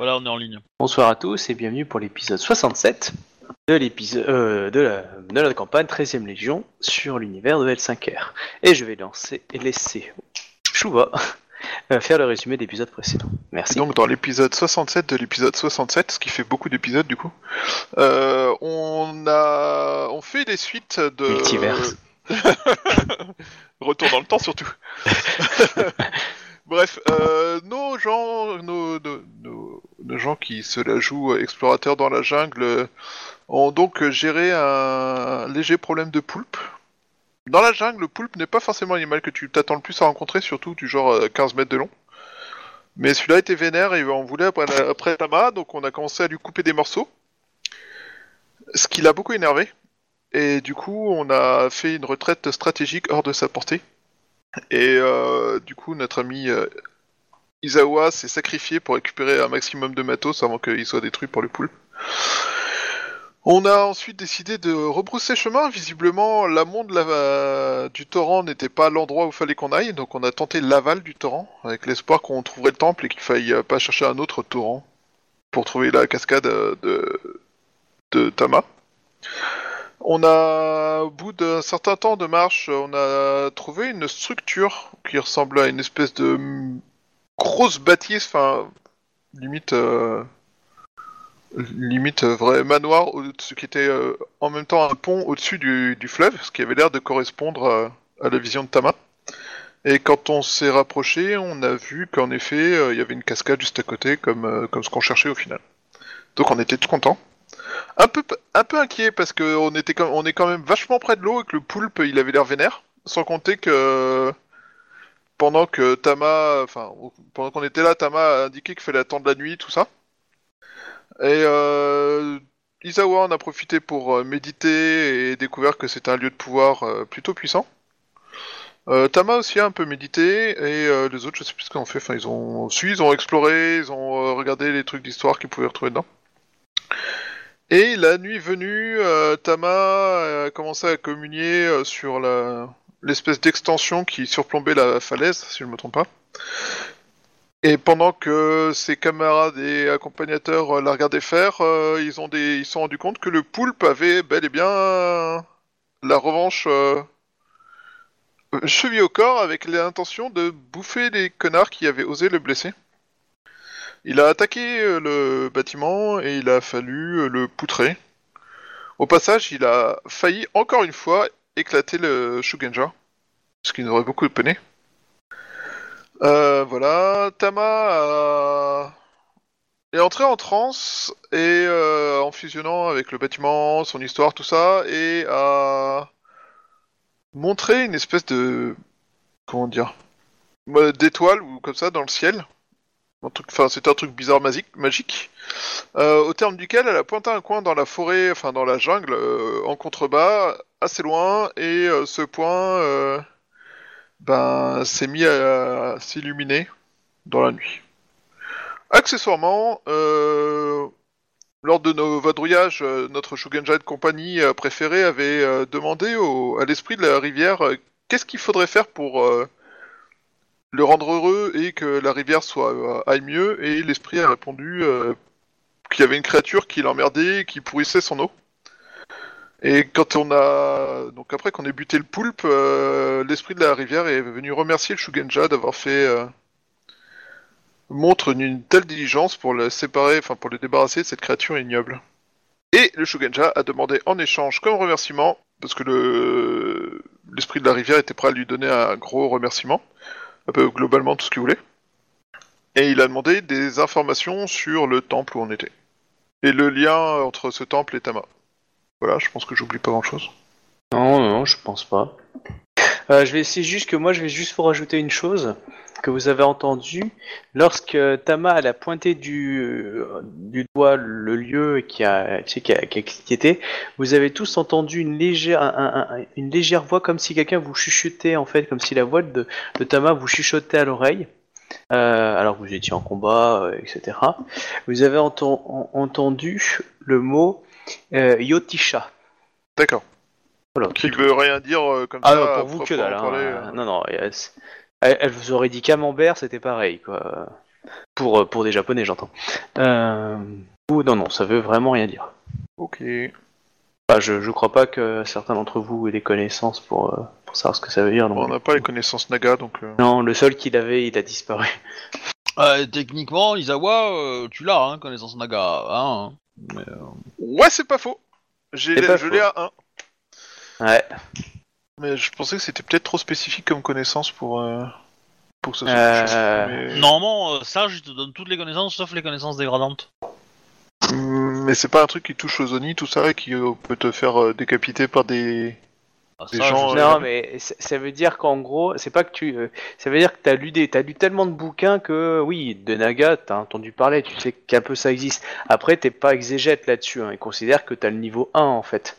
Voilà, on est en ligne. Bonsoir à tous et bienvenue pour l'épisode 67 de l'épisode euh, de, la, de la campagne 13ème Légion sur l'univers de L5R. Et je vais lancer et laisser Chouva euh, faire le résumé de l'épisode précédent. Merci. Donc dans l'épisode 67 de l'épisode 67, ce qui fait beaucoup d'épisodes du coup, euh, on a on fait des suites de Multiverse. Retour dans le temps surtout. Bref, euh, nos gens, nos, gens qui se la jouent explorateurs dans la jungle euh, ont donc géré un léger problème de poulpe. Dans la jungle, le poulpe n'est pas forcément l'animal que tu t'attends le plus à rencontrer, surtout du genre euh, 15 mètres de long. Mais celui-là était vénère et on voulait après, la- donc on a commencé à lui couper des morceaux. Ce qui l'a beaucoup énervé. Et du coup, on a fait une retraite stratégique hors de sa portée. Et euh, du coup, notre ami euh, Izawa s'est sacrifié pour récupérer un maximum de matos avant qu'il soit détruit pour le poulpe. On a ensuite décidé de rebrousser chemin. Visiblement, l'amont du torrent n'était pas l'endroit où fallait qu'on aille, donc on a tenté l'aval du torrent, avec l'espoir qu'on trouverait le temple et qu'il faille pas chercher un autre torrent pour trouver la cascade euh, de Tama. On a, au bout d'un certain temps de marche, on a trouvé une structure qui ressemble à une espèce de grosse bâtisse, enfin, limite, euh, limite euh, vrai manoir, ce qui était euh, en même temps un pont au-dessus du, fleuve, ce qui avait l'air de correspondre à la vision de Tama. Et quand on s'est rapproché, on a vu qu'en effet, il y avait une cascade juste à côté, comme, comme ce qu'on cherchait au final. Donc on était tout contents un peu inquiet parce que on était quand- on est quand même vachement près de l'eau et que le poulpe il avait l'air vénère. Sans compter que pendant que Tama pendant qu'on était là Tama a indiqué qu'il fallait attendre la nuit tout ça. Et euh, Izawa en a profité pour euh, méditer et découvert que c'était un lieu de pouvoir euh, plutôt puissant. Tama aussi a un peu médité et les autres je sais plus ce qu'ils ont fait. Enfin ils ont su ils ont exploré ils ont regardé les trucs d'histoire qu'ils pouvaient retrouver dedans et la nuit venue, euh, Tama a commencé à communier euh, sur l'espèce d'extension qui surplombait la falaise, si je ne me trompe pas. Et pendant que ses camarades et accompagnateurs euh, la regardaient faire, euh, ils ont des, se sont rendus compte que le poulpe avait bel et bien la revanche euh, au corps avec l'intention de bouffer les connards qui avaient osé le blesser. Il a attaqué euh, le bâtiment et il a fallu euh, le poutrer. Au passage, il a failli encore une fois éclater le Shugenja, ce qui nous aurait beaucoup peiné. Euh, voilà, Tama a- est entré en transe et en fusionnant avec le bâtiment, son histoire, tout ça, et a montré une espèce de comment dire d'étoile ou comme ça dans le ciel. Enfin, c'était un truc bizarre magique, euh, au terme duquel elle a pointé un coin dans la forêt, enfin dans la jungle, euh, en contrebas, assez loin, et euh, ce point, ben, s'est mis à, s'illuminer dans la nuit. Accessoirement, lors de nos vadrouillages, notre Shugenja de compagnie euh, préféré avait demandé à l'esprit de la rivière qu'est-ce qu'il faudrait faire pour le rendre heureux et que la rivière soit euh, aille mieux et l'esprit a répondu euh, qu'il y avait une créature qui l'emmerdait qui pourrissait son eau. Et quand on a donc après qu'on ait buté le poulpe, euh, l'esprit de la rivière est venu remercier le Shugenja d'avoir fait montre d'une telle diligence pour le séparer, enfin pour le débarrasser de cette créature ignoble. Et le Shugenja a demandé en échange comme remerciement, parce que le l'esprit de la rivière était prêt à lui donner un gros remerciement, un peu globalement tout ce qu'il voulait. Et il a demandé des informations sur le temple où on était. Et le lien entre ce temple et Tama. Voilà, je pense que j'oublie pas grand chose. Non, non, je pense pas. Euh, je vais essayer juste que moi, je vais juste vous rajouter une chose que vous avez entendu lorsque Tama elle a pointé du, euh, du doigt le lieu qui a, qui a, qui a cliqueté, vous avez tous entendu une légère, un- un- un- une légère voix comme si quelqu'un vous chuchotait en fait, comme si la voix de, de Tama vous chuchotait à l'oreille. Euh, alors vous étiez en combat, euh, etc. Vous avez enten- en- entendu le mot euh, Yotisha. D'accord. Voilà, Qui veut rien dire euh, comme Ah ça. non, pour vous que dalle. hein. euh. Non, non, yes. elle, elle vous aurait dit camembert, c'était pareil, quoi. Pour, euh, pour des japonais, j'entends. Euh... Ou non, non, ça veut vraiment rien dire. Ok. Bah, je, je crois pas que certains d'entre vous aient des connaissances pour, euh, pour savoir ce que ça veut dire. Donc- on n'a pas les connaissances Naga, donc... euh, Non, le seul qu'il avait, il a disparu. Euh, techniquement, Isawa, euh, tu l'as, hein, connaissance Naga. Hein, mais, euh, Ouais, c'est pas faux. J'ai je l'ai à 1. Ouais. Mais je pensais que c'était peut-être trop spécifique comme connaissance pour, euh, pour que ça soit Euh, quelque chose. Mais... Normalement, euh, Sage, il te donne toutes les connaissances sauf les connaissances dégradantes. Mm, Mais c'est pas un truc qui touche aux Oni, tout ça, et qui euh, peut te faire euh, décapiter par des... Ah, Les ça, gens, je- euh, Non, mais ça ça veut dire qu'en gros, c'est pas que tu. euh, ça veut dire que t'as lu des, t'as lu tellement de bouquins que oui, de Naga, t'as entendu parler, tu sais qu'un peu ça existe. Après, t'es pas exégète là-dessus. Hein, ils considèrent que t'as le niveau 1 en fait.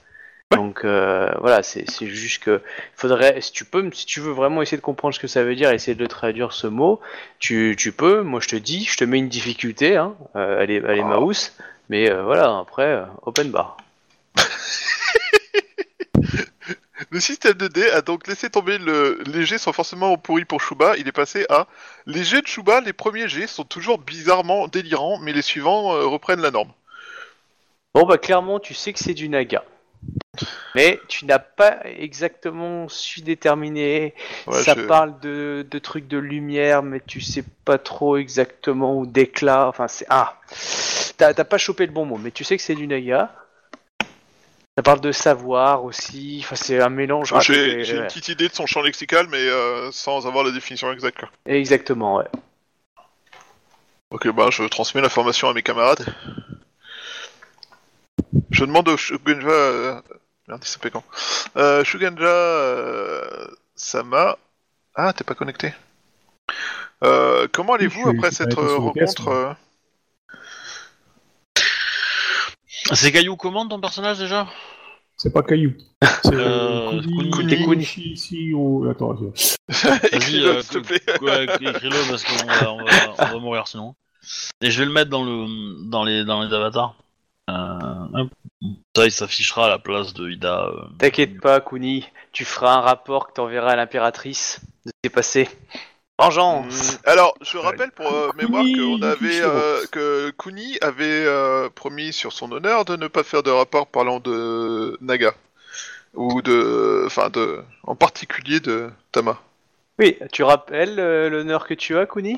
Donc euh, voilà, c'est juste que faudrait, si tu peux, si tu veux vraiment essayer de comprendre ce que ça veut dire, essayer de traduire ce mot, tu, tu peux. Moi, je te dis, je te mets une difficulté, hein, euh, elle est, elle est Oh. mouse, mais euh, voilà, après, euh, open bar. Le système de dés a donc laissé tomber le... les jets sont forcément pourris pour Shuba, il est passé à... Les jets de Shuba, les premiers jets sont toujours bizarrement délirants, mais les suivants euh, reprennent la norme. Bon bah clairement tu sais que c'est du naga. Mais tu n'as pas exactement su déterminer. Ouais, ça je- parle de, de trucs de lumière, mais tu sais pas trop exactement où d'éclat. Enfin c'est ah, t'as pas chopé le bon mot, mais tu sais que c'est du naga. Ça parle de savoir aussi. Enfin c'est un mélange. J'ai raconté, j'ai une petite idée de son champ lexical, mais euh, sans avoir la définition exacte. quoi. Exactement ouais. Ok, bah je transmets l'information à mes camarades. Je demande au Shuganja... euh, Merde, il s'appelle quand? Euh, Shuganja... euh, Sama... Ah, t'es pas connecté. Euh, comment allez-vous après cette rencontre C'est Caillou comment ton personnage déjà? C'est pas Caillou. C'est Euh, Kuni, Shi- oh, Attends, Écris-le, euh, s'il te plaît. Ouais, écris-le parce qu'on va, on va, on va mourir sinon. Et je vais le mettre dans le dans les dans les avatars. Euh, hop. Ça, il s'affichera à la place de Ida. euh. T'inquiète pas Kuni, tu feras un rapport que t'enverras à l'impératrice de ce qui s'est passé. Vengeance. Mm, Alors, je rappelle pour euh, mémoire Kuni qu'on avait Yukishiro. euh, que Kuni avait euh, promis sur son honneur de ne pas faire de rapport parlant de Naga ou de, enfin de, en particulier de Tama. Oui, tu rappelles euh, l'honneur que tu as Kuni?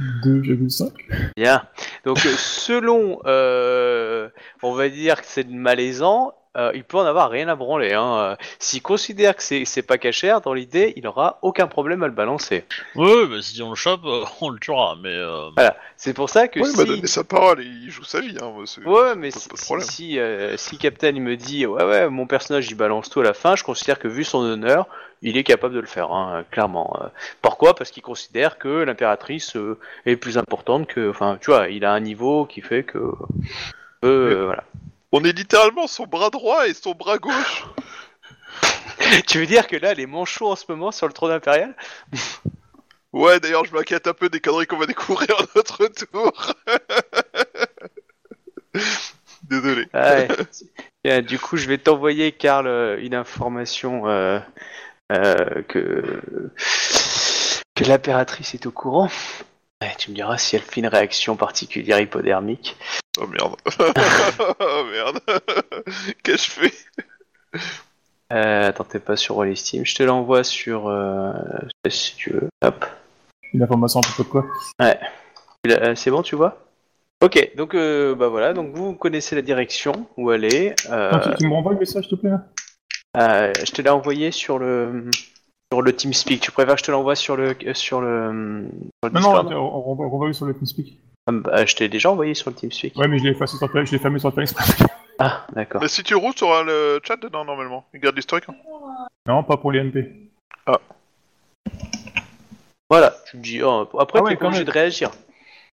2,5. Bien. Donc euh, selon, euh, on va dire que c'est malaisant, euh, il peut en avoir rien à branler. Hein. S'il considère que c'est c'est pas cachère, dans l'idée, il aura aucun problème à le balancer. Ouais, bah, si on le chope, euh, on le tuera. Mais euh, C'est pour ça que Ouais, il si... m'a donné sa parole et il joue sa vie. Hein, Ouais, mais pas- si, pas de si, problème. si, euh, si Captain il me dit ouais ouais mon personnage il balance tout à la fin, je considère que vu son honneur, il est capable de le faire, hein, clairement. Pourquoi? Parce qu'il considère que l'impératrice euh, est plus importante que, enfin tu vois, il a un niveau qui fait que, euh, Mais- voilà. On est littéralement son bras droit et son bras gauche. Tu veux dire que là les manchots en ce moment sur le trône impérial? Ouais, d'ailleurs, je m'inquiète un peu des conneries qu'on va découvrir à notre tour. Désolé. Ouais. Bien, du coup, je vais t'envoyer, Karl, euh, une information euh, euh, que, que l'impératrice est au courant. Ouais, tu me diras si elle fait une réaction particulière hypodermique. Oh merde. oh merde. Qu'est-ce que je fais? Euh, attends, t'es pas sur Roll Steam. Je te l'envoie sur... Euh, si tu veux. Hop. Une information à propos de quoi l'as- euh, C'est bon, tu vois? Ok, donc euh, bah voilà, donc vous connaissez la direction où aller. Euh, Attends, tu, me renvoies le message, s'il te plaît euh, je te l'ai envoyé sur le sur le TeamSpeak. Tu préfères que je te l'envoie sur le sur le, sur le Non, Discord non, on, on, renvoie- renvoie sur le TeamSpeak. Ah, bah, je t'ai déjà envoyé sur le TeamSpeak. Ouais, mais je l'ai effacé sur le je l'ai fermé sur le planning. Ah, d'accord. Mais si tu roules, tu auras le chat dedans normalement. Il garde l'historique. hein. Non, pas pour les NP. Voilà, tu me dis. oh, après, Ah ouais, t'es obligé de réagir.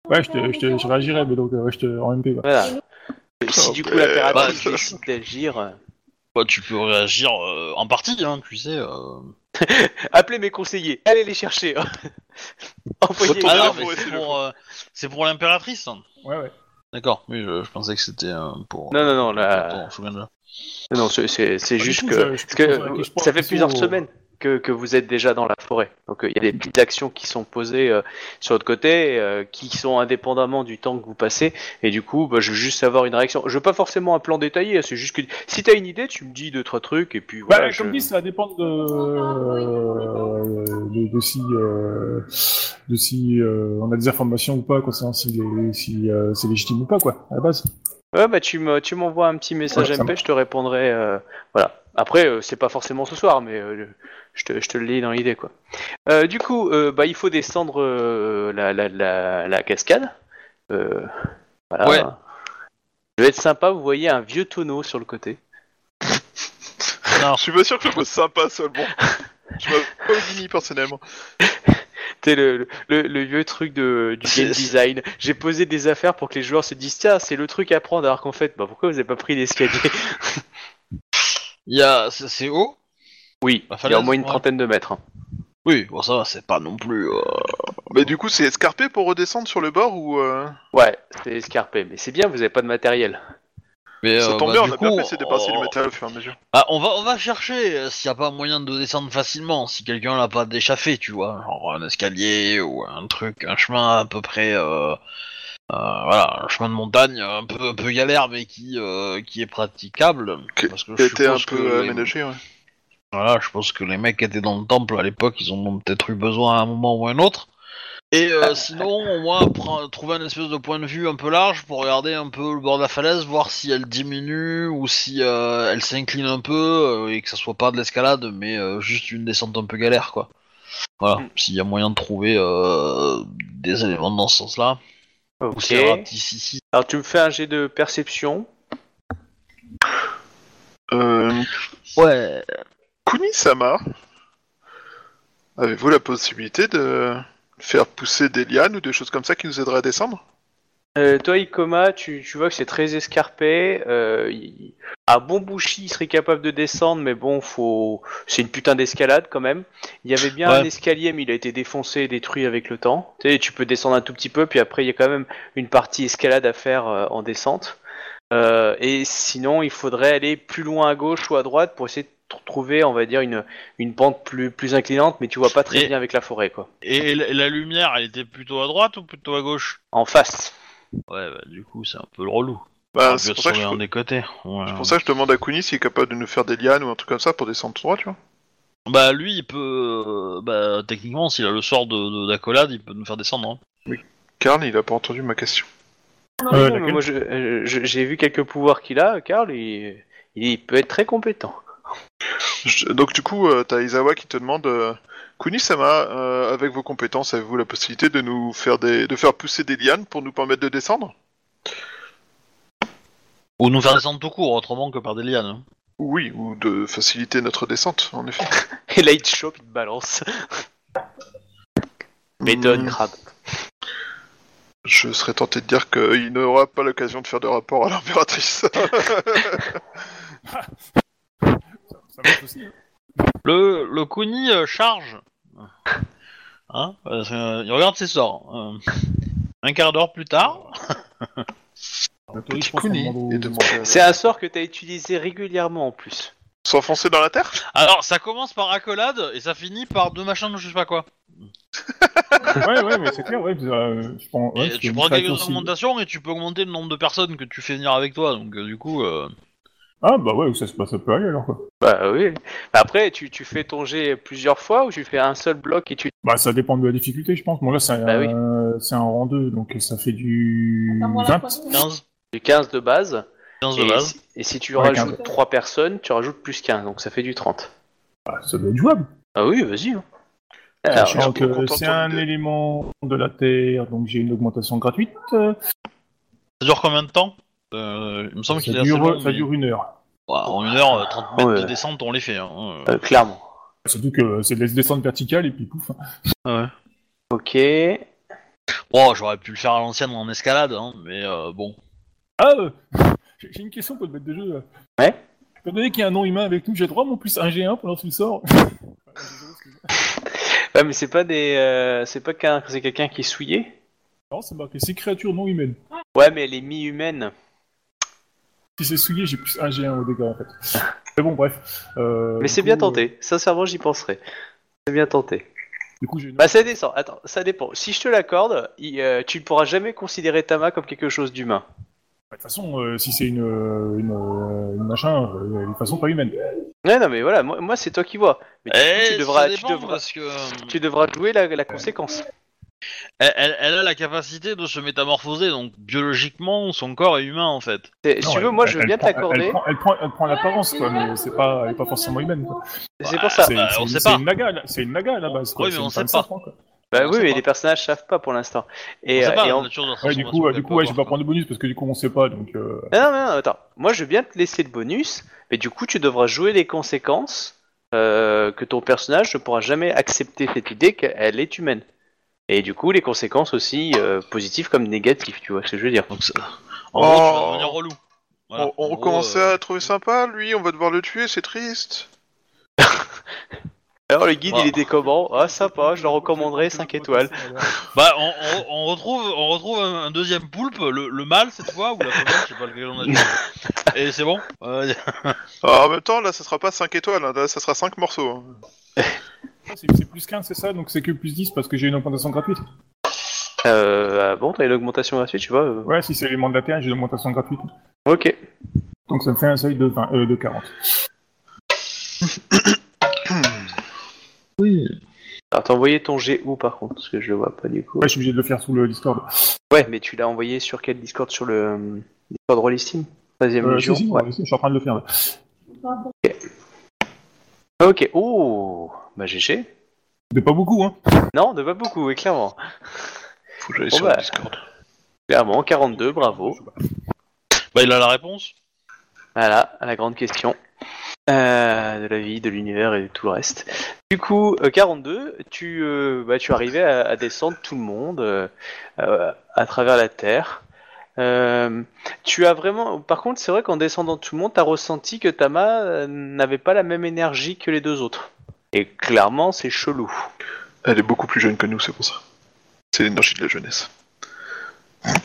Ouais, je, te, je, te, je réagirais, mais donc euh, ouais, je te, en MP. Voilà. Si Oh, du coup l'impératrice Bah, décide d'agir, euh, bah, tu peux réagir euh, en partie, hein, tu sais. euh. appelez mes conseillers, allez les chercher. Envoyez. Retournez Ah là non, mais c'est de pour, euh, c'est pour l'impératrice. Ouais, ouais. D'accord, oui, je, je pensais que c'était euh, pour. Non, non, non, là- pour Shuganja. Non, c'est- c'est c'est du juste tout, que, je- je parce que ça fait plusieurs semaines que, que vous êtes déjà dans la forêt. Donc euh, il y a des petites actions qui sont posées euh, sur votre côté, euh, qui sont indépendamment du temps que vous passez. Et du coup, bah, je veux juste avoir une réaction. Je veux pas forcément un plan détaillé. C'est juste que si t'as une idée, tu me dis deux trois trucs et puis Bah, voilà. comme je- dit, ça va dépendre de, de, de si, de si on a des informations ou pas, concernant si, les- si c'est légitime ou pas, quoi, à la base. Ouais, bah tu me, tu m'envoies un petit message Ouais, MP, je te répondrai. voilà. Après, c'est pas forcément ce soir, mais je, te, je te le lis dans l'idée, quoi. Euh, du coup, euh, bah il faut descendre euh, la, la, la, la cascade. Euh, voilà. Ouais. Je vais être sympa, vous voyez un vieux tonneau sur le côté. Non, Je suis pas sûr que je me sympa seulement. Je m'appelle pas Houdini personnellement. C'est le, le, le vieux truc de, du game design. J'ai posé des affaires pour que les joueurs se disent tiens, c'est le truc à prendre, alors qu'en fait, bah pourquoi vous avez pas pris l'escalier? Il y a, c'est haut. Oui, La il y a au falaise, moins une ouais. trentaine de mètres. hein. Oui, bon ça va, c'est pas non plus. euh, Mais du coup, c'est escarpé pour redescendre sur le bord ou. euh, Ouais, c'est escarpé, mais c'est bien, vous avez pas de matériel. Mais Ça euh, tombe bah, bien, du on a bien coup, fait dépasser du on- matériel au fur et à mesure. Ah, on va, on va chercher euh, s'il y a pas moyen de descendre facilement, si quelqu'un n'a pas d'échaffé, tu vois, genre un escalier ou un truc, un chemin à peu près, euh, euh, voilà, un chemin de montagne un peu, un peu galère mais qui, euh, qui est praticable. Qui- parce que je été un suppose peu que les- aménagé, ouais. Voilà, je pense que les mecs qui étaient dans le temple à l'époque, ils en ont peut-être eu besoin à un moment ou à un autre. Et euh, sinon, au moins, trouver un espèce de point de vue un peu large pour regarder un peu le bord de la falaise, voir si elle diminue ou si euh, elle s'incline un peu euh, et que ça soit pas de l'escalade, mais euh, juste une descente un peu galère, quoi. Voilà, Mm. s'il y a moyen de trouver euh, des éléments dans ce sens-là. Ok. ici. Alors tu me fais un jet de perception. Euh, Ouais. Kuni-sama, avez-vous la possibilité de faire pousser des lianes ou des choses comme ça qui nous aideraient à descendre? Euh, toi, Ikoma, tu, tu vois que c'est très escarpé. Euh, il- à bon bouchi, il serait capable de descendre, mais bon, faut. C'est une putain d'escalade quand même. Il y avait bien Ouais. un escalier, mais il a été défoncé et détruit avec le temps. Tu sais, tu peux descendre un tout petit peu, puis après, il y a quand même une partie escalade à faire euh, en descente. Euh, et sinon, il faudrait aller plus loin à gauche ou à droite pour essayer de trouver, on va dire, une, une pente plus, plus inclinante, mais tu vois pas très Et- bien avec la forêt, quoi. Et la, la lumière, elle était plutôt à droite ou plutôt à gauche? En face. Ouais, bah du coup, c'est un peu le relou. bah, C'est pour, ça que je... un des côtés. Ouais. c'est pour ça que je demande à Kuni s'il est capable de nous faire des lianes ou un truc comme ça pour descendre tout droit, tu vois. Bah lui il peut, euh, bah techniquement s'il a le sort de de- d'accolade il peut nous faire descendre. hein. Karl, il a pas entendu ma question. Non, Euh, non, mais moi, euh, j'ai vu quelques pouvoirs qu'il a, Karl, il, il peut être très compétent. Je- Donc du coup, euh, t'as Izawa qui te demande euh, Kuni-sama, euh, avec vos compétences, avez-vous la possibilité de nous faire des, de faire pousser des lianes pour nous permettre de descendre? Ou nous faire descendre tout court autrement que par des lianes. hein. Oui, ou de faciliter notre descente, en effet. Et là, il te chope, il te balance. Méthode Hmm, crabe. Je serais tenté de dire qu'il n'aura pas l'occasion de faire de rapport à l'impératrice. Ça marche aussi. hein. Le le Kuni euh, charge. Hein euh, Il regarde ses sorts. euh, un quart d'heure plus tard. À- C'est un sort que t'as utilisé régulièrement en plus. s'enfoncer dans la terre? Alors ça commence par accolade et ça finit par deux machins de je sais pas quoi. Ouais, ouais, mais c'est clair, ouais. euh, je pense, ouais, Et parce tu prends quelques augmentations et tu peux augmenter le nombre de personnes que tu fais venir avec toi. Donc euh, du coup. euh, Ah, bah ouais, ça, bah, ça peut aller alors quoi. Bah oui. Après, tu, tu fais ton jet plusieurs fois ou tu fais un seul bloc et tu. Bah, ça dépend de la difficulté, je pense. Bon, là, c'est Bah oui. euh, c'est un rang 2, donc ça fait du 20. 15, Du 15 de base. 15 de Et, base. si, et si tu Ouais, rajoutes 15. 3 personnes, tu rajoutes plus 15, donc ça fait du 30. Bah, ça doit être jouable. Ah oui, vas-y. hein. Euh, de c'est un idée. élément de la Terre, donc j'ai une augmentation gratuite. Ça dure combien de temps? Euh, Il me semble ça, qu'il est assez dure, long, ça mais- dure une heure. Ouais, en une heure, euh, 30 mètres Ouais. de descente, on les fait. Hein. euh. euh, clairement. Surtout que c'est de la descente verticale et puis pouf. hein. Ouais. Ok. Bon, j'aurais pu le faire à l'ancienne en escalade, hein, mais euh, bon. Ah, euh, j'ai une question pour le maître de jeu. là. Ouais. Étant donné qu'il y a un nom humain avec nous, j'ai droit à mon plus 1 G1 pendant ce sort. Ouais, mais c'est pas des. euh, c'est pas qu'un, c'est quelqu'un qui est souillé? Non, c'est marqué, c'est créature non humaine. Ouais, mais elle est mi-humaine. Si c'est souillé, j'ai plus 1 G1 au dégât en fait. Mais bon, bref. euh, Mais c'est coup, bien euh, tenté. Sincèrement, j'y penserais. C'est bien tenté. du coup, j'ai une- Bah ça descend. Attends, ça dépend. Si je te l'accorde, il- euh, tu ne pourras jamais considérer Tama comme quelque chose d'humain. De toute façon, euh, si c'est une, euh, une, euh, une machin, euh, de façon pas humaine. Ouais, non, mais voilà, moi, moi, c'est toi qui vois. Mais du coup, Eh, tu devras, ça tu dépend, devras, parce que euh, tu devras jouer la, la conséquence. Elle, elle- elle a la capacité de se métamorphoser, donc biologiquement, son corps est humain en fait. Si Non, tu veux, elle- moi, je veux bien l'accorder. Elle, prend- elle prend, elle prend l'apparence, quoi, mais c'est pas, elle est pas forcément humaine. C'est pour ça. C'est bah, on une naga, c'est une naga à la base. Quoi. Oui, mais on sait pas. quoi. Bah On oui, mais pas. les personnages savent pas pour l'instant. Et, on sait euh, pas et de la Ouais, du coup, du coup, ouais, je vais pas prendre de bonus parce que du coup, on sait pas. Donc, euh... Non, mais non, attends. Moi, je veux bien te laisser le bonus, mais du coup, tu devras jouer les conséquences euh, que ton personnage ne pourra jamais accepter cette idée qu'elle est humaine. Et du coup, les conséquences aussi euh, positives comme négatives, tu vois ce que je veux dire. Donc, ça- en gros, tu vas Oh. devenir relou. Voilà. on on En gros, commençait euh, à trouver sympa, lui, on va devoir le tuer, c'est triste. Alors, le guide, Wow. il était comment? Ah, sympa, je le recommanderais 5 étoiles. Bah, on, on- on retrouve, on retrouve un, un deuxième poulpe, le, le mâle cette fois, ou la femelle, je sais pas lequel on a joué. Et c'est bon. Euh, Ah, en même temps, là, ça sera pas 5 étoiles, hein, là, ça sera 5 morceaux. hein. C'est plus 15, c'est ça Donc c'est que plus 10 parce que j'ai une augmentation gratuite. Euh, ah bon, t'as une augmentation gratuite, tu vois euh, Ouais, si c'est l'élément de la Terre, j'ai une augmentation gratuite. Ok. Donc ça me fait un seuil de, 20, euh, de 40. Alors, t'as envoyé ton G où par contre Parce que je le vois pas du coup. Ouais, je suis obligé de le faire sous le Discord. Ouais, mais tu l'as envoyé sur quel Discord Sur le euh, Discord Rollistim 13ème Euh, Légion si, si, Ouais. si, je suis en train de le faire. là. Ok, oh Bah GG. De pas beaucoup, hein. Non, de pas beaucoup, oui, clairement. Faut que j'aille Bon, sur bah. le Discord. Clairement, 42, bravo. bah, il a la réponse. Voilà, à la grande question. Euh, de la vie, de l'univers et de tout le reste. Du coup, euh, 42, tu, euh, bah, tu arrivais à, à descendre tout le monde euh, euh, à travers la Terre. Euh, tu as vraiment. Par contre, c'est vrai qu'en descendant tout le monde, tu as ressenti que Tama euh, n'avait pas la même énergie que les deux autres. Et clairement, c'est chelou. Elle est beaucoup plus jeune que nous, c'est pour ça. C'est l'énergie de la jeunesse.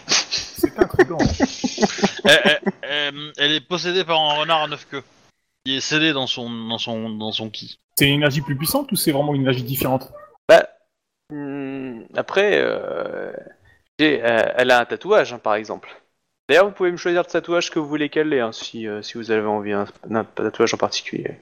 C'est intriguant. elle, elle- elle- elle est possédée par un renard à neuf queues. Il est scellé dans son, dans son, dans son ki. c'est une énergie plus puissante ou c'est vraiment une énergie différente? Bah, hmm, après, euh, euh, elle a un tatouage, hein, par exemple. D'ailleurs, vous pouvez me choisir le tatouage que vous voulez qu'elle ait, hein, si, euh, si vous avez envie hein, d'un tatouage en particulier.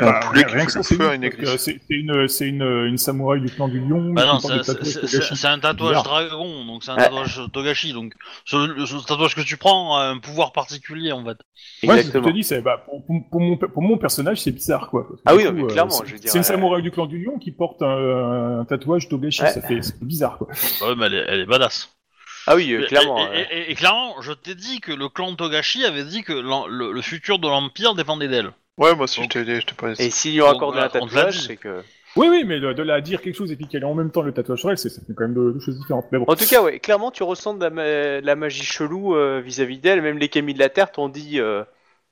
Un Bah, poulet qui rien fait que ça, le c'est feu à ouf, une parce que église. C'est c'est une, c'est une, une samouraï du clan du lion. Bah qui non, porte c'est- un tatouage dragon, donc c'est un tatouage Togashi. Donc ce, ce tatouage que tu prends a un pouvoir particulier en fait. Ouais, c'est ce que je te dis, c'est, bah, pour, pour- pour mon, pour mon personnage, c'est bizarre, quoi. Ah oui, coup, mais euh, clairement, c'est- je veux dire, C'est une euh, samouraï du clan du lion qui porte un, un tatouage Togashi, Ouais. ça fait c'est bizarre, quoi. Bah ouais, mais elle est, elle est badass. Ah oui, euh, Et- clairement. Et, et- et- et clairement, je t'ai dit que le clan Togashi avait dit que le futur de l'Empire dépendait d'elle. Ouais, moi aussi, Donc- je t'ai pas Et s'il lui voilà, un l'a tatouage, c'est que. Oui, oui, mais de, à dire quelque chose et puis qu'elle ait en même temps le tatouage sur elle, c'est, quand même deux, deux choses différentes. Mais bon. En tout cas, ouais, clairement, tu ressens de la, ma- la magie chelou euh, vis-à-vis d'elle. Même les Camille de la Terre t'ont dit, euh,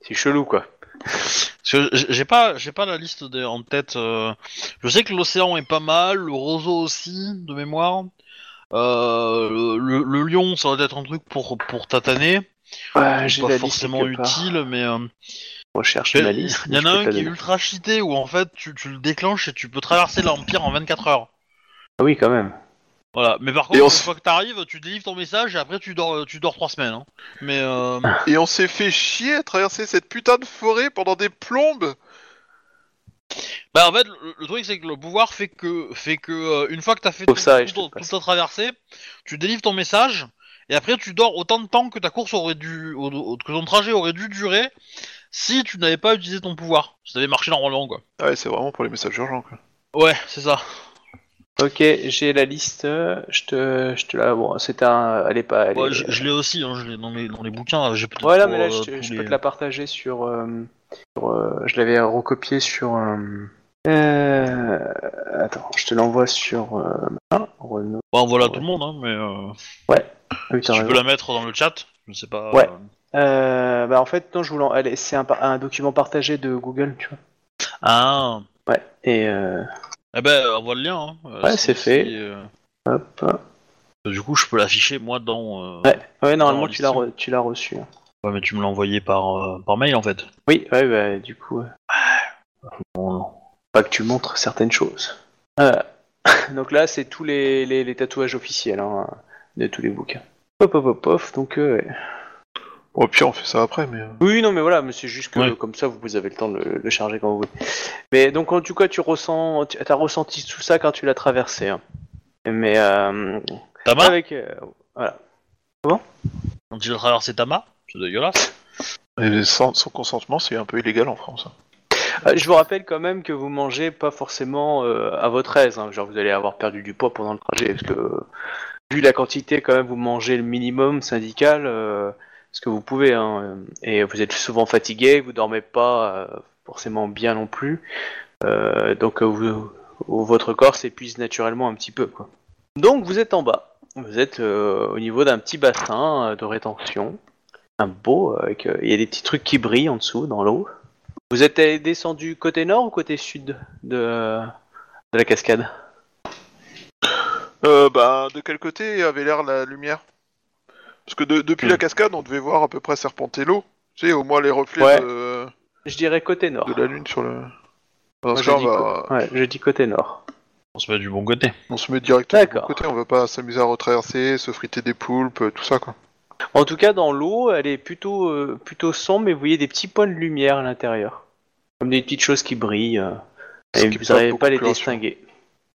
c'est chelou, quoi. Parce que j- j'ai pas, j'ai pas la liste des- en tête. euh, Je sais que l'océan est pas mal, le roseau aussi, de mémoire. Euh, le, le lion, ça va être un truc pour pour tataner. Ouais, C'est pas forcément utile, mais euh, Recherche il y en a un qui est ultra cheaté où en fait tu, tu le déclenches et tu peux traverser l'Empire en 24 heures. Ah oui, quand même. Voilà, mais par contre, on une s- fois que t'arrives, tu délivres ton message et après tu dors, tu dors trois semaines. Hein. Mais euh, Et on s'est fait chier à traverser cette putain de forêt pendant des plombes Bah en fait le, le truc c'est que le pouvoir fait que fait que euh, une fois que t'as fait Sauf tout- ça, et tout je ton- te passe. toute ta traversée, tu délivres ton message et après tu dors autant de temps que ta course aurait dû au- au- que ton trajet aurait dû durer si tu n'avais pas utilisé ton pouvoir. Si t'avais marché normalement quoi. Ah Ouais, c'est vraiment pour les messages urgents, quoi. Ouais, c'est ça. Ok, j'ai la liste. Je te, je te la. Bon, c'est un. Elle est pas. Elle Ouais, est- je je l'ai aussi, hein, je l'ai dans les dans les bouquins. J'ai peut-être Ouais, mais là, euh, je, te- tous je les- peux te la partager sur. euh, sur, euh, je l'avais recopié sur. euh, euh, attends, je te l'envoie sur. Euh, ah, Renault. Bon, voilà Ouais. tout le monde, hein, mais euh, Ah oui, tu peux la mettre dans le chat. Je sais pas. Ouais. Euh, Euh, bah en fait, non, je est- C'est un, document partagé de Google, tu vois. Ah. Ouais. Et euh, Eh ben, envoie le lien. Hein. Euh, Ouais, c'est fait. euh, hop. Du coup, je peux l'afficher moi dans. euh, Ouais, ouais, normalement tu l'as, Listing. re- tu l'as reçu. Ouais, mais tu me l'as envoyé par, euh, par mail en fait. Oui, ouais, bah, du coup, euh, Bon, pas que tu montres certaines choses. Euh, donc là, c'est tous les, les, les tatouages officiels hein, de tous les bouquins. Hop, hop, hop, hop. Donc, euh, ouais. Au pire, on fait ça après, mais. euh, Oui, non, mais voilà, mais c'est juste que Ouais. comme ça, vous avez le temps de le, le charger quand vous voulez. Mais donc, en tout cas, tu ressens, tu as ressenti tout ça quand tu l'as traversé. hein. Mais euh, Tama avec, euh, voilà. Quand il a traversé Tama? C'est dégueulasse. et sans, sans consentement, c'est un peu illégal en France. hein. Euh, je vous rappelle quand même que vous mangez pas forcément euh, à votre aise. hein. Genre, vous allez avoir perdu du poids pendant le trajet, parce que vu la quantité, quand même, vous mangez le minimum syndical, euh, ce que vous pouvez. Hein, euh, et vous êtes souvent fatigué, vous dormez pas euh, forcément bien non plus. Euh, donc, vous- votre corps s'épuise naturellement un petit peu. Quoi. Donc, vous êtes en bas. Vous êtes au niveau d'un petit bassin de rétention. Un beau, avec, il y a des petits trucs qui brillent en dessous, dans l'eau. Vous êtes descendu côté nord ou côté sud de, de la cascade? Euh, bah, de quel côté avait l'air la lumière? Parce que de- depuis Hmm. la cascade, on devait voir à peu près serpenter l'eau. Tu sais, au moins les reflets Ouais. de, Je dirais côté nord. de la lune sur le. Dans Moi, ce je, cas, on, dis va- co- ouais, je dis côté nord. On se met du bon côté. on se met directement de D'accord. côté, on va pas s'amuser à retraverser, se friter des poulpes, tout ça quoi. En tout cas, dans l'eau, elle est plutôt, euh, plutôt sombre, mais vous voyez des petits points de lumière à l'intérieur. Comme des petites choses qui brillent. euh, Ce et qui vous n'arrivez beaucoup pas à les distinguer.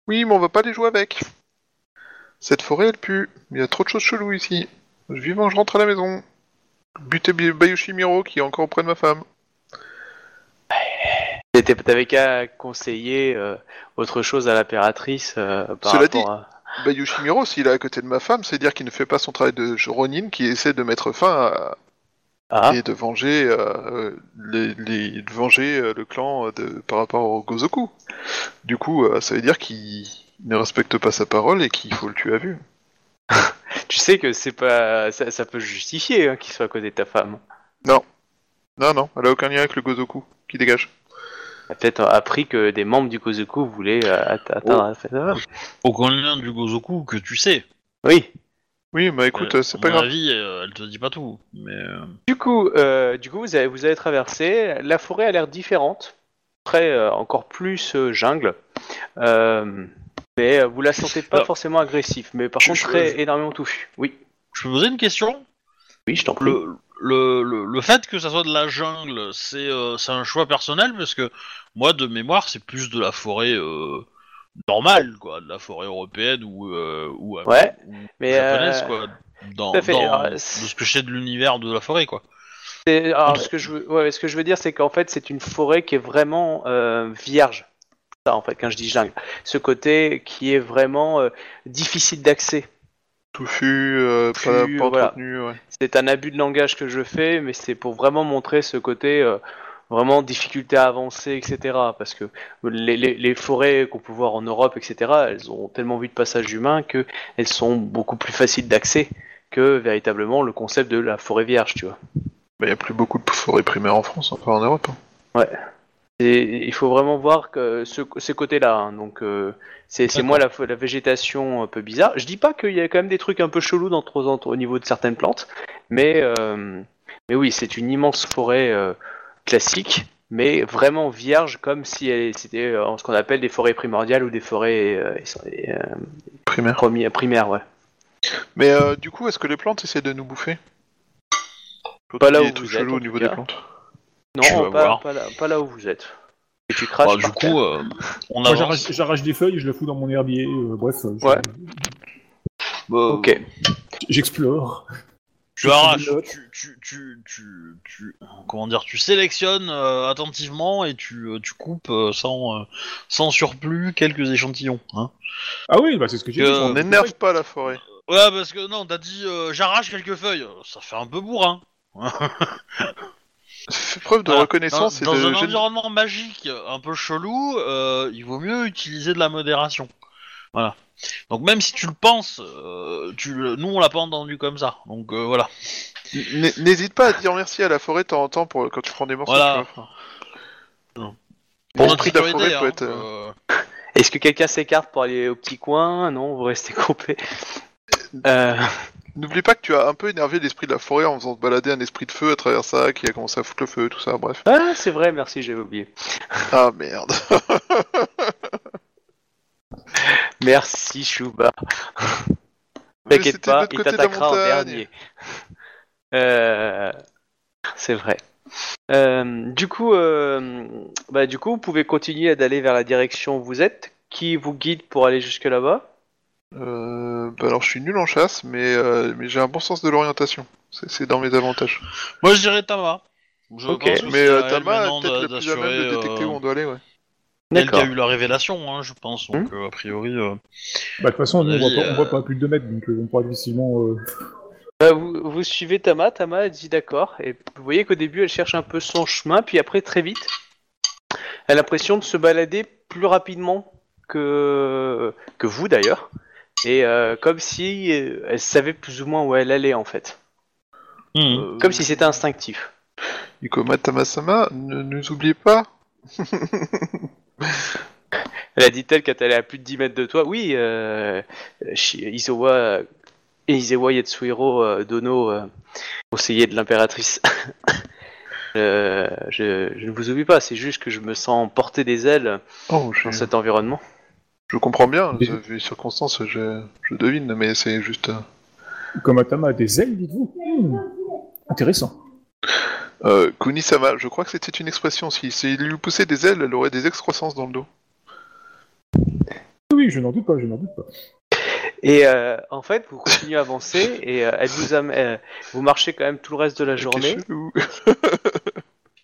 Oui, mais on va pas les jouer avec. Cette forêt, elle pue. Il y a trop de choses cheloues ici. Vivant, je rentre à la maison. Buter Bayushi Miro qui est encore auprès de ma femme. T'avais qu'à conseiller euh, autre chose à l'impératrice euh, par Cela rapport dit- à... Bayushi Miro, s'il est à côté de ma femme, c'est dire qu'il ne fait pas son travail de Ronin, qui essaie de mettre fin à, Ah, et de venger, euh, les, les- de venger euh, le clan de, par rapport au Gozoku. Du coup, ça veut dire qu'il ne respecte pas sa parole et qu'il faut le tuer à vue. Tu sais que c'est pas, ça, ça peut justifier hein, qu'il soit à côté de ta femme. Non, non, elle a aucun lien avec le Gozoku. Qui dégage. T'as peut-être appris que des membres du Kozuku voulaient euh, att- atteindre Oh. ta femme. Aucun lien du Gozoku que tu sais. Oui. Oui, bah écoute, Euh, c'est à pas mon grave. avis, euh, elle te dit pas tout. Mais euh, Du coup, euh, du coup, vous avez, vous avez traversé. La forêt a l'air différente, très euh, encore plus euh, jungle. Euh, mais euh, vous la sentez pas Alors, forcément agressif, mais par je- contre je- très je- énormément touffue. Oui, je peux poser une question oui, je t'en prie. le, le, le, le fait que ça soit de la jungle, c'est euh, c'est un choix personnel parce que moi, de mémoire, c'est plus de la forêt euh, normale, quoi, de la forêt européenne ou, euh, ou, Ouais, ou mais, japonaise, euh, quoi, dans, tout à fait, dans- alors, de c'est- ce que je sais de l'univers de la forêt, quoi. Alors, ce que je veux, ouais, ce que je veux dire, c'est qu'en fait, c'est une forêt qui est vraiment euh, vierge. Ça, en fait, quand je dis jungle, ce côté qui est vraiment euh, difficile d'accès. Touffu, euh, pas, pas voilà. entretenu, ouais. C'est un abus de langage que je fais, mais c'est pour vraiment montrer ce côté euh, vraiment difficulté à avancer, etc. Parce que les, les- les forêts qu'on peut voir en Europe, etc., elles ont tellement vu de passage humain que elles sont beaucoup plus faciles d'accès que véritablement le concept de la forêt vierge, tu vois. Bah, y a plus beaucoup de forêts primaires en France, enfin en Europe. hein. Et il faut vraiment voir que ce, ces côtés-là. hein. Donc, euh, c'est moi la, la végétation un peu bizarre. Je dis pas qu'il y a quand même des trucs un peu chelous dans, au niveau de certaines plantes, mais, euh, mais oui, c'est une immense forêt euh, classique, mais vraiment vierge, comme si elle- c'était euh, ce qu'on appelle des forêts primordiales ou des forêts euh, euh, Primaire. premi- primaires, ouais. Mais euh, du coup, est-ce que les plantes essaient de nous bouffer? Pas là Il où est tout vous chelou êtes, en au niveau des plantes. Tu Non, pas, là, pas là où vous êtes. Et tu craches Bah, du par terre. coup, euh, on Moi, avance. j'arrache- des feuilles, je les fous dans mon herbier. euh, bref, euh, je- Ouais. Bah, Ok. j'explore. Tu arraches, tu, tu, tu, tu, tu- comment dire, tu sélectionnes euh, attentivement et tu, euh, tu coupes euh, sans, euh, sans surplus quelques échantillons. Hein. Ah oui, bah c'est ce que j'ai Que- dit. On n'énerve pas la forêt. Ouais, parce que non, t'as dit euh, j'arrache quelques feuilles, ça fait un peu bourrin. Fais preuve de Voilà. reconnaissance dans, et dans de un gén- environnement magique un peu chelou, euh, il vaut mieux utiliser de la modération. Voilà. Donc même si tu le penses, euh, tu, le- nous on l'a pas entendu comme ça. Donc euh, voilà. N- N'hésite pas à dire merci à la forêt de temps en temps pour quand tu prends des morceaux. Voilà. tu vois. Non. Pour notre l'esprit de la sécurité, forêt peut hein, être. euh, euh, Est-ce que quelqu'un s'écarte pour aller au petit coin? Non, vous restez groupés. Euh, N'oublie pas que tu as un peu énervé l'esprit de la forêt en faisant te balader un esprit de feu à travers ça, qui a commencé à foutre le feu, tout ça, bref. Ah, c'est vrai, merci, j'avais oublié. Ah merde. Merci, Chouba. Mais T'inquiète pas, il t'attaquera en dernier. Euh, C'est vrai. Euh, du coup, euh, bah, du coup, vous pouvez continuer d'aller vers la direction où vous êtes. Qui vous guide pour aller jusque là-bas? Euh, bah alors je suis nul en chasse, mais, euh, mais j'ai un bon sens de l'orientation. C'est c'est dans mes avantages. Moi, je dirais Tama. Je Ok. pense que Mais c'est euh, à elle Tama maintenant est peut-être d'a- le plus à même d'assurer, de détecter euh, où on doit aller, ouais. Elle qui a eu la révélation, hein, je pense. Donc, euh, a priori. euh, Bah, de toute façon, nous, on voit, pas, on voit pas plus de 2 mètres, donc euh, on pourra difficilement. euh, Bah, vous, vous suivez Tama, Tama elle dit d'accord, et vous voyez qu'au début elle cherche un peu son chemin, puis après très vite, elle a l'impression de se balader plus rapidement que, que vous d'ailleurs, et euh, comme si euh, elle savait plus ou moins où elle allait en fait, hmm. Euh, comme si c'était instinctif. Ikoma Tamasama, ne nous oubliez pas. Elle a dit elle quand elle est à plus de 10 mètres de toi, oui, euh, et Izawa Yatsuhiro euh, Dono, euh, conseiller de l'impératrice. Euh, je, je ne vous oublie pas, c'est juste que je me sens porter des ailes Oh, dans cet environnement. Je comprends bien, Et- vu les circonstances, je, je devine, mais c'est juste... euh, Comme Atama a des ailes, dites-vous Hmm, Intéressant. Euh, Kunisama, je crois que c'était une expression. Si, si il lui poussait des ailes, elle aurait des excroissances dans le dos. Oui, je n'en doute pas, je n'en doute pas. Et euh, en fait, vous continuez à avancer et euh, elle vous, am- euh, vous marchez quand même tout le reste de la journée.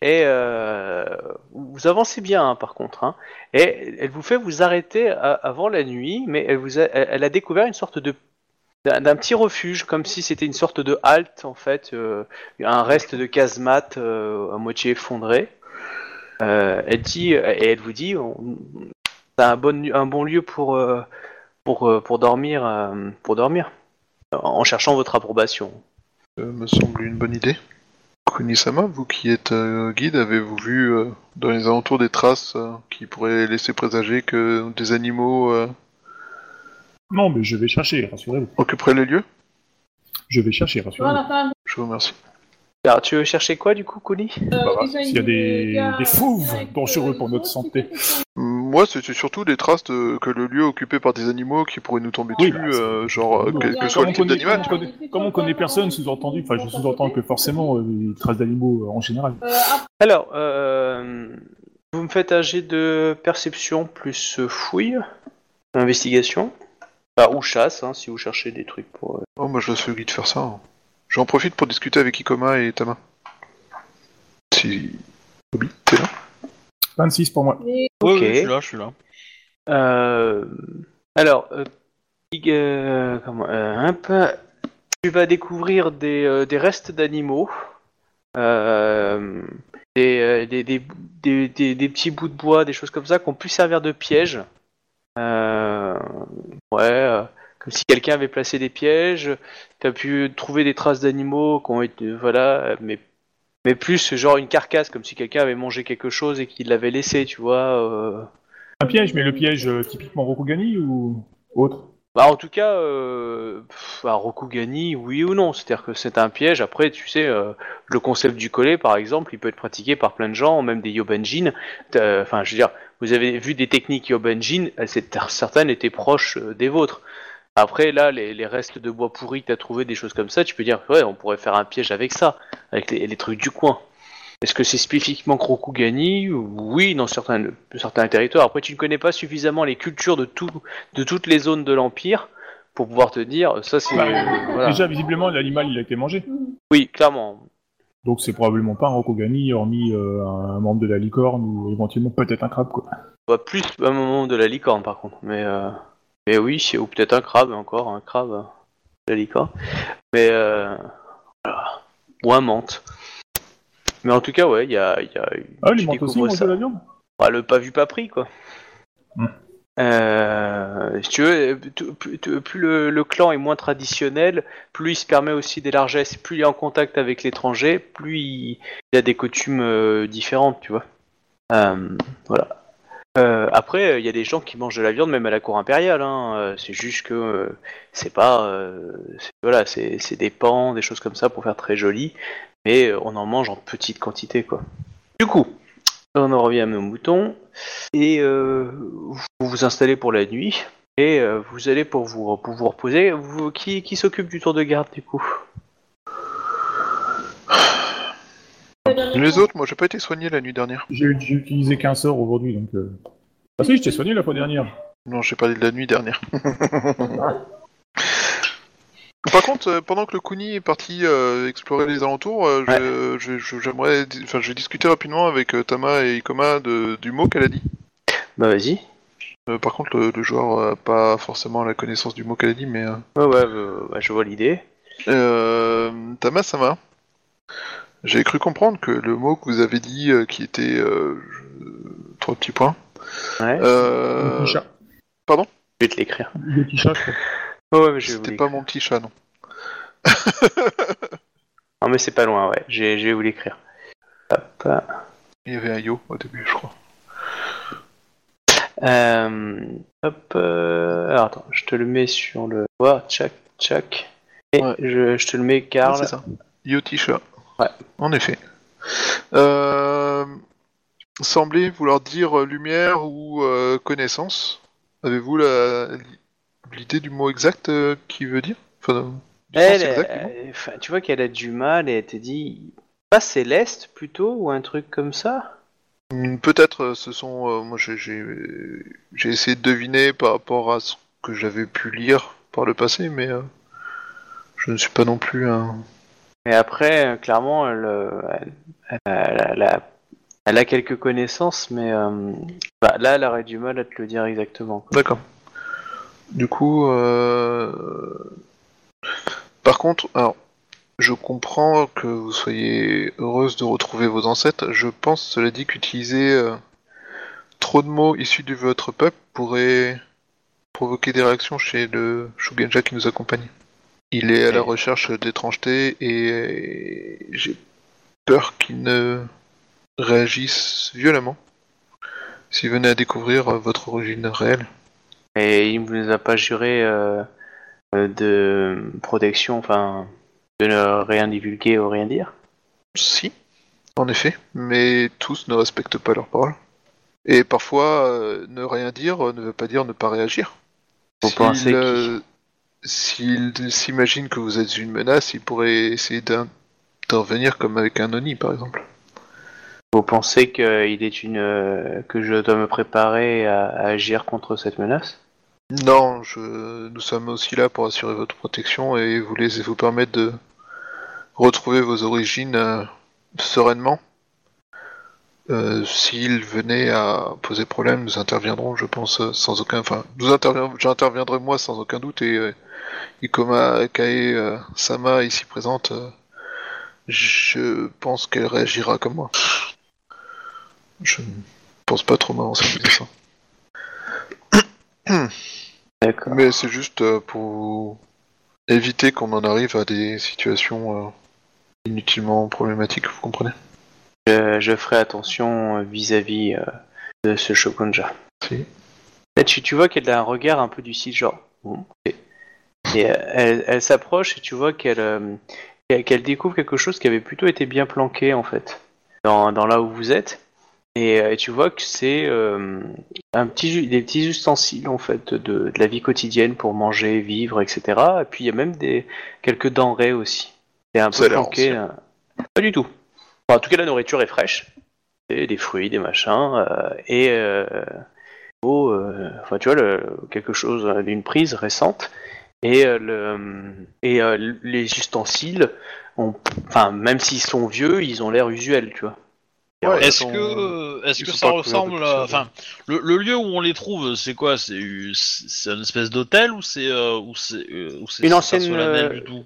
et euh, vous avancez bien hein, par contre. hein. et elle vous fait vous arrêter à- avant la nuit, mais elle vous a, elle a découvert une sorte de d'un petit refuge, comme si c'était une sorte de halte en fait, euh, un reste de casemate euh, à moitié effondré. Euh, elle dit et elle vous dit, c'est un bon un bon lieu pour euh, pour euh, pour dormir euh, pour dormir en cherchant votre approbation. Me semble une bonne idée. Kunisama, vous qui êtes euh, guide, avez-vous vu euh, dans les alentours des traces euh, qui pourraient laisser présager que des animaux euh, Non, mais je vais chercher, rassurez-vous. occuperaient les lieux? Je vais chercher, rassurez-vous. Je vous remercie. Alors tu veux chercher quoi du coup, Kuni Bah, bah, S'il y a des, des fauves dangereux pour notre santé. Moi, c'était surtout des traces de... que le lieu occupé par des animaux qui pourraient nous tomber Oui, dessus, bah, euh, genre euh, Comme quel que on soit le type d'animal. Comme on connaît, comme on connaît personne, sous-entendu, enfin je sous-entends que forcément euh, des traces d'animaux euh, en général. Alors, euh, vous me faites un jet de perception plus euh, fouille, investigation, Enfin, ou chasse, hein, si vous cherchez des trucs pour. euh. Oh, moi je laisse le guide faire ça. hein. J'en profite pour discuter avec Ikoma et Tama. Si. Obi, t'es là? 26 pour moi. Ok. oui, je suis là, je suis là. Euh, alors, euh, euh, comment, euh, un peu, tu vas découvrir des, euh, des restes d'animaux, euh, des, euh, des, des, des, des- des petits bouts de bois, des choses comme ça qui ont pu servir de pièges. Euh, ouais, euh, comme si quelqu'un avait placé des pièges. Tu as pu trouver des traces d'animaux qui ont été, voilà, mais mais plus genre une carcasse, comme si quelqu'un avait mangé quelque chose et qu'il l'avait laissé, tu vois. euh. Un piège, mais le piège euh, typiquement Rokugani ou autre? Bah, en tout cas, euh, pff, à Rokugani, oui ou non. C'est-à-dire que c'est un piège. Après, tu sais, euh, le concept du collet, par exemple, il peut être pratiqué par plein de gens, même des Yobanjin. T'as- Enfin, je veux dire, vous avez vu des techniques Yobanjin, elles certaines étaient proches euh, des vôtres. Après, là, les, les restes de bois pourri que tu as trouvé, des choses comme ça, tu peux dire, ouais, on pourrait faire un piège avec ça, avec les, les trucs du coin. Est-ce que c'est spécifiquement Rokugani Oui, dans certains, certains territoires. Après, tu ne connais pas suffisamment les cultures de, tout, de toutes les zones de l'Empire pour pouvoir te dire, ça c'est... Bah, euh, voilà. Déjà, visiblement, l'animal il a été mangé. Oui, clairement. Donc c'est probablement pas un Rokugani, hormis euh, un membre de la licorne ou éventuellement peut-être un crabe, quoi. Bah, plus un moment de la licorne, par contre. Mais, euh, mais oui, ou peut-être un crabe, encore, un crabe euh, licorne. Mais... Euh, voilà. Ou un menthe. Mais en tout cas, ouais, il y a... il Y a Ah, les tu mantes aussi découvres mangent de la viande? Bah, le pas vu, pas pris, quoi. Hmm. Euh, si tu veux, tu- plus, le, le clan est moins traditionnel, plus il se permet aussi des largesses, plus il est en contact avec l'étranger, plus il, il a des coutumes euh, différentes, tu vois. Euh, voilà. Euh, après, il y a des gens qui mangent de la viande même à la cour impériale. Hein. Euh, C'est juste que euh, c'est pas, euh, voilà, c'est des pans, des choses comme ça pour faire très joli, mais euh, on en mange en petite quantité, quoi. Du coup, on en revient à nos moutons et euh, vous vous installez pour la nuit et euh, vous allez pour vous pour vous reposer. Qui qui s'occupe du tour de garde du coup? Les autres, moi j'ai pas été soigné la nuit dernière. J'ai j'ai utilisé qu'un sort aujourd'hui, donc... Euh... Ah si, je t'ai soigné la fois dernière. Non, j'ai parlé de la nuit dernière. Par contre, euh, pendant que le Kuni est parti euh, explorer les alentours, euh, je- je- je- j'aimerais, di- enfin, je vais discuter rapidement avec euh, Tama et Ikoma de- du mot qu'elle a dit. Bah vas-y. Euh, par contre, le, le joueur euh, a pas forcément la connaissance du mot qu'elle a dit, mais euh, Ouais ouais, euh, bah, je vois l'idée. euh, Tama Sama, j'ai cru comprendre que le mot que vous avez dit, euh, qui était euh, trois petits points. Ouais. Euh, petit chat. Je vais te l'écrire. Le petit chat, je crois. Ouais, ouais, mais je vais vous C'était pas mon petit chat, non. Non mais c'est pas loin, ouais. Je vais je vais vous l'écrire. Hop. Il y avait un yo au début, je crois. Euh, hop. euh, Alors attends, je te le mets sur le. Voilà, tchac, tchac. Et Ouais. je, je te le mets, Ouais, Karl. c'est ça. Yo Tisha. Ouais. En effet. Euh... Semblez vouloir dire euh, lumière ou euh, connaissance. Avez-vous la... l'idée du mot exact euh, qui veut dire? Enfin, du Elle, sens exact du mot? enfin, tu vois qu'elle a du mal et elle te dit. Pas céleste plutôt ou un truc comme ça? Hmm, Peut-être euh, ce sont. euh, moi j'ai, j'ai... j'ai essayé de deviner par rapport à ce que j'avais pu lire par le passé, mais euh, je ne suis pas non plus un. Et après, euh, clairement, elle, euh, elle, a, quelques connaissances, mais euh, bah, là, elle aurait du mal à te le dire exactement. D'accord. Du coup, par contre, alors, je comprends que vous soyez heureuse de retrouver vos ancêtres. Je pense, cela dit, qu'utiliser trop de mots issus de votre peuple pourrait provoquer des réactions chez le Shugenja qui nous accompagne. Il est à la recherche d'étrangeté et j'ai peur qu'il ne réagisse violemment s'il venait à découvrir votre origine réelle. Et il ne vous a pas juré euh, euh, de protection, enfin, de ne rien divulguer ou rien dire? Si, en effet, mais tous ne respectent pas leurs paroles. Et parfois, euh, ne rien dire ne veut pas dire ne pas réagir. Vous S'il, pensez qu'il- euh, S'il s'imagine que vous êtes une menace, il pourrait essayer d'in- d'intervenir comme avec un Oni, par exemple. Vous pensez qu'il est une euh, que je dois me préparer à, à agir contre cette menace? Non, je... nous sommes aussi là pour assurer votre protection et vous laisser vous permettre de retrouver vos origines euh, sereinement. Euh, S'il venait à poser problème, nous interviendrons, je pense, euh, sans aucun. Enfin, nous intervien- j'interviendrai moi sans aucun doute et euh, Ikoma Kae euh, Sama ici présente, je pense qu'elle réagira comme moi. Je ne pense pas trop m'avancer en disant ça. Mais c'est juste pour éviter qu'on en arrive à des situations inutilement problématiques, vous comprenez? Je, je ferai attention euh, vis-à-vis euh, de ce Shogunja. Si. Là, tu, tu vois qu'elle a un regard un peu du style genre. Et euh, elle, elle s'approche et tu vois qu'elle euh, découvre quelque chose qui avait plutôt été bien planqué en fait dans, dans là où vous êtes. Et, et tu vois que c'est euh, un petit ju- des petits ustensiles en fait de, de la vie quotidienne pour manger, vivre, etc. Et puis il y a même des quelques denrées aussi. C'est un peu planqué. Pas du tout. Enfin, en tout cas, la nourriture est fraîche. Et des fruits, des machins, euh, et euh, oh, euh, enfin tu vois le- quelque chose euh, d'une prise récente. Et euh, le et euh, les ustensiles ont, enfin même s'ils sont vieux ils ont l'air usuels tu vois. Ouais, ils Est-ce sont- que, est-ce ils que sont ça pas couverts de ressemble à... poussière, Enfin, le, le lieu où on les trouve, c'est quoi? C'est c'est une espèce d'hôtel ou c'est euh, ou c'est euh, ou c'est Une c'est pas ancienne, solennel euh, du tout?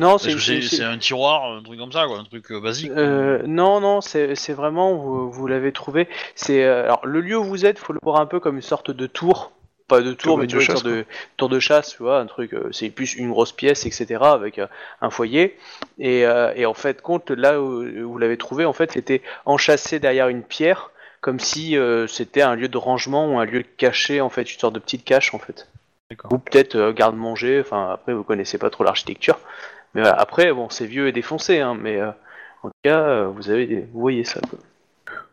Non c'est c'est un tiroir, un truc comme ça, quoi, un truc euh, basique Euh, non, non, c'est vraiment, vous, vous l'avez trouvé. C'est euh, alors le lieu où vous êtes, faut le voir un peu comme une sorte de tour, pas de tour, mais une tu vois, une chasse, sorte de tour de chasse, tu vois, un truc. euh, c'est plus une grosse pièce, etc., avec euh, un foyer. Et, euh, et en fait, compte là où, où vous l'avez trouvé, en fait, c'était enchâssé derrière une pierre comme si euh, c'était un lieu de rangement ou un lieu caché en fait, une sorte de petite cache en fait. D'accord. Ou peut-être euh, garde-manger. Enfin après vous connaissez pas trop l'architecture, mais voilà. après bon c'est vieux et défoncé, hein, mais euh, en tout cas euh, vous avez des- vous voyez ça. Quoi.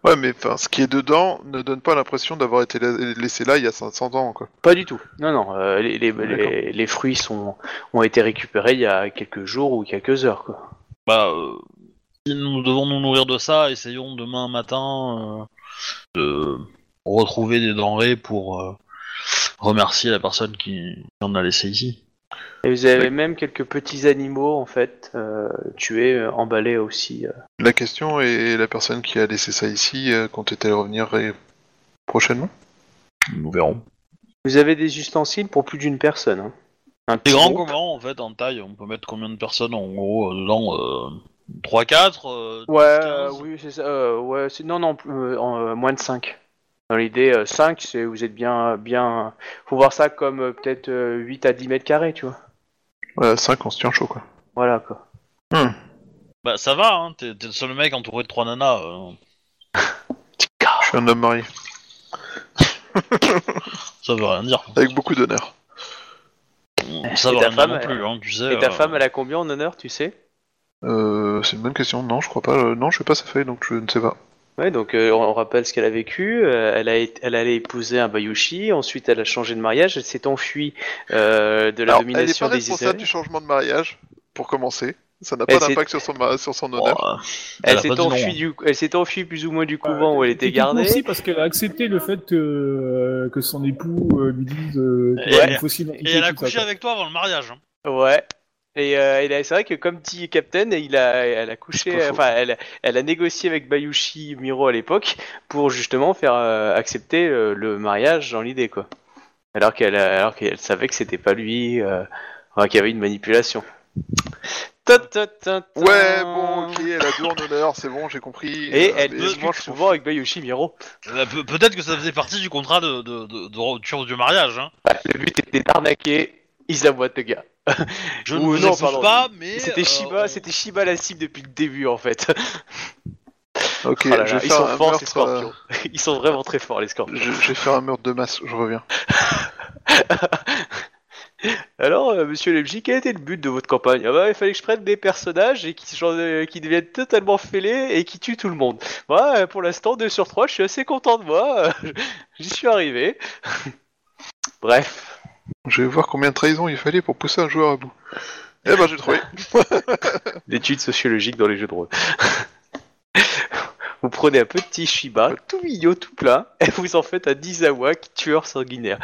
Ouais, mais enfin, ce qui est dedans ne donne pas l'impression d'avoir été la- laissé là il y a 500 ans, quoi. Pas du tout. Non non. euh, les, les, les, les fruits sont ont été récupérés il y a quelques jours ou quelques heures quoi. Bah, euh, si nous devons nous nourrir de ça, essayons demain matin euh, de retrouver des denrées pour euh, remercier la personne qui en a laissé ici. Et vous avez même quelques petits animaux en fait euh, tués, euh, emballés aussi. euh. La question est la personne qui a laissé ça ici euh, compte-t-elle revenir prochainement? Nous verrons. Vous avez des ustensiles pour plus d'une personne. Hein. Un C'est petit grand groupe. comment en fait en taille On peut mettre combien de personnes en gros euh, dedans euh, 3-4 euh, Ouais, 15? euh, oui, c'est ça. euh, ouais, c'est- non, non, euh, en, euh, moins de 5. Dans l'idée, 5, c'est vous êtes bien, bien. Faut voir ça comme euh, peut-être euh, 8 à 10 mètres carrés, tu vois. Ouais, 5 on se tient chaud, quoi. Voilà quoi. Bah ça va, hein, t'es t'es le seul mec entouré de trois nanas. euh, Je suis un homme marié, ça veut rien dire. avec beaucoup d'honneur. Ça Et veut ta rien dire femme, non elle- plus, hein, tu sais. Et ta euh, femme, elle a combien en honneur, tu sais? Euh, c'est une bonne question. Non, je crois pas. Euh, Non, je sais pas sa feuille, donc je ne sais pas. Ouais, donc euh, on rappelle ce qu'elle a vécu. euh, elle, a été- elle allait épouser un Bayushi, ensuite elle a changé de mariage, elle s'est enfuie euh, de la Alors, elle n'est domination pas des responsable du changement de mariage, pour commencer. Ça n'a Elle pas s'est- d'impact sur son, ma- sur son honneur. euh, Elle s'est enfuie du, elle enfuie plus ou moins du couvent où elle était gardée. aussi parce qu'elle a accepté le fait que, que son époux lui dise qu'il Et y a elle- une fausse identité Et elle a couché avec toi avant le mariage. hein. Ouais. Et, euh, et c'est vrai que comme dit Captain, il a, elle a couché, enfin, elle, elle a négocié avec Bayushi Miro à l'époque pour justement faire euh, accepter euh, le mariage dans l'idée, quoi. Alors qu'elle, alors qu'elle savait que c'était pas lui, euh, enfin, qu'il y avait une manipulation. Ta, ta, ta, ta. Ouais, bon, ok, elle a deux en honneur, c'est bon, j'ai compris. Et Euh, elle je souvent avec Bayushi Miro. Euh, pe- Peut-être que ça faisait partie du contrat de, de, de, de rupture du mariage. Hein. Le but était d'arnaquer Isawa Tega. Je Ou ne vous non, pardon. pas, mais. C'était euh, Shiba, on- c'était Shiba la cible depuis le début en fait. Ok, Oh là là, je vais ils faire sont un forts ces meurtre. scorpions. euh, Ils sont vraiment très forts les scorpions. je, je vais faire un meurtre de masse, je reviens. Alors, euh, monsieur Lebji, quel était le but de votre campagne? Ah bah, Il fallait que je prenne des personnages et qui, genre, euh, qui deviennent totalement fêlés et qui tuent tout le monde. Euh, pour l'instant, 2 sur 3, je suis assez content de moi. J'y suis arrivé. Bref. Je vais voir combien de trahisons il fallait pour pousser un joueur à bout. Eh ben, j'ai trouvé. L'étude sociologique dans les jeux de rôle. vous prenez un petit Shiba, tout mignon, tout plein, et vous en faites un Dizawa qui tueur sanguinaire.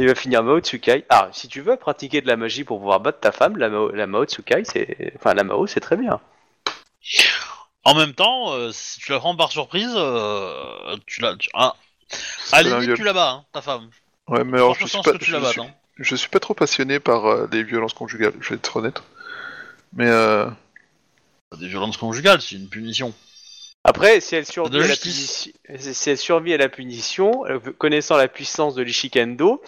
Il va finir Mao Tsukai. Ah, si tu veux pratiquer de la magie pour pouvoir battre ta femme, la Mao, la Mao Tsukai, c'est. Enfin, la Mao, c'est très bien. En même temps, euh, si tu la prends par surprise, euh, tu la. Tu... Ah. À la limite, tu la bats, hein, ta femme. Ouais, mais alors, je suis pas, je suis, Hein. je suis pas trop passionné par euh, les violences conjugales, je vais être honnête. Mais euh, Des violences conjugales, c'est une punition. Après, si elle survit, à la, punition, si elle survit à la punition, connaissant la puissance de l'Ishikendo,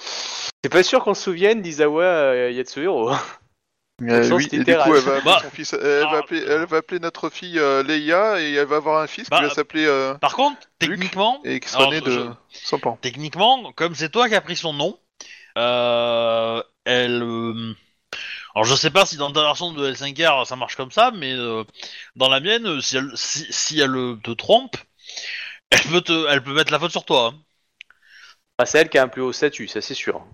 c'est pas sûr qu'on se souvienne d'Izawa euh, Yatsuhiro. euh, oui, et du coup, elle va appeler Bah. son fils, elle, Ah. va appeler, elle va appeler notre fille euh, Leia et elle va avoir un fils Bah, qui va s'appeler euh, Par contre, techniquement, et qui sera alors, né je- de son pan. techniquement, comme c'est toi qui as pris son nom, euh, elle. euh, alors je sais pas si dans ta version de L5R ça marche comme ça, mais euh, dans la mienne, si elle, si, si elle te trompe, elle peut te, elle peut mettre la faute sur toi. hein. Ah, c'est elle qui a un plus haut statut, ça c'est sûr.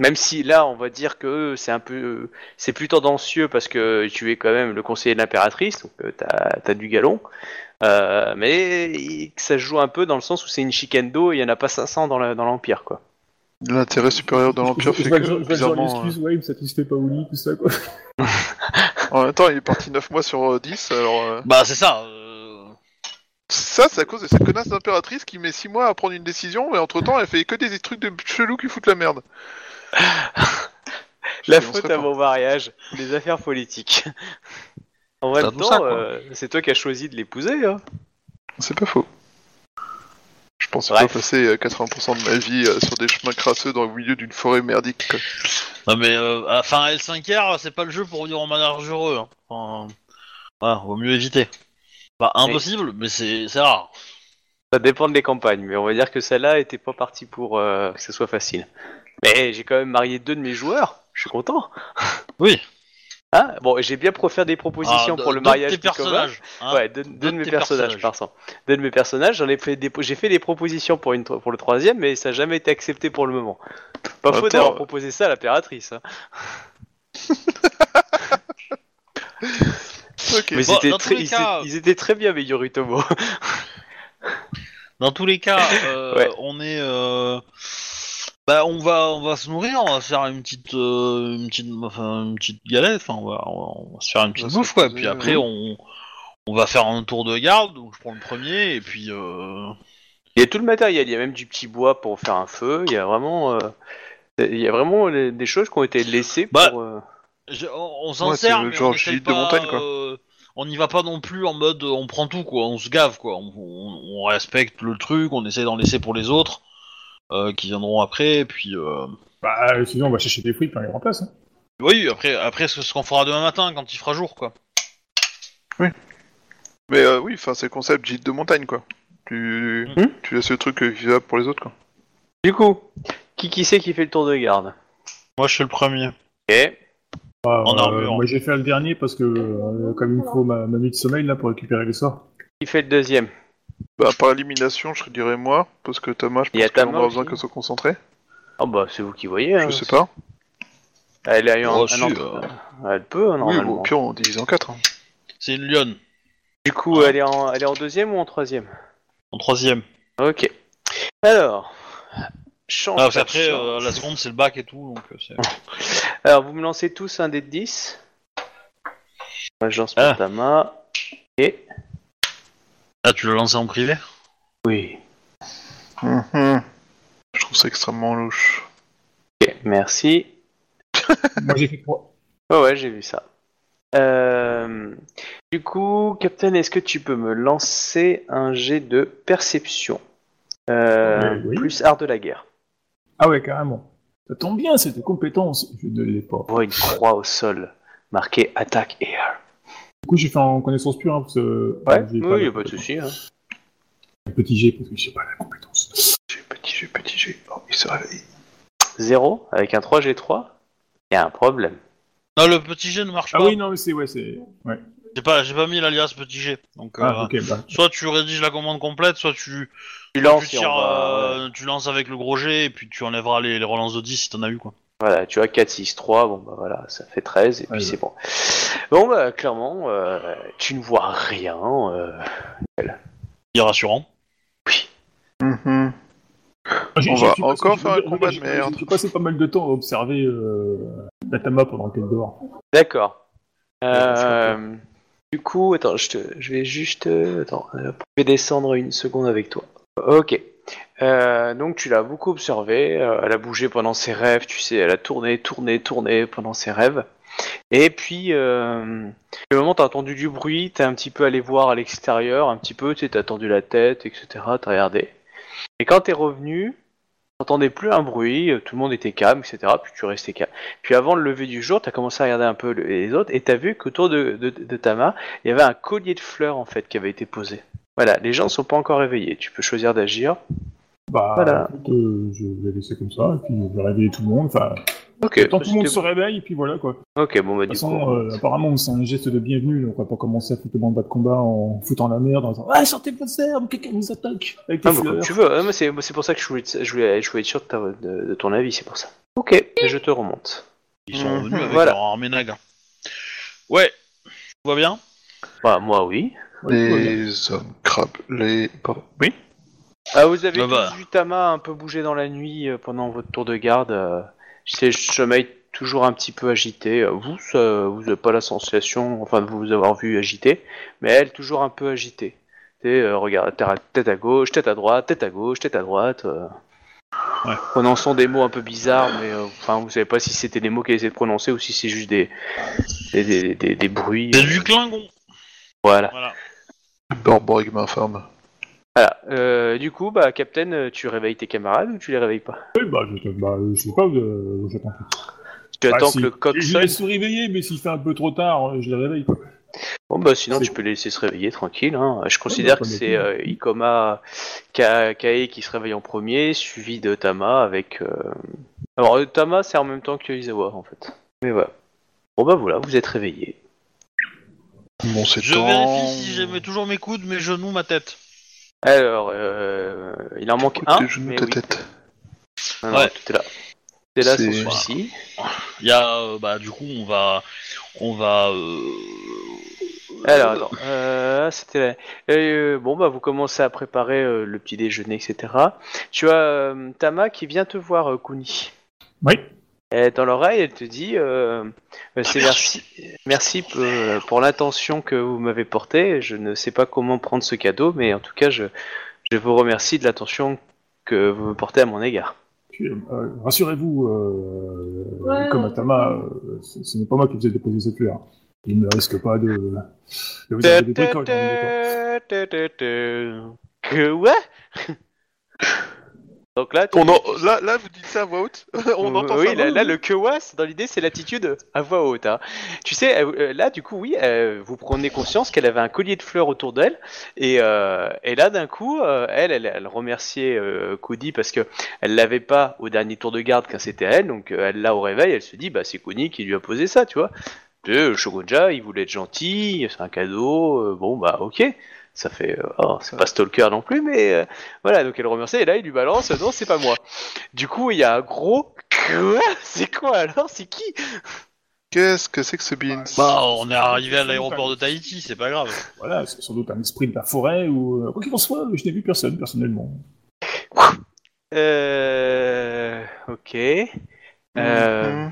Même si là, on va dire que c'est un peu, c'est plus tendancieux parce que tu es quand même le conseiller de l'impératrice, donc euh, t'as as du galon. Euh, mais ça se joue un peu dans le sens où c'est une Shikendo et il y en a pas 500 dans la- dans l'empire, quoi. L'intérêt supérieur de l'Empire Je fait vois que, je bizarrement, l'excuse, ouais, il me satisfait pas au lit, tout ça, quoi. euh, en même temps, il est parti 9 mois sur euh, 10, alors... euh, Bah c'est ça. euh, Ça, c'est à cause de cette connasse d'impératrice qui met 6 mois à prendre une décision, et entre-temps, elle fait que des trucs de chelous qui foutent la merde. La faute à mon mariage, les affaires politiques. En C'est même temps, ça, euh, c'est toi qui as choisi de l'épouser, hein. C'est pas faux. Je pense pas passer euh, 80% de ma vie euh, sur des chemins crasseux dans le milieu d'une forêt merdique. quoi. Non mais euh, enfin L5R c'est pas le jeu pour vivre en mariage heureux. Hein. Enfin, voilà, vaut mieux éviter. Pas impossible, mais c'est c'est rare. Ça dépend des campagnes, mais on va dire que celle-là était pas partie pour euh, que ce soit facile. Mais j'ai quand même marié deux de mes joueurs, je suis content. Oui. Hein bon, j'ai bien pour faire des propositions Ah, pour de- le de mariage tes du commun. personnages. hein. Ouais, deux, de de mes personnages, personnages. Deux de mes personnages, j'en ai fait des, j'ai fait des propositions pour une, pour le troisième, mais ça n'a jamais été accepté pour le moment. Pas Attends. faute d'avoir proposé ça à l'impératrice. Hein. Ok. Mais ils, Bon, étaient dans très, ils, cas- étaient, ils étaient très bien, mais Yoritomo. Dans tous les cas, euh, Ouais. on est. euh, Bah, on va, on va se nourrir, on va se faire une petite, euh, une petite, enfin, une petite galette. Enfin, on va, on va- on va se faire une petite bouffe, quoi. Puis après, on, on va faire un tour de garde. Donc, je prends le premier, et puis. Euh... Il y a tout le matériel, il y a même du petit bois pour faire un feu, il y a vraiment, euh, il y a vraiment les- des choses qui ont été laissées pour. Bah, euh, je- on on s'en Ouais, sert, mais genre on gîte de pas, montagne, quoi. euh, on n'y va pas non plus en mode on prend tout, quoi. On se gave, quoi. On, on- on respecte le truc, on essaie d'en laisser pour les autres qui viendront après, et puis. Euh... Bah, sinon, on va chercher des fruits, puis on les remplace. Hein. Oui, après, après c'est ce qu'on fera demain matin quand il fera jour, quoi. Mais euh, oui, enfin, c'est le concept gîte de montagne, quoi. Tu, Hmm tu laisses le truc euh, vivable pour les autres, quoi. Du coup, qui qui c'est qui fait le tour de garde? Moi, je suis le premier. Ok. Bah, En euh, armure. Moi, j'ai fait le dernier parce que, euh, comme il me faut ma, ma nuit de sommeil là pour récupérer les sorts. Qui fait le deuxième? Bah, par élimination, je dirais moi, parce que Thomas, je Il y a pense qu'on Thomas aura besoin aussi. qu'elle soit concentrée. Oh bah c'est vous qui voyez. Hein. Je sais pas. Elle a eu un, Oh, un si, entre- euh, Elle peut hein, Oui, normalement. au pire, on divise en quatre. hein. C'est une lionne, Du coup, elle est en, elle est en deuxième ou en troisième? En troisième. Ok. Alors, change. Ah, parce qu'après, euh, la seconde, c'est le bac et tout, donc euh, c'est... Alors, vous me lancez tous un dé de 10. Moi, je lance pour Ah. Tama. Et. Ah, tu l'as lancé en privé? Oui. Mhm. Je trouve ça extrêmement louche. Ok, merci. moi, j'ai fait trois. Ouais, ouais, j'ai vu ça. Euh, du coup, Captain, est-ce que tu peux me lancer un jet de perception Euh, Euh, oui. Plus art de la guerre? Ah ouais, carrément. Ça tombe bien, c'est des compétences. Je ne l'ai pas. On voit une croix au sol, marquée attaque air. Du coup, j'ai fait en connaissance pure. Hein, parce que, Ouais, j'ai oui, y a la pas de souci. Hein. Petit G, parce que j'ai pas la compétence. J'ai petit G, petit G. Oh, il se réveille. 0 avec un 3G3. Il y a un problème. Non, le petit G ne marche Ah pas. oui, non, mais c'est. Ouais, c'est. Ouais. J'ai pas, j'ai pas mis l'alias petit G. Donc, Ah, euh, ok, bah. soit tu rédiges la commande complète, soit tu, Tu lances tires, va- euh, tu lances avec le gros G et puis tu enlèveras les, les relances de 10 si t'en as eu, quoi. Voilà, tu vois, 4, 6, 3, bon bah voilà, ça fait 13 et puis c'est bon. Bon bah clairement, euh, tu ne vois rien. euh, C'est rassurant. Mhm. Ah, j'ai- On j'ai- va j'ai encore faire un j'ai- combat de j'ai- merde. J'ai passé pas mal de temps à observer euh, Natama pendant qu'elle dort. D'accord. Euh, du coup, attends, je, te, je vais juste... euh, Attends, euh, je vais descendre une seconde avec toi. Ok. Euh, donc tu l'as beaucoup observé, euh, elle a bougé pendant ses rêves, tu sais, elle a tourné, tourné, tourné pendant ses rêves. Et puis, euh, le moment t'as entendu du bruit, t'es un petit peu allé voir à l'extérieur, un petit peu, tu t'as tendu la tête, etc., t'as regardé. Et quand t'es revenu, t'entendais plus un bruit, euh, tout le monde était calme, etc., puis tu restais calme. Puis avant le lever du jour, t'as commencé à regarder un peu le- les autres, et t'as vu qu'autour de, de, de Tama, il y avait un collier de fleurs, en fait, qui avait été posé. Voilà, les gens ne sont pas encore réveillés, tu peux choisir d'agir. Bah, Voilà. écoute, euh, je vais laisser comme ça, et puis je vais réveiller tout le monde. Enfin, Ok, tant que tout le monde se réveille, et puis voilà quoi. De ok, bon bah toute du façon, coup... euh, apparemment, c'est un geste de bienvenue, donc on va pas commencer à foutre le bas de combat en foutant la merde, en disant Ah, sortez vos armes, quelqu'un nous attaque avec des Ah, bah, tu veux, mais c'est pour ça que je voulais, je voulais, je voulais être sûr de, ta- de- de ton avis, c'est pour ça. Ok, je te remonte. Ils sont Mhm, revenus avec voilà. leur armée naga. Ouais, tout va bien Bah, moi oui. Les hommes crabes, les... Pardon. Oui Ah, vous avez Bah, tous bah. vu Tama un peu bouger dans la nuit euh, pendant votre tour de garde. euh, C'est sommeil toujours un petit peu agité. Vous, ça- vous n'avez pas la sensation, enfin, de vous avoir vu agité, mais elle toujours un peu agitée. Sais, euh, regarde, tête à- tête à gauche, tête à droite, tête à gauche, tête à droite. euh, Ouais. Prononçant des mots un peu bizarres, mais euh, enfin, vous savez pas si c'était des mots qu'elle essaie de prononcer ou si c'est juste des, des, des, des- des bruits. C'est euh, du clingon. Voilà. Voilà. Borborg m'informe. Voilà. Euh, du coup, bah, Captain, euh, tu réveilles tes camarades ou tu les réveilles pas? Oui, bah, je, bah, je sais pas, euh, j'attends. Tu Bah, attends si- que le coq Je sonne laisse se réveiller, mais s'il fait un peu trop tard, euh, je les réveille. Bon bah sinon tu peux les laisser se réveiller tranquille. Hein. Je considère bah, que c'est euh, Ikoma Ka- Kae qui se réveille en premier, suivi de Tama avec. euh, Alors Tama c'est en même temps que Izawa en fait. Mais voilà. Bon bah voilà, vous êtes réveillés. Bon, c'est Je temps. vérifie si j'aimais toujours mes coudes, mes genoux, ma tête. Alors euh, il en manque un. tes genoux, mais ta oui. tête. Non, non, Ouais. tout est là. Tout est là C'est- souci. Il y a, euh, bah, du coup, on va, on va. euh, Alors, attends, euh, c'était là. Euh, bon, bah, vous commencez à préparer euh, le petit déjeuner, etc. Tu as euh, Tama qui vient te voir, euh, Kuni. Oui. Elle est dans l'oreille, elle te dit euh, euh, c'est merci, merci pour, euh, pour l'intention que vous m'avez portée. Je ne sais pas comment prendre ce cadeau, mais en tout cas, je, je vous remercie de l'attention que vous me portez à mon égard. Euh, rassurez-vous, euh, Ouais. comme Atama, euh, ce, ce n'est pas moi qui vous ai déposé cette fleur. Il ne risque pas de, de vous avoir des bricoles temps. Que ouais Donc là, tu- On en- là, là, vous dites ça à voix haute On entend oui, ça là, le que c'est dans l'idée, c'est l'attitude à voix haute. hein. Tu sais, euh, euh, là, du coup, oui, euh, vous prenez conscience qu'elle avait un collier de fleurs autour d'elle, et, euh, et là, d'un coup, euh, elle, elle, elle remerciait Kuni parce que elle l'avait pas au dernier tour de garde quand c'était elle, donc elle l'a au réveil, elle se dit, bah c'est Kuni qui lui a posé ça, tu vois. Le Shogunja, il voulait être gentil, c'est un cadeau, bon bah ok. Ça fait, euh, oh, c'est pas stalker non plus, mais euh, voilà, donc elle le remercie, et là il lui balance, non, c'est pas moi. Du coup, il y a un gros. Quoi? C'est quoi alors? C'est qui? Qu'est-ce que c'est que ce beans? Bah, on est arrivé à l'aéroport de Tahiti, c'est pas grave. Voilà, c'est sans doute un esprit de la forêt ou euh, quoi qu'il en soit, je n'ai vu personne personnellement. Euh. Ok. Euh.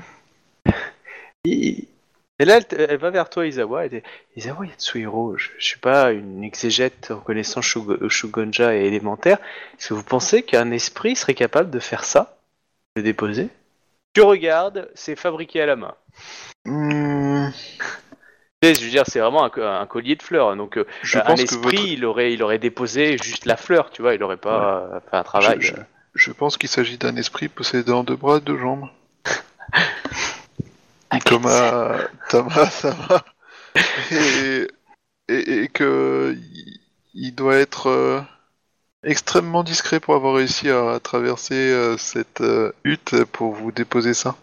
Mhm. il- Et là, elle, va vers toi, Isawa. Elle dit Isawa Yatsuhiro, je, je suis pas une exégète en connaissant Shugo- Shugonja et élémentaire. Est-ce que vous pensez qu'un esprit serait capable de faire ça? De déposer? Tu regardes, c'est fabriqué à la main. Hmm, Je veux dire, c'est vraiment un, co- un collier de fleurs. Donc, euh, Je un pense que esprit, votre- il, aurait, il aurait déposé juste la fleur, tu vois. Il aurait pas euh, fait un travail. Je-. Je pense qu'il s'agit d'un esprit possédant deux bras et deux jambes. Comme à Tama Sama. Et, et, et que il- doit être euh, extrêmement discret pour avoir réussi à traverser euh, cette euh, hutte pour vous déposer ça.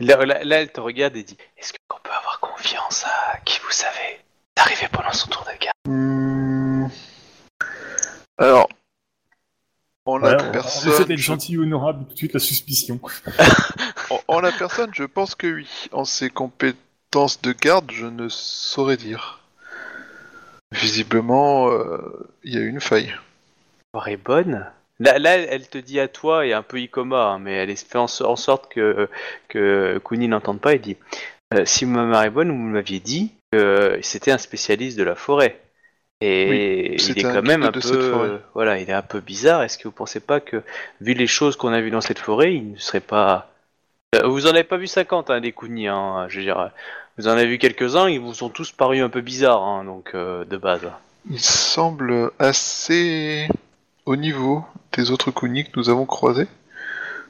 Là, là- là, elle te regarde et dit Est-ce qu'on peut avoir confiance à qui vous savez d'arriver pendant son tour de garde? Hmm. Alors, on personne, essaie d'être je- gentil et honorable, tout de suite la suspicion. en, en la personne, je pense que oui. En ses compétences de garde, je ne saurais dire. Visiblement, euh, il y a une faille. est bonne. Là, là, elle te dit à toi et un peu Ikoma, hein, mais elle fait en, so- en sorte que, que Kuni n'entende pas et dit Euh, Si ma mère est bonne, vous m'aviez dit que c'était un spécialiste de la forêt. Et Oui, il est quand même un peu voilà, il est un peu bizarre. Est-ce que vous pensez pas que, vu les choses qu'on a vues dans cette forêt, il ne serait pas Vous en avez pas vu 50 hein, des Kuni, hein, je veux dire. Vous en avez vu quelques-uns, ils vous sont tous parus un peu bizarres, hein, donc euh, de base. Il semble assez au niveau des autres Kuni que nous avons croisés.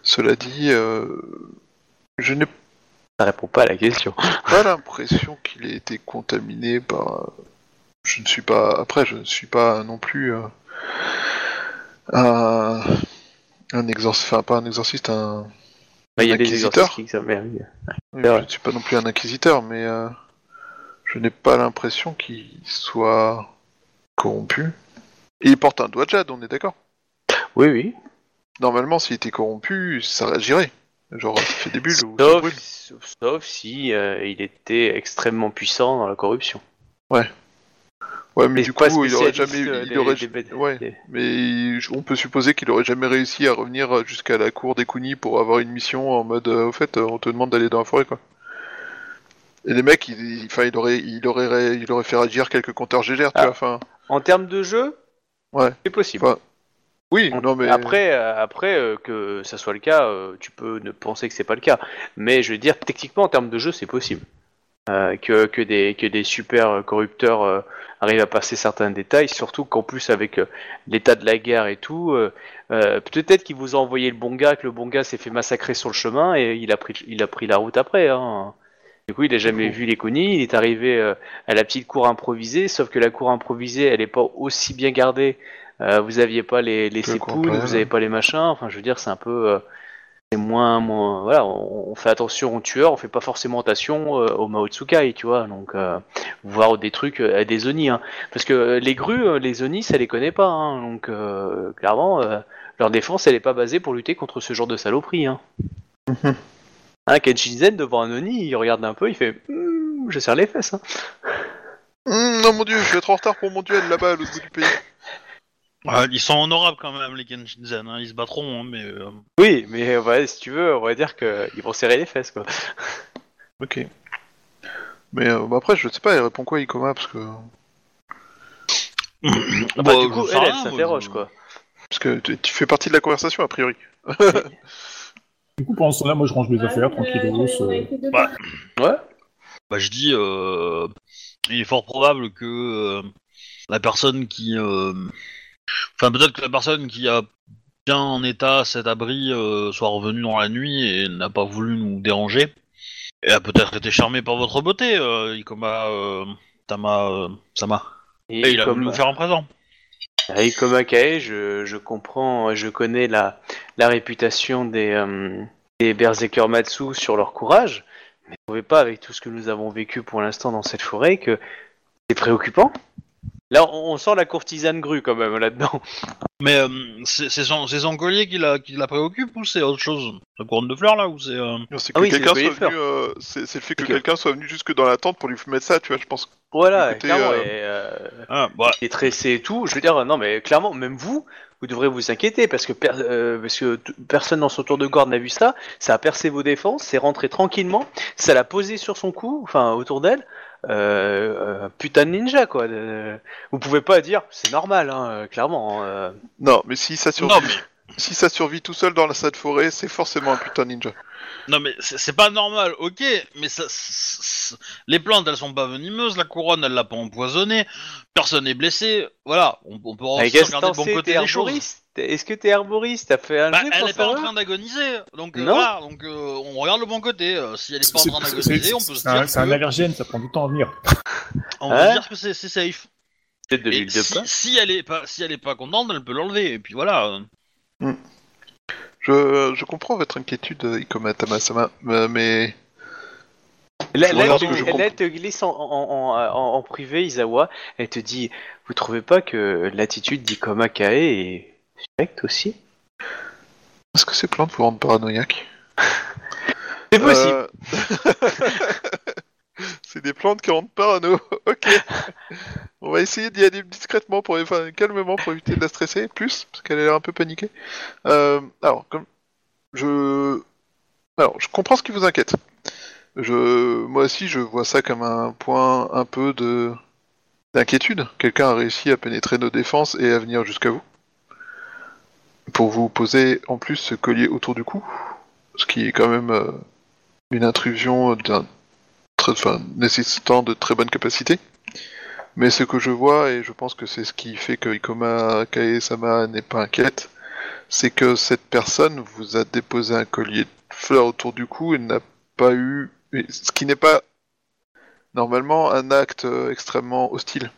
Cela dit, euh, je n'ai Ça répond pas à la question. pas l'impression qu'il ait été contaminé par. Je ne suis pas. Après, je ne suis pas non plus euh, un un exorciste, enfin pas un exorciste, un. Bah, Il y a des mais oui. Je ne suis pas non plus un inquisiteur, mais euh, je n'ai pas l'impression qu'il soit corrompu. Et il porte un doigt de jade, on est d'accord? Oui, oui. Normalement, s'il était corrompu, ça réagirait. Genre, ça fait des bulles ou ça Sauf, brûle. sauf, sauf si euh, il était extrêmement puissant dans la corruption. Ouais, mais Mais du coup, il aurait jamais. euh, Il des- aurait... des bêtes- Ouais, mais on peut supposer qu'il aurait jamais réussi à revenir jusqu'à la cour des Kuni pour avoir une mission en mode, euh, au fait, euh, on te demande d'aller dans la forêt, quoi. Et les mecs, il, il- enfin, il aurait, il aurait, il aurait fait agir quelques compteurs GGR, tu Ah. vois. Enfin, En termes de jeu, Ouais. c'est possible. Enfin, oui, non mais Après, après euh, que ça soit le cas, euh, tu peux ne penser que c'est pas le cas. Mais je veux dire, techniquement, en termes de jeu, c'est possible. Euh, que, que, des, que des super euh, corrupteurs euh, arrivent à passer certains détails, surtout qu'en plus avec euh, l'état de la guerre et tout, peut-être qu'il vous a envoyé le bon gars, que le bon gars s'est fait massacrer sur le chemin et il a pris, il a pris la route après. Hein. Du coup, il a jamais vu les Connie. Il est arrivé à la petite cour improvisée, sauf que la cour improvisée, elle est pas aussi bien gardée. Vous aviez pas les, les sépoules, vous avez pas les machins. Enfin, je veux dire, c'est un peu, c'est moins, moins. Voilà, on, on fait attention aux tueurs, on fait pas forcément attention euh, aux Maotsukai, tu vois. Donc, euh, voir des trucs euh, à des Oni, hein. parce que euh, les grues, euh, les Oni, ça les connaît pas. Hein. Donc, euh, clairement, euh, leur défense, elle est pas basée pour lutter contre ce genre de saloperie. Hein. Mhm. Hein, Kenshinzen devant un Oni, il regarde un peu, il fait Hmm, Je serre les fesses. Hein. Hum, non, mon dieu, je vais être en retard pour mon duel là-bas à l'autre bout du pays. Ils sont honorables quand même, les Kenshinzen, hein, ils se battront, hein, mais... euh, Oui, mais euh, ouais, si tu veux, on va dire qu'ils vont serrer les fesses. quoi. Ok. Mais euh, bah après, je sais pas, il répond quoi, Ikoma Parce que, Ah bah, bah, du coup, elle, s'interroge. quoi. parce que tu, tu fais partie de la conversation, a priori. Du coup, pendant ce temps-là, moi, je range mes affaires, tranquillos. euh, Bah, Ouais. Bah, je dis, euh, il est fort probable que euh, la personne qui, euh, enfin peut-être que la personne qui a bien en état cet abri euh, soit revenue dans la nuit et n'a pas voulu nous déranger. Et a peut-être été charmée par votre beauté, euh, Ikoma euh, Tama euh, Sama. Et, Et il a voulu nous faire un présent. et comme Akae, je, je comprends, je connais la, la réputation des, des Berserker Matsu sur leur courage. Mais vous trouvez pas, avec tout ce que nous avons vécu pour l'instant dans cette forêt, que c'est préoccupant Là, on, on sent la courtisane grue quand même là-dedans. Mais euh, c'est c'est son, c'est son collier qui la, qui la préoccupe ou c'est autre chose? La couronne de fleurs là ou c'est euh, Non, C'est Ah oui, c'est quelqu'un le soit collier venu. euh, c'est c'est le fait que Ok. quelqu'un soit venu jusque dans la tente pour lui mettre ça, tu vois, je pense. Voilà, Écoutez, clairement. euh, et, euh, Ah bah tressé et tout. Je veux dire, non, mais clairement, même vous, vous devrez vous inquiéter parce que, per- euh, parce que t- personne dans son tour de garde n'a vu ça. Ça a percé vos défenses, c'est rentré tranquillement, ça l'a posé sur son cou, enfin autour d'elle. Euh, euh, putain de ninja, quoi. Euh, vous pouvez pas dire, c'est normal, hein, euh, clairement. hein, euh. Non, mais si ça survit, non mais si ça survit tout seul dans la salle forêt, c'est forcément un putain de ninja. Non mais c'est c'est pas normal, ok, mais ça, c'est- c'est- les plantes elles sont pas venimeuses, la couronne elle l'a pas empoisonnée, personne n'est blessé, voilà, on, on peut Mais qu'est-ce regarder le bon côté des choses. herboriste Est-ce que t'es herboriste? T'as fait un Bah, jet elle pour est pas en savoir train d'agoniser, donc euh, Non. voilà, donc euh, on regarde le bon côté. euh, si elle est pas en train d'agoniser, on peut se dire C'est un que allergène, ça prend du temps à venir. on va Hein se dire que c'est safe. Peut-être de Et l'huile de si, elle est pas, si elle est pas contente, elle peut l'enlever. Et puis voilà. Je, je comprends votre inquiétude, Ikoma Tamasama, mais Là, là, je te- glisse en, en, en, en- en privé, Isawa. Elle te dit Vous trouvez pas que l'attitude d'Ikoma Kae est suspecte aussi est-ce que ces plantes vous rendent paranoïaque C'est possible. Euh, C'est des plantes qui rendent parano. ok. On va essayer d'y aller discrètement, pour, enfin calmement, pour éviter de la stresser plus, parce qu'elle a l'air un peu paniquée. Euh, alors, comme je, alors, je comprends ce qui vous inquiète. Je, moi aussi, je vois ça comme un point un peu de d'inquiétude. Quelqu'un a réussi à pénétrer nos défenses et à venir jusqu'à vous pour vous poser en plus ce collier autour du cou, ce qui est quand même euh, une intrusion d'un enfin, nécessitant de très bonnes capacités. Mais ce que je vois, et je pense que c'est ce qui fait que Ikoma Kae-sama n'est pas inquiète, c'est que cette personne vous a déposé un collier de fleurs autour du cou et n'a pas eu... Ce qui n'est pas normalement un acte euh, extrêmement hostile.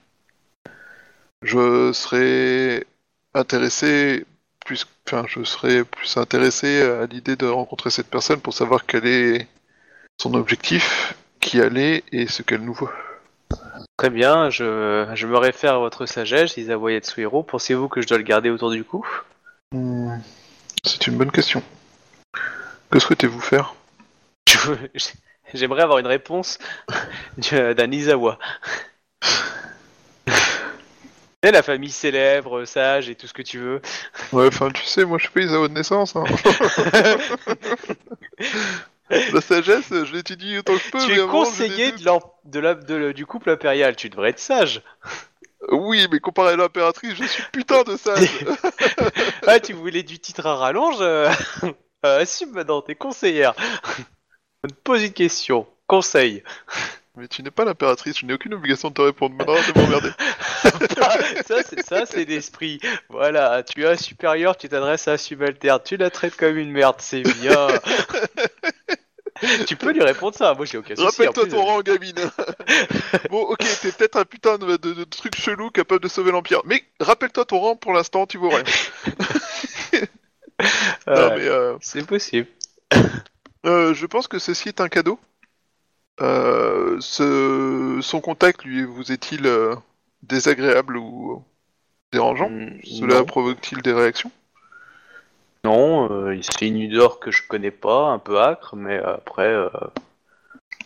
Je serais intéressé plus, enfin, je serais plus intéressé à l'idée de rencontrer cette personne pour savoir quel est son objectif, qui elle est et ce qu'elle nous veut. Très bien, je, je me réfère à votre sagesse, Isawa Yatsuhiro. Pensez-vous que je dois le garder autour du cou? Hmm, C'est une bonne question. Que souhaitez-vous faire? J'aimerais avoir une réponse du- d'un Isawa. La famille célèbre, sage et tout ce que tu veux. Ouais, enfin, tu sais, moi je suis pas Isawa de naissance. Hein. La sagesse, je l'étudie autant que je peux. tu mais es avant, conseiller de de la- de du couple impérial, tu devrais être sage. Oui, mais comparé à l'impératrice, je suis putain de sage. Ah, tu voulais du titre à rallonge euh, euh, Assume maintenant, t'es conseillère. On te pose une question. Conseil. Mais tu n'es pas l'impératrice, je n'ai aucune obligation de te répondre. Maintenant, de m'emmerder. ça, c'est ça, c'est l'esprit. Voilà, tu as un supérieur, tu t'adresses à un subalterne, tu la traites comme une merde, c'est bien. tu peux lui répondre ça, moi j'ai aucun souci. Rappelle-toi ton rang, gamine. bon, ok, t'es peut-être un putain de, de- de truc chelou capable de sauver l'Empire. Mais rappelle-toi ton rang, pour l'instant, tu vaux rien. euh, Non, mais, euh, C'est possible. euh, je pense que ceci est un cadeau. Euh, ce... Son contact, lui, vous est-il euh, désagréable ou dérangeant? Mm, Cela provoque-t-il des réactions? Non, euh, c'est une Udor que je connais pas, un peu acre, mais après. euh,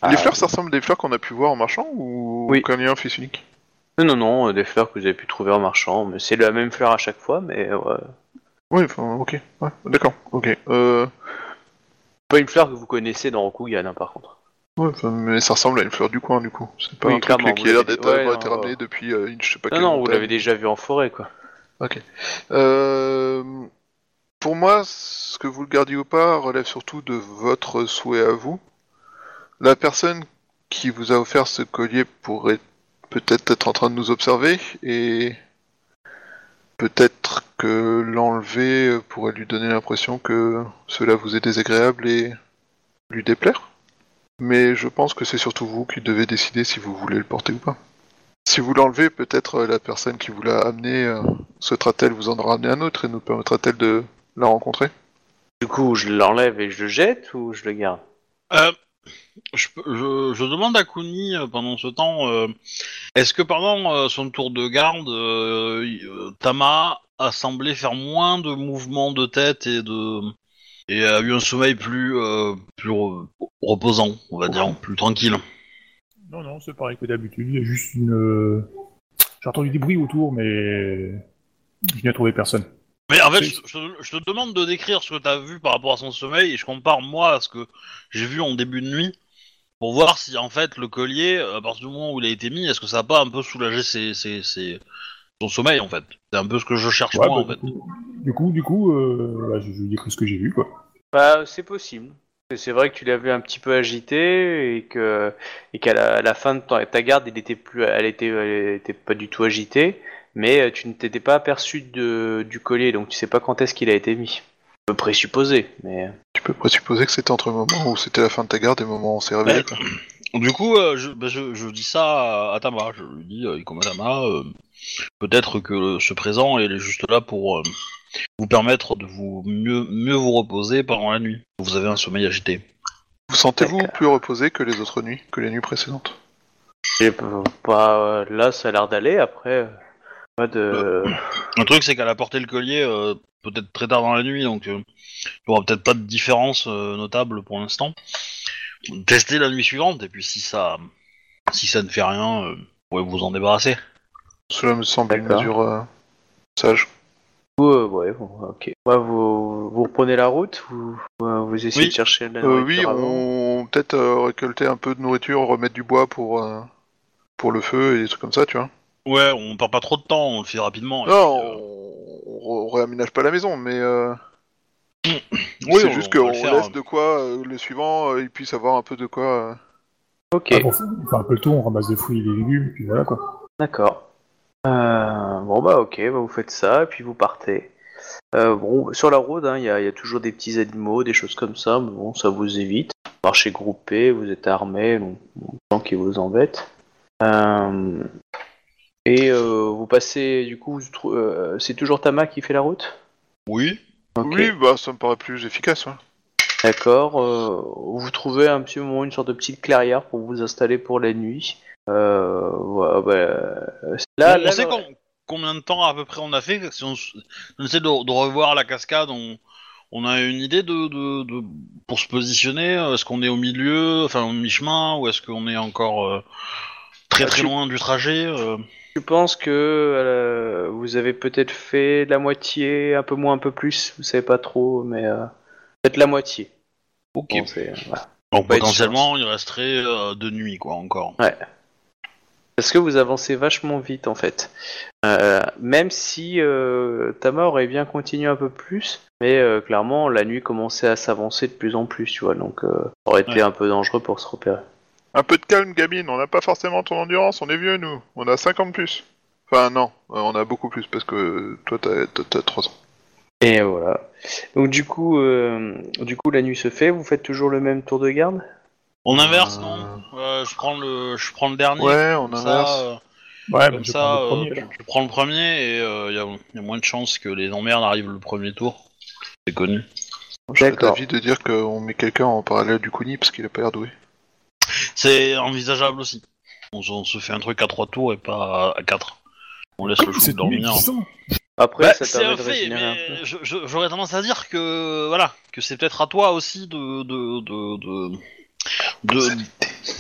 Les ah, fleurs, ça ressemble à des fleurs qu'on a pu voir en marchant ou Oui. qu'un lien fils unique? Non, non, non, des fleurs que vous avez pu trouver en marchand, mais c'est la même fleur à chaque fois, mais ouais. Oui, enfin, ok. Ouais, d'accord, ok. Euh... pas une fleur que vous connaissez dans Rokugan, hein, par contre. Ouais, enfin, mais ça ressemble à une fleur du coin, du coup. C'est pas Oui, un truc clairement, qui vous a l'air l'avez- d'être ouais, avoir non, été ramené ouais. depuis euh, une je sais pas Non, quelle non, vous montagne. l'avez déjà vu en forêt, quoi. Euh, pour moi, ce que vous le gardiez ou pas relève surtout de votre souhait à vous. La personne qui vous a offert ce collier pourrait peut-être être en train de nous observer et peut-être que l'enlever pourrait lui donner l'impression que cela vous est désagréable et lui déplaire. Mais je pense que c'est surtout vous qui devez décider si vous voulez le porter ou pas. Si vous l'enlevez, peut-être euh, la personne qui vous l'a amené euh, souhaitera-t-elle vous en ramener un autre et nous permettra-t-elle de la rencontrer? Du coup, je l'enlève et je le jette ou je le garde? Euh, je, peux- je, je demande à Kuni euh, pendant ce temps, euh, est-ce que pendant euh, son tour de garde, Tama a semblé faire moins de mouvements de tête et de et a eu un sommeil plus euh, plus re- reposant, on va dire, plus tranquille. Non, non, c'est pareil que d'habitude. Il y a juste une. euh, J'ai entendu des bruits autour, mais je n'ai trouvé personne. Mais en fait, je, je- je te demande de décrire ce que tu as vu par rapport à son sommeil et je compare moi à ce que j'ai vu en début de nuit pour voir si en fait le collier, à partir du moment où il a été mis, est-ce que ça a pas un peu soulagé ses, ses- ses- son sommeil en fait. C'est un peu ce que je cherche Ouais, moi bah, en fait. du, coup, du coup, du coup, euh, bah, je, je lui ai décrit ce que j'ai vu, quoi. Bah, c'est possible. C'est vrai que tu l'as vu un petit peu agité et que et qu'à la, fin de ta, ta garde, il était plus, elle était, elle était pas du tout agitée, mais euh, tu ne t'étais pas aperçu de, du collier, donc tu sais pas quand est-ce qu'il a été mis. On peut présupposer, mais Tu peux présupposer que c'était entre le moment où c'était la fin de ta garde et le moment où on s'est réveillé. Ouais. Du coup, euh, je, bah, je, je dis ça à, à Tama. Je lui dis, euh, Ikoma Tama, euh, peut-être que ce présent il est juste là pour euh, vous permettre de vous mieux, mieux vous reposer pendant la nuit. Vous avez un sommeil agité. Vous sentez-vous plus reposé que les autres nuits, que les nuits précédentes? J'ai pas. Là, ça a l'air d'aller. Après, euh, pas de. Le truc, c'est qu'elle a porté le collier euh, peut-être très tard dans la nuit, donc euh, il y aura peut-être pas de différence euh, notable pour l'instant. Testez la nuit suivante, et puis si ça, si ça ne fait rien, euh, vous pourrez vous en débarrasser. Cela me semble une D'accord. mesure euh, sage. Euh, ouais, bon, ok. Ouais, vous, vous reprenez la route ou euh, vous essayez Oui. de chercher de la Euh, oui, nourriture avant on peut-être euh, récolter un peu de nourriture, remettre du bois pour, euh, pour le feu et des trucs comme ça, tu vois. Ouais, on perd pas trop de temps, on le fait rapidement. et Non, puis, euh, on, on réaménage pas la maison, mais euh, oui, c'est juste qu'on laisse hein. de quoi euh, le suivant, euh, il puisse avoir un peu de quoi. euh. Ok, Ah, bon, on fait un peu le tour, on ramasse des fruits et des légumes, puis voilà, quoi. d'accord. Euh, bon bah ok, bah, vous faites ça et puis vous partez. Euh, bon, sur la route, hein, il y, a, il y a toujours des petits animaux, des choses comme ça, mais bon, ça vous évite. Marchez groupé, vous êtes armés, donc bon, tant qui vous embête. Euh, et euh, vous passez, du coup, vous trou- euh, c'est toujours Tama qui fait la route? Oui. Oui, bah ça me paraît plus efficace. ouais. D'accord. euh, vous trouvez un petit moment une sorte de petite clairière pour vous installer pour la nuit. Euh, voilà, bah, là, on là, sait combien de temps à peu près on a fait Si on, on essaie de, de revoir la cascade, on, on a une idée de, de, de- pour se positionner. euh, Est-ce qu'on est au milieu, enfin au mi-chemin, ou est-ce qu'on est encore euh, très Ah, très loin du trajet Je pense que euh, vous avez peut-être fait la moitié, un peu moins, un peu plus? Vous savez pas trop, mais euh, peut-être la moitié. Ok. Bon, c'est- voilà. Potentiellement, il resterait euh, de nuit, quoi, encore. Parce que vous avancez vachement vite en fait. Euh, même si euh, Tama aurait bien continué un peu plus, mais clairement la nuit commençait à s'avancer de plus en plus, tu vois, donc ça aurait été Ouais. un peu dangereux pour se repérer. Un peu de calme, gamine, on n'a pas forcément ton endurance, on est vieux nous, on a 50 plus. Enfin non, euh, on a beaucoup plus parce que toi t'as t'as 3 ans. Et voilà. Donc du coup, euh, du coup, la nuit se fait. Vous faites toujours le même tour de garde? On inverse, Euh. non? Euh, Je prends le, je prends le dernier. Ouais, on comme inverse. ça, euh, Ouais, comme bah, je ça, prends le euh, premier, prends le et il y, a, y a moins de chances que les emmerdes arrivent le premier tour. C'est connu. D'accord. d'avis de dire qu'on met quelqu'un en parallèle du Kuni parce qu'il a pas l'air doué. C'est envisageable aussi. On, se- on se fait un truc à trois tours et pas à quatre. On laisse le chou C'est dormir. Après, Bah, ça c'est un fait, mais j'aurais tendance à dire que voilà, que c'est peut-être à toi aussi de de de de, de-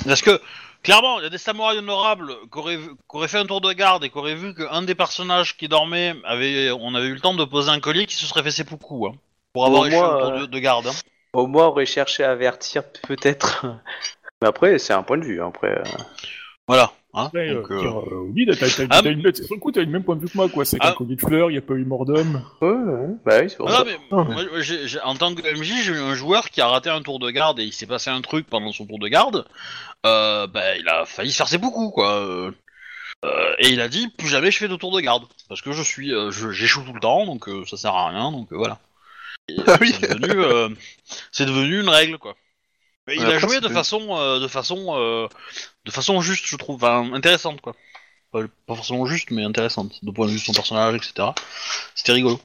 parce que clairement, il y a des samouraïs honorables qui auraient, qui auraient fait un tour de garde et qui auraient vu qu'un des personnages qui dormait avait, on avait eu le temps de poser un collier qui se serait fait seppuku, hein, pour avoir échoué moins, un tour euh, de, de garde. hein. Au moins, on aurait cherché à avertir peut-être. Mais après, c'est un point de vue. hein, Après, euh. Voilà. Hein, Après, donc, euh, euh, dire, euh, oui, t'as, t'as, t'as, Ah, t'as une, sur le coup, t'as le même point de vue que moi, quoi. C'est Ah. qu'un collier de fleurs, il n'y a pas eu mort d'homme. Ouais, ouais, bah oui, c'est pour Ah, ça. mais Ah, moi, j'ai- j'ai- en tant que MJ, j'ai eu un joueur qui a raté un tour de garde et il s'est passé un truc pendant son tour de garde. Euh, bah, il a failli se faire ses beaucoup, quoi. Euh, euh, et il a dit plus jamais je fais de tour de garde parce que je suis, euh, je- j'échoue tout le temps, donc euh, ça sert à rien, donc euh, voilà. Et, Ah oui. C'est devenu, euh, c'est devenu une règle, quoi. Mais il a joué c'est de façon, euh, de façon, euh, de façon juste, je trouve, enfin, intéressante, quoi. Pas, pas forcément juste, mais intéressante, de point de vue de son personnage, etc. C'était rigolo.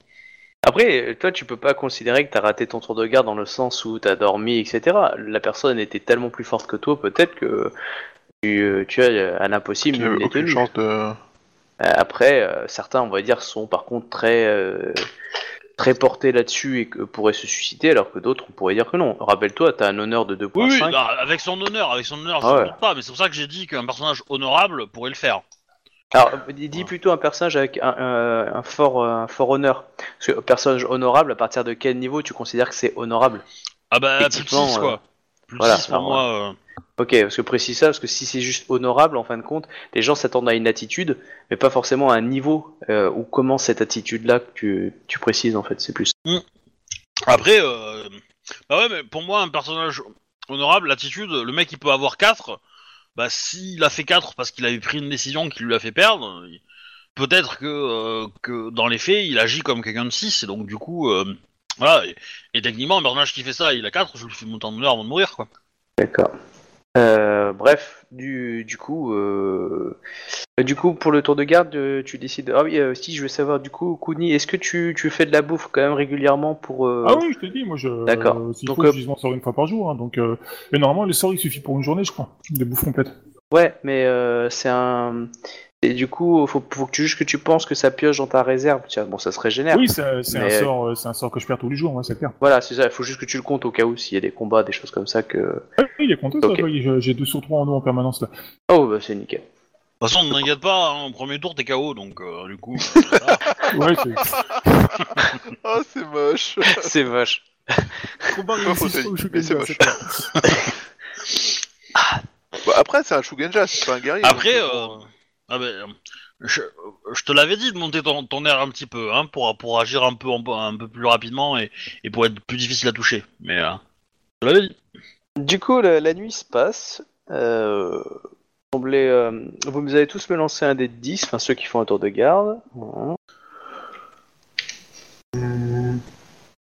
Après, toi, tu peux pas considérer que t'as raté ton tour de garde dans le sens où t'as dormi, etc. La personne était tellement plus forte que toi, peut-être que tu, euh, tu as à l'impossible n'est aucune tenu. chance de. Euh, Après, euh, certains, on va dire, sont par contre très euh, très portés là-dessus et que pourraient se susciter, alors que d'autres, on pourrait dire que non. Rappelle-toi, t'as un honneur de 2.5. Oui, oui, bah, avec son honneur, avec son honneur, je Ah ne ouais. doute pas, mais c'est pour ça que j'ai dit qu'un personnage honorable pourrait le faire. Alors, dis plutôt un personnage avec un, un- un fort, un fort honneur. Parce que personnage honorable, à partir de quel niveau tu considères que c'est honorable? Ah bah, plus de 6, euh, quoi. Plus voilà, de 6 pour alors, moi. euh, Ok, parce que précise ça, parce que si c'est juste honorable, en fin de compte, les gens s'attendent à une attitude, mais pas forcément à un niveau euh, où comment cette attitude-là que tu, tu précises, en fait, c'est plus. Après, euh... bah ouais, mais pour moi, un personnage honorable, l'attitude, le mec il peut avoir 4, bah s'il a fait 4 parce qu'il avait pris une décision qui lui a fait perdre, peut-être que, euh, que dans les faits, il agit comme quelqu'un de 6, et donc du coup, voilà, et, et techniquement, un personnage qui fait ça, il a 4, je lui fais monter en honneur avant de mourir, quoi. D'accord. Euh, bref, du, du coup, euh, du coup, pour le tour de garde, euh, tu décides. Ah oui, euh, si, je veux savoir, du coup, Kuni, est-ce que tu, tu fais de la bouffe quand même régulièrement pour. euh, Ah oui, je te dis, moi, je. D'accord. Donc, faut, je m'en sors une fois par jour, hein, donc. Euh... Mais normalement, les sorts, il suffit pour une journée, je crois. Des bouffes complètes. Ouais, mais c'est un. Et du coup, faut, faut que tu juste que tu penses que ça pioche dans ta réserve. Tiens, bon, ça se régénère. Oui, c'est un sort, euh, c'est un sort que je perds tous les jours, ouais, c'est clair. Voilà, c'est ça. Il faut juste que tu le comptes au cas où s'il y a des combats, des choses comme ça que. Ah oui, il est content, ça, oui, j'ai- j'ai 2 sur 3 en eau en permanence là. Oh, bah c'est nickel. De toute façon, ne t'inquiète pas, hein, au premier tour, t'es KO, donc euh, du coup... euh, voilà. Ouais, c'est. Ah, c'est moche. c'est vache. Combat c'est moche. Bah, après, c'est un Shugenja, c'est pas un guerrier. Après, donc, euh, ah ben, je, je te l'avais dit de monter ton, ton air un petit peu, hein, pour, pour agir un peu, un peu plus rapidement et, et pour être plus difficile à toucher. Mais euh, je te l'avais dit. Du coup, la, la nuit se passe. Euh, semblez, euh, vous avez tous me lancé un dé de 10, enfin ceux qui font un tour de garde. Voilà.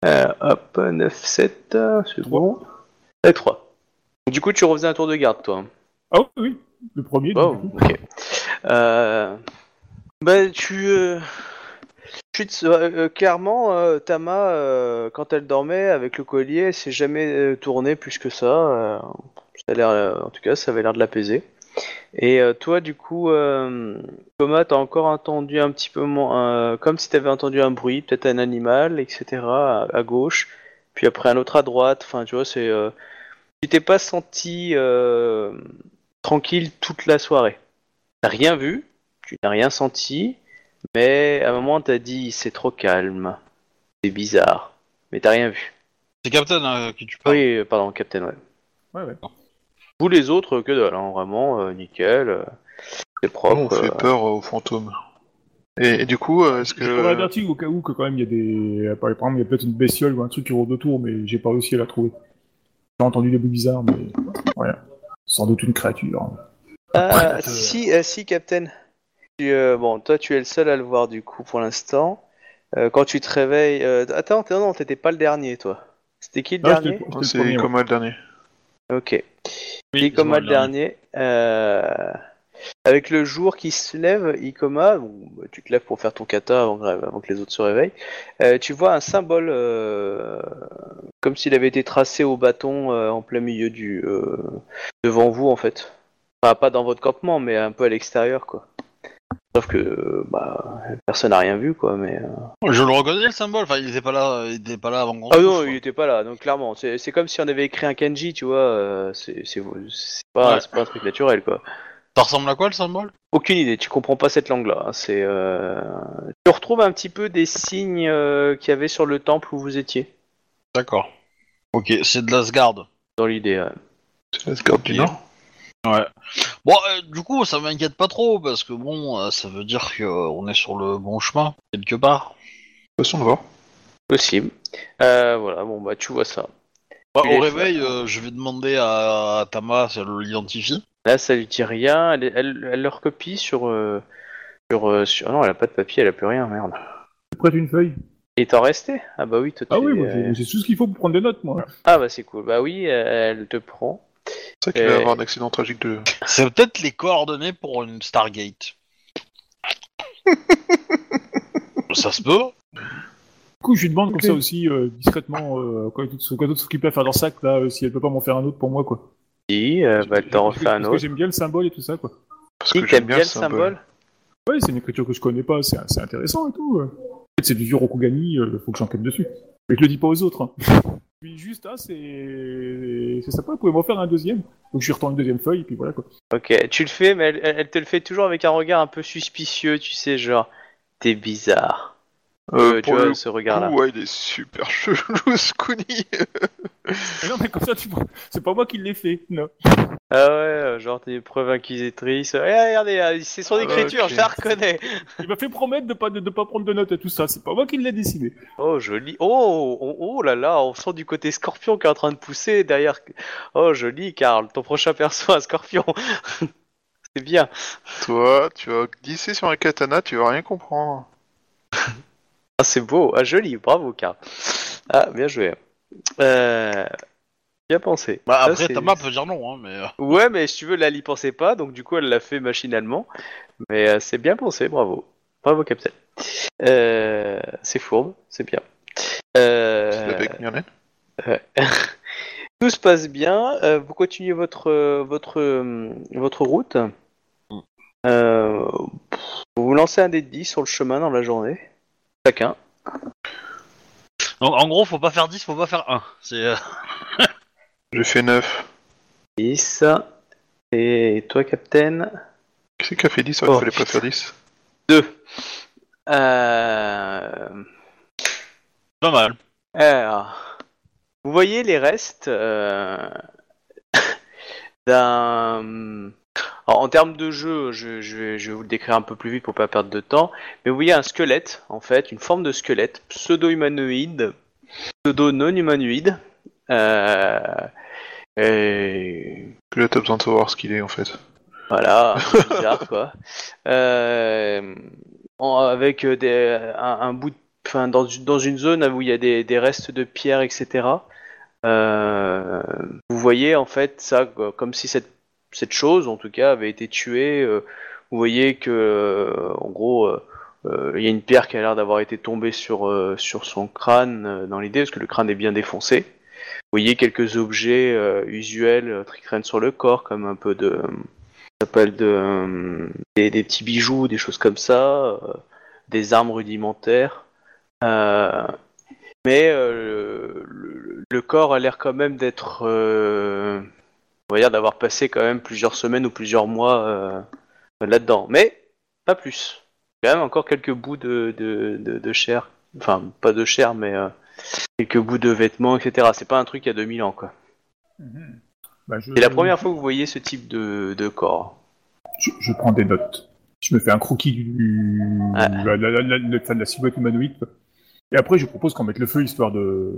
Euh, hop, 9, 7, euh, c'est bon. Et 3. Du coup, tu refaisais un tour de garde, toi. Ah oui, oui, le premier, Oh, du coup. ok. Euh, bah, tu. euh, euh, euh, clairement, euh, Tama, euh, quand elle dormait avec le collier, elle s'est jamais tournée plus que ça. ça a l'air, en tout cas, ça avait l'air de l'apaiser. Et toi, du coup, Thomas, t'as encore entendu un petit peu moins, comme si t'avais entendu un bruit, peut-être un animal, etc. à, à gauche, puis après un autre à droite. Enfin, tu vois, c'est. tu t'es pas senti euh, tranquille toute la soirée. T'as rien vu, tu n'as rien senti, mais à un moment t'as dit c'est trop calme, c'est bizarre, mais t'as rien vu. C'est Captain euh, qui tu parles. Oui, euh, pardon, Captain, ouais. Ouais, ouais. Vous les autres, que dalle, hein, vraiment, euh, nickel, euh, c'est propre. on fait euh. peur aux fantômes. Et, et du coup, est-ce que. Je avertir au cas où que quand même il y a des. Par exemple, il y a peut-être une bestiole ou un truc qui rôde autour, mais j'ai pas réussi à la trouver. J'ai entendu des bruits bizarres, mais. Ouais. Sans doute une créature. Ah, euh, si, euh, si, Captain. Tu, euh, bon, toi, tu es le seul à le voir du coup pour l'instant. euh, quand tu te réveilles. euh, Attends, attends, non, t'étais pas le dernier, toi. C'était qui le dernier? C'est comme le dernier. Ok. Oui, c'est le dernier. Avec le jour qui se lève, Ikoma, bon, bah, tu te lèves pour faire ton kata avant, avant que les autres se réveillent. euh, tu vois un symbole euh, comme s'il avait été tracé au bâton euh, en plein milieu du devant vous en fait. Enfin, pas dans votre campement, mais un peu à l'extérieur quoi. Sauf que bah, personne n'a rien vu quoi. Mais Je le reconnais le symbole, enfin il était pas là, il était pas là avant ah non, il était pas là. Donc clairement, c'est comme si on avait écrit un kanji, tu vois. c'est pas, Ouais. pas un truc naturel quoi. Ça ressemble à quoi le symbole? Aucune idée, tu comprends pas cette langue-là. hein, C'est, euh, Tu retrouves un petit peu des signes euh, qu'il y avait sur le temple où vous étiez, D'accord. Ok, c'est de l'Asgard. dans l'idée. ouais. C'est la garde du. Nord. Ouais. Bon, euh, du coup, ça m'inquiète pas trop parce que bon, euh, ça veut dire qu'on est sur le bon chemin quelque part. Façon de voir. Possible. Euh, voilà, bon bah tu vois ça. Bah, au réveil, euh, je vais demander à, à Tama si elle l'identifie. Là, ça lui dit rien. Elle, elle, elle le recopie sur, euh, sur, euh, sur- ah non, elle a pas de papier, elle a plus rien, merde. Tu prêtes une feuille Et t'en restais Ah bah oui, toi, Ah t'es- oui, moi, euh, j'ai j'ai tout ce qu'il faut pour prendre des notes, moi. Ah bah c'est cool. Bah oui, elle te prend. C'est ça qu'il Euh, va avoir un accident tragique de. C'est peut-être les coordonnées pour une Stargate. ça se peut. Du coup, je lui demande Ok. comme ça aussi, euh, discrètement, euh, quand quand d'autres s'occupent à faire leur sac, là, euh, si elle peut pas m'en faire un autre pour moi, quoi. Si, euh, bah elle t'en refait un Parce que autre. j'aime bien le symbole et tout ça, quoi. Parce Si, que t'aimes j'aime bien le symbole Ouais, c'est une écriture que je connais pas, c'est c'est intéressant et tout. euh. En fait, c'est du vieux Rokugani, euh, faut que j'enquête dessus. Mais je le dis pas aux autres. Hein. Puis juste, ah, c'est c'est sympa, vous pouvez m'en faire un deuxième. Donc je lui retourne une deuxième feuille, et puis voilà, quoi. Ok, tu le fais, mais elle- elle te le fait toujours avec un regard un peu suspicieux, tu sais, genre, t'es bizarre. Euh, Euh, tu vois, ce regard-là. ouais, il est super chelou, ce Kuni. Mais non, mais comme ça, tu vois, c'est pas moi qui l'ai fait, non. Ah ouais, euh, genre des preuves inquisitrices. Eh, regardez, euh, c'est son Ah, écriture, ok. je la reconnais. Il m'a fait promettre de pas, de, de pas prendre de notes et tout ça, c'est pas moi qui l'ai décidé. Oh, joli. Oh, oh, oh là là, on sent du côté scorpion qui est en train de pousser derrière. Oh, joli, Karl. Ton prochain perso, un scorpion. c'est bien. Toi, tu vas glisser sur un katana, tu vas rien comprendre. Ah, c'est beau. Ah, joli. Bravo, Karl. Ah, bien joué. Euh... Bien pensé. Bah, Ça, après, c'est- Tama peut dire non, hein, mais. euh, Ouais, mais si tu veux, là, elle y pensait pas, donc du coup, elle l'a fait machinalement. Mais euh, c'est bien pensé, bravo. Bravo, Captain. Euh, c'est fourbe, c'est bien. Euh, C'est. Tout se passe bien. euh, vous continuez votre euh, votre euh, votre route. Euh, vous vous lancez un dé de 10 sur le chemin dans la journée. Chacun. Donc, en gros, faut pas faire 10, faut pas faire 1. C'est. euh, J'ai fait 9. 10. Et toi, Captain Qui c'est qui a fait 10 Il Oh, fallait pas putain. faire 10. 2. Euh... Pas mal. Alors, vous voyez les restes euh, d'un. Alors, en termes de jeu, je, je vais, je vais vous le décrire un peu plus vite pour pas perdre de temps. Mais vous voyez un squelette, en fait, une forme de squelette pseudo-humanoïde, pseudo-non-humanoïde. Euh, et Puis là, t'as besoin de savoir ce qu'il est en fait. voilà, peu bizarre quoi. Euh, en- avec euh, des, un, un bout, de, enfin dans, une- dans une zone où il y a des, des restes de pierres, etc. Euh, vous voyez en fait ça comme si cette cette chose, en tout cas, avait été tuée. euh, vous voyez que, euh, en gros, euh, il y a une pierre qui a l'air d'avoir été tombée sur sur son crâne dans l'idée, parce que le crâne est bien défoncé. Vous voyez quelques objets usuels qui traînent sur le corps, comme un peu de s'appelle de des, petits bijoux, des choses comme ça, des armes rudimentaires. Mais le, corps a l'air quand même d'être, on va dire, d'avoir passé quand même plusieurs semaines ou plusieurs mois euh, là-dedans. Mais pas plus. Il y a quand même encore quelques bouts de, de, de, de chair, enfin pas de chair, mais euh, quelques bouts de vêtements, etc. C'est pas un truc il y a 2000 ans, quoi. Bah, je, C'est la première fois que vous voyez ce type de, de corps. Je, je prends des notes. Je me fais un croquis du, la, la, de la silhouette humanoïde. Et après, je propose qu'on mette le feu histoire de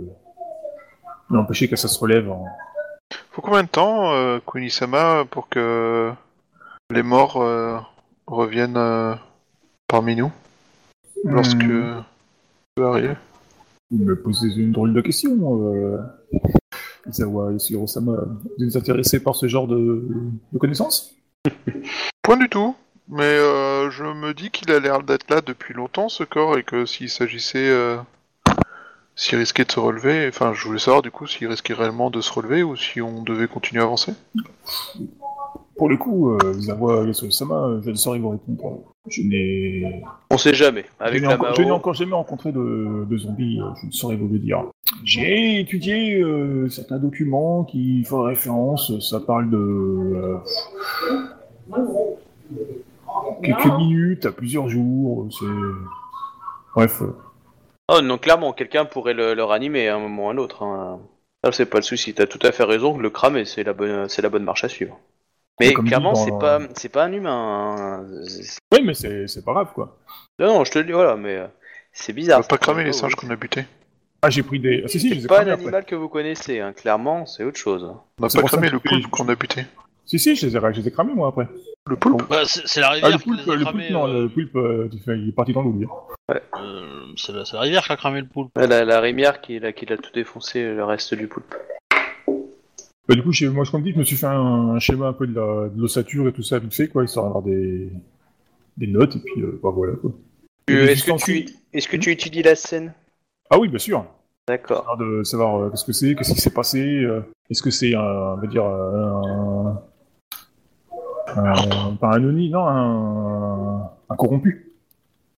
d'empêcher que ça se relève. En... Faut combien de temps, euh, Kunisama, pour que les morts euh, reviennent euh, parmi nous? Lorsque. Ça peut arriver. Vous me posez une drôle de question. Isawa et Hirosama, vous êtes intéressé par ce genre de, de connaissances? Point du tout. Mais je me dis qu'il a l'air d'être là depuis longtemps, ce corps, et que s'il s'agissait... euh, S'il risquait de se relever, enfin je voulais savoir du coup s'il risquait réellement de se relever ou si on devait continuer à avancer. Pour le coup, euh, Isawa et Hirosama, je ne saurais vous répondre. Je n'ai On sait jamais. Je Avec n'ai la encore, je n'ai encore jamais rencontré de, de zombies, euh, je ne saurais vous le dire. J'ai étudié euh, certains documents qui font référence, ça parle de euh, quelques minutes à plusieurs jours, c'est... Bref, euh, Oh, non, clairement, quelqu'un pourrait le, le ranimer à un moment ou à un autre. Hein. Ça, c'est pas le souci. T'as tout à fait raison. Le cramer, c'est la bonne, c'est la bonne marche à suivre. Mais Comme dit clairement, dans- c'est pas, c'est pas un humain. hein. C'est- oui, mais c'est c'est pas grave, quoi. Non, non, je te le dis, voilà, mais euh, c'est On bizarre. va pas cramer les Oh, singes oui. qu'on a butés. Ah, j'ai pris des... Ah, si, si, je les C'est ai pas un cramés après. animal que vous connaissez. Hein. Clairement, c'est autre chose. On C'est pas pour ça cramé que le poulpe qu'on a buté. Si, si, je les ai, je les ai cramés, moi, après. Le poulpe Bah, c'est la Ah, rivière le qui poulpe, les a le cramés, poulpe, non, euh, le poulpe, euh, il est parti dans l'oubli. hein. euh, c'est la, c'est la rivière qui a cramé le poulpe. La, la rimière qui, l'a- qui l'a tout défoncé, le reste du poulpe. Bah, du coup, j'ai- moi, je comme dit, je me suis fait un, un schéma un peu de la- de l'ossature et tout ça, vite fait, quoi, histoire d'avoir des, des notes, et puis, euh, bah, voilà, quoi. Et Euh, des Est-ce que, ustensiles. tu, est-ce que tu étudies la scène? Ah oui, bien sûr. D'accord. De savoir euh, qu'est-ce que c'est, qu'est-ce qui s'est passé, euh, est-ce que c'est un, on va dire, un, un- pas un non, un, un corrompu.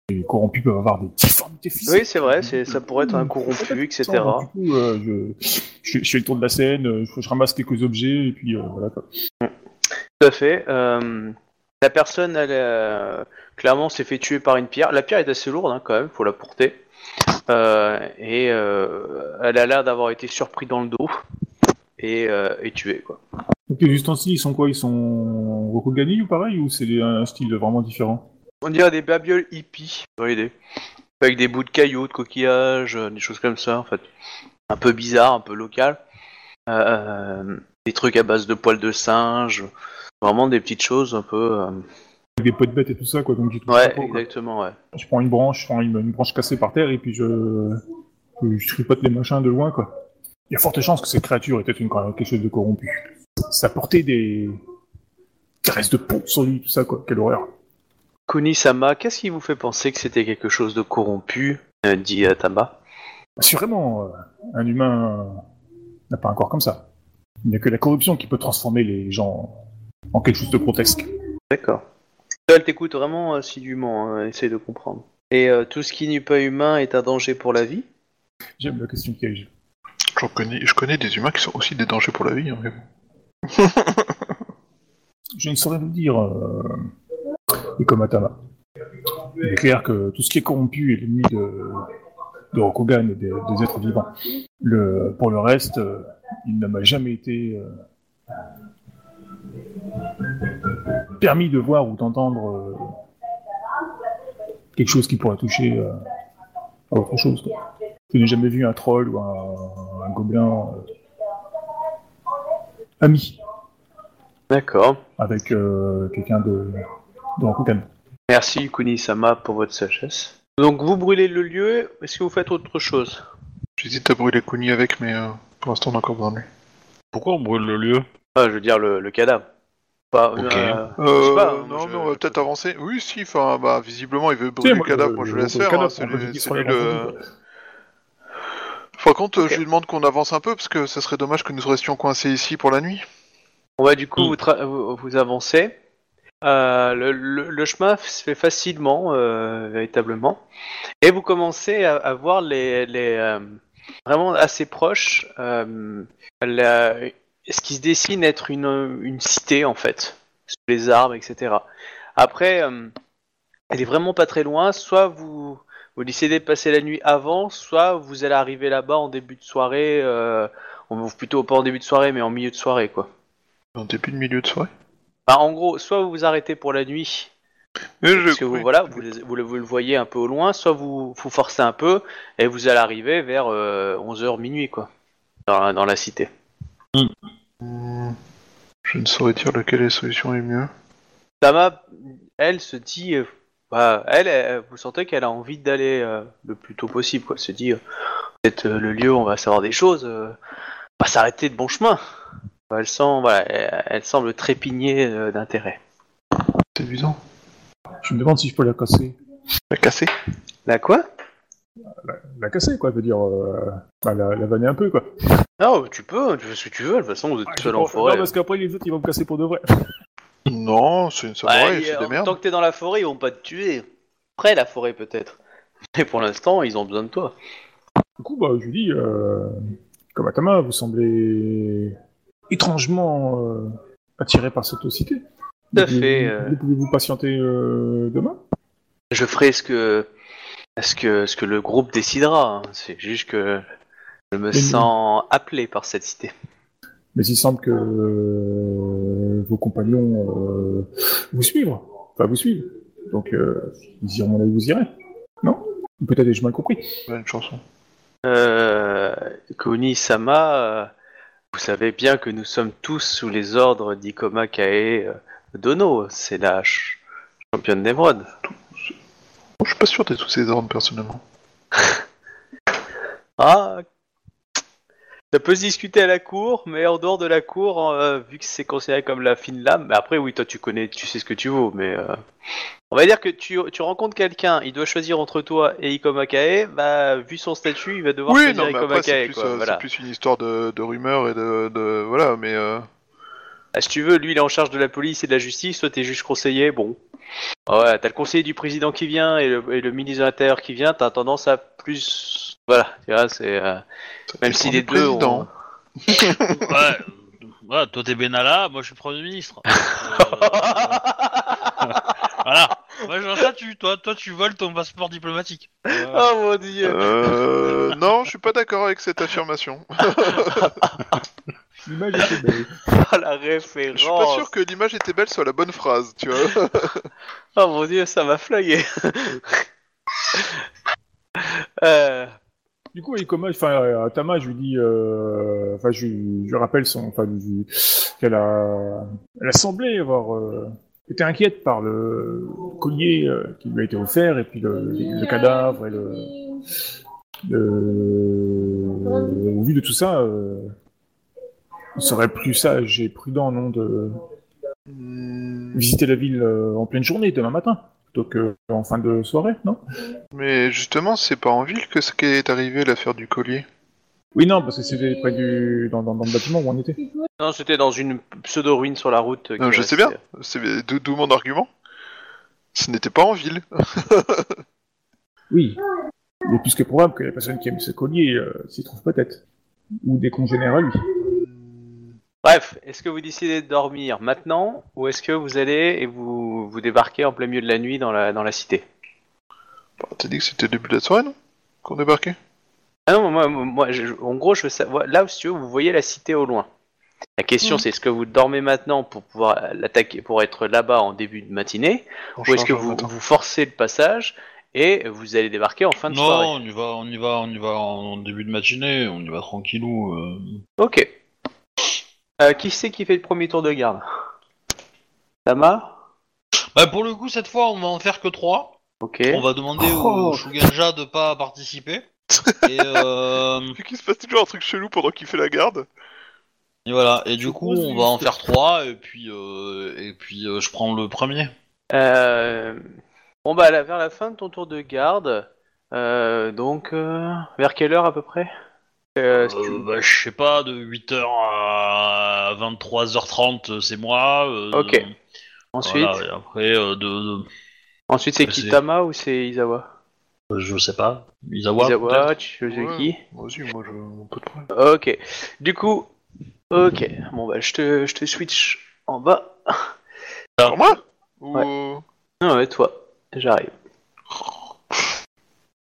Les corrompus peuvent avoir des difformités physiques. Oui, c'est vrai, c'est, ça pourrait être un corrompu, etc. Du coup, euh, je, je, fais- je fais le tour de la scène, euh, je, je ramasse quelques objets, et puis, euh, voilà, quoi. Tout à fait. Euh, la personne, elle, euh, clairement, s'est fait tuer par une pierre. La pierre est assez lourde, hein, quand même, faut la porter. Euh, et euh, elle a l'air d'avoir été surpris dans le dos et, euh, et quoi. Donc, les ustensiles, ils sont quoi? Ils sont Rokugani ou pareil, ou c'est un style vraiment différent? On dirait des babioles hippies, dans l'idée. Avec des bouts de cailloux, de coquillages, euh, des choses comme ça, en fait. Un peu bizarre, un peu local. Euh, des trucs à base de poils de singe. Vraiment des petites choses un peu. euh, Avec des pots de bêtes et tout ça, quoi, donc touche Ouais, quoi. exactement, ouais. Je prends une branche, je prends une, une branche cassée par terre, et puis je, je, je tripote les machins de loin, quoi. Il y a forte chance que cette créature était une, quelque chose de corrompu. Ça portait des... restes de peau sur lui, tout ça, quoi. Quelle horreur. Kuni-sama, qu'est-ce qui vous fait penser que c'était quelque chose de corrompu euh, dit euh, Tama? Assurément, euh, un humain n'a pas un corps comme ça. Il n'y a que la corruption qui peut transformer les gens en quelque chose de grotesque. D'accord. Elle t'écoute vraiment assidûment, hein, essaye de comprendre. Et euh, tout ce qui n'est pas humain est un danger pour la vie? J'aime la question piège. Je connais des humains qui sont aussi des dangers pour la vie. hein. Je ne saurais vous dire, euh, Ikomatama. Il est clair que tout ce qui est corrompu est l'ennemi de, de Rokugan et des, êtres vivants. Pour le reste, euh, il ne m'a jamais été euh, permis de voir ou d'entendre euh, quelque chose qui pourrait toucher à autre chose. Je n'ai jamais vu un troll ou un, un gobelin euh, ami D'accord. avec euh, quelqu'un de. Merci Kuni-sama pour votre sagesse. Donc vous brûlez le lieu, est-ce que vous faites autre chose? J'hésite à brûler Kuni avec, mais euh, pour l'instant on est encore dans lui. Pourquoi on brûle le lieu? Ah, je veux dire le, le cadavre. Pas, Ok. euh, je Euh, sais pas, non, je- mais on va peut-être avancer. Oui, si, enfin, bah, visiblement il veut brûler le cadavre, moi je le- laisse le faire. cadavre, hein, c'est lui- le. Par contre, je lui demande qu'on avance un peu, parce que ça serait dommage que nous restions coincés ici pour la nuit. On va du coup Mm. vous, tra- vous, vous avancez. Euh, le, le- le chemin se fait facilement, euh, véritablement, et vous commencez à, à voir les, les euh, vraiment assez proches euh, la- ce qui se dessine être une, une cité en fait, sous les arbres, etc. Après, euh, elle est vraiment pas très loin. Soit vous vous décidez de passer la nuit avant, soit vous allez arriver là-bas en début de soirée, euh, ou plutôt pas en début de soirée, mais en milieu de soirée, quoi. En début de milieu de soirée. Enfin, en gros, soit vous vous arrêtez pour la nuit, je- parce que vous, voilà, vous, les- vous le, vous le voyez un peu au loin, soit vous vous forcez un peu et vous allez arriver vers 11h minuit, quoi, dans, la- dans la cité. Hmm, Je ne saurais dire lequel est la solution est mieux. Tama, elle, se dit, euh, bah, elle, elle- vous sentez qu'elle a envie d'aller euh, le plus tôt possible, quoi. Se dire, peut-être euh, le lieu, où on va savoir des choses, euh, pas s'arrêter de bon chemin. Bah, Elle sent, voilà, elle, elle semble trépigner euh, d'intérêt. C'est amusant. Je me demande si je peux la casser. La casser? La quoi? La casser, quoi, je veux dire. euh, bah, la, la vanner un peu, quoi. Non, tu peux, tu fais ce que tu veux. De toute façon, vous êtes Ah, seul en forêt. Non, parce qu'après, les autres, ils vont me casser pour de vrai. Non, c'est une Bah, samouraï, il- c'est des merdes. tant que t'es dans la forêt, ils vont pas te tuer. Après la forêt peut-être. Mais pour l'instant, ils ont besoin de toi. Du coup, bah, je lui dis, euh, comme Atama, vous semblez étrangement euh, attiré par cette cité. Tout à Vous- fait, Vous, euh. vous pouvez vous patienter euh, demain? Je ferai ce que ce que ce que le groupe décidera. hein. C'est juste que je me Mais- sens appelé par cette cité. Mais il semble que euh, vos compagnons euh, vous suivent. Enfin, vous suivent. Donc, euh, ils iront là où vous irez. Non? Peut-être ai-je mal compris. Une chanson. Euh, Kuni-sama, euh, vous savez bien que nous sommes tous sous les ordres d'Ikoma Kae euh, Dono. C'est la ch- championne d'émeraude. Je suis pas sûr d'être tous ces ordres, personnellement. Ah, ça peut se discuter à la cour, mais en dehors de la cour, euh, vu que c'est considéré comme la fine lame, mais après oui, toi tu connais, tu sais ce que tu vaux, mais euh, on va dire que tu, tu rencontres quelqu'un, il doit choisir entre toi et Ikoma Kae, bah vu son statut, il va devoir Oui, choisir non, mais après, c'est plus, quoi, euh, voilà. c'est plus une histoire de, de rumeurs et de, de- Voilà, mais... Euh... Ah, si tu veux, lui il est en charge de la police et de la justice, toi t'es juge conseiller, bon. Ah ouais, t'as le conseiller du président qui vient et le, et le ministre de l'Intérieur qui vient, t'as tendance à plus... Voilà, tu vois, c'est... euh, ça Même si les deux ont- président. Ouais. Ouais, toi t'es Benalla, moi je suis Premier ministre. Euh, voilà. Moi j'ai un statut, toi, toi tu voles ton passeport diplomatique. Euh, Oh mon dieu Euh... non, je suis pas d'accord avec cette affirmation. L'image était belle. Oh la référence Je suis pas sûr que l'image était belle sur la bonne phrase, tu vois. Oh mon dieu, ça m'a flagué. euh, Du coup, Ikoma, enfin, euh, Atama, je lui dis, euh, enfin, je, rappelle son, enfin, qu'elle a, elle a semblé avoir euh, été inquiète par le collier euh, qui lui a été offert et puis le, le cadavre et le, le- au vu de tout ça, euh, il serait plus sage et prudent, non, de Hmm, visiter la ville euh, en pleine journée demain matin plutôt qu'en fin de soirée, non? Mais justement, c'est pas en ville que ce qui est arrivé, l'affaire du collier. Oui, non, parce que c'était près du, dans, dans, dans le bâtiment où on était. non, c'était dans une pseudo-ruine sur la route. Non, qui je sais bien. C'est d'où mon argument? Ce n'était pas en ville. Oui. Il est plus que probable que la personne qui a mis ce collier euh, s'y trouve peut-être. Ou des congénères à lui. Bref, est-ce que vous décidez de dormir maintenant ou est-ce que vous allez et vous, vous débarquez en plein milieu de la nuit dans la, dans la cité? Bah, T'as dit que c'était le début de la soirée, non? Qu'on débarquait? Ah non, moi, moi, moi, je- en gros, je là, si tu veux, vous voyez la cité au loin. La question, Mhm. c'est est-ce que vous dormez maintenant pour pouvoir l'attaquer, pour être là-bas en début de matinée, On ou est-ce que vous, vous forcez le passage et vous allez débarquer en fin de non, soirée? on y va, on y va, on y va en début de matinée, on y va tranquillou. euh. Ok. Euh, qui c'est qui fait le premier tour de garde? Tama? Bah pour le coup cette fois on va en faire que trois. Ok. On va demander Oh. au Shugenja de pas participer. Et, euh, Vu qu'il se passe toujours un truc chelou pendant qu'il fait la garde. et voilà. Et du coup on va en faire trois et puis euh, et puis euh, je prends le premier. Euh, Bon bah vers la fin de ton tour de garde, euh, donc euh, vers quelle heure à peu près? Euh, si tu- Euh, bah, je sais pas, de 8h à 23h30 c'est moi. euh, Ok. Ensuite, voilà, et après euh, de, de- ensuite c'est c'est- qui Tama ou c'est Izawa? Euh, je sais pas. Isawa. Izawa, peut-être tu sais Ouais. qui? Vas-y, moi, je... pas de problème. Ok. Du coup, ok. Bon bah je te, je te switch en bas. Alors moi? Ou... Non ouais toi, j'arrive.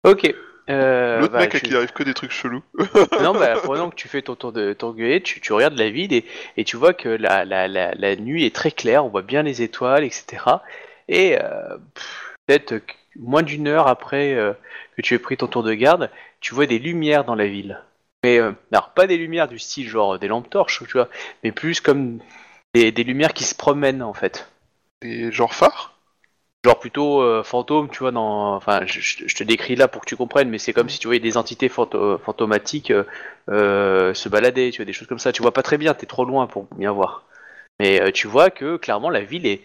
Ok. Euh, L'autre bah, mec à qui arrive que des trucs chelous. non, bah, pendant que tu fais ton tour de ton gueulet, tu, tu regardes la ville et, et tu vois que la, la, la, la nuit est très claire, on voit bien les étoiles, etc. Et euh, peut-être moins d'une heure après euh, que tu aies pris ton tour de garde, tu vois des lumières dans la ville. Mais alors pas des lumières du style genre des lampes torches, tu vois, mais plus comme des, des lumières qui se promènent en fait. Des genres phares? Genre plutôt euh, fantôme, tu vois, dans, enfin, je, te décris là pour que tu comprennes, mais c'est comme si tu voyais des entités phanto- fantomatiques euh, euh, se balader, tu vois, des choses comme ça. Tu vois pas très bien, t'es trop loin pour bien voir. Mais euh, tu vois que clairement la ville est,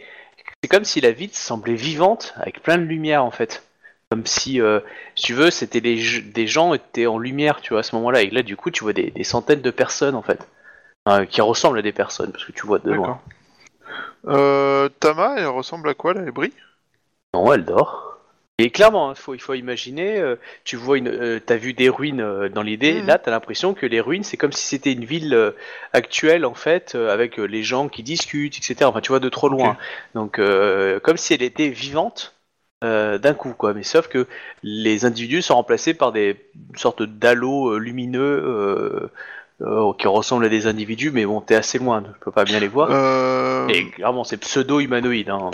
c'est comme si la ville semblait vivante avec plein de lumière en fait. Comme si, euh, si tu veux, c'était des, gens étaient en lumière, tu vois, à ce moment-là. Et là, du coup, tu vois des, centaines de personnes en fait, qui ressemblent à des personnes parce que tu vois de loin. Euh, Tama, elle ressemble à quoi là Elle brille Non, elle dort. Et clairement, hein, faut, il faut imaginer, euh, tu vois, une, euh, t'as vu des ruines euh, dans l'idée, Mhm. là t'as l'impression que les ruines, c'est comme si c'était une ville euh, actuelle en fait, euh, avec euh, les gens qui discutent, etc. Enfin, tu vois de trop loin. Donc, euh, comme si elle était vivante euh, d'un coup, quoi. Mais sauf que les individus sont remplacés par des sortes d'halos euh, lumineux euh, euh, qui ressemblent à des individus, mais bon, t'es assez loin, je peux pas bien les voir. Euh, Et clairement, c'est pseudo-humanoïde. Hein.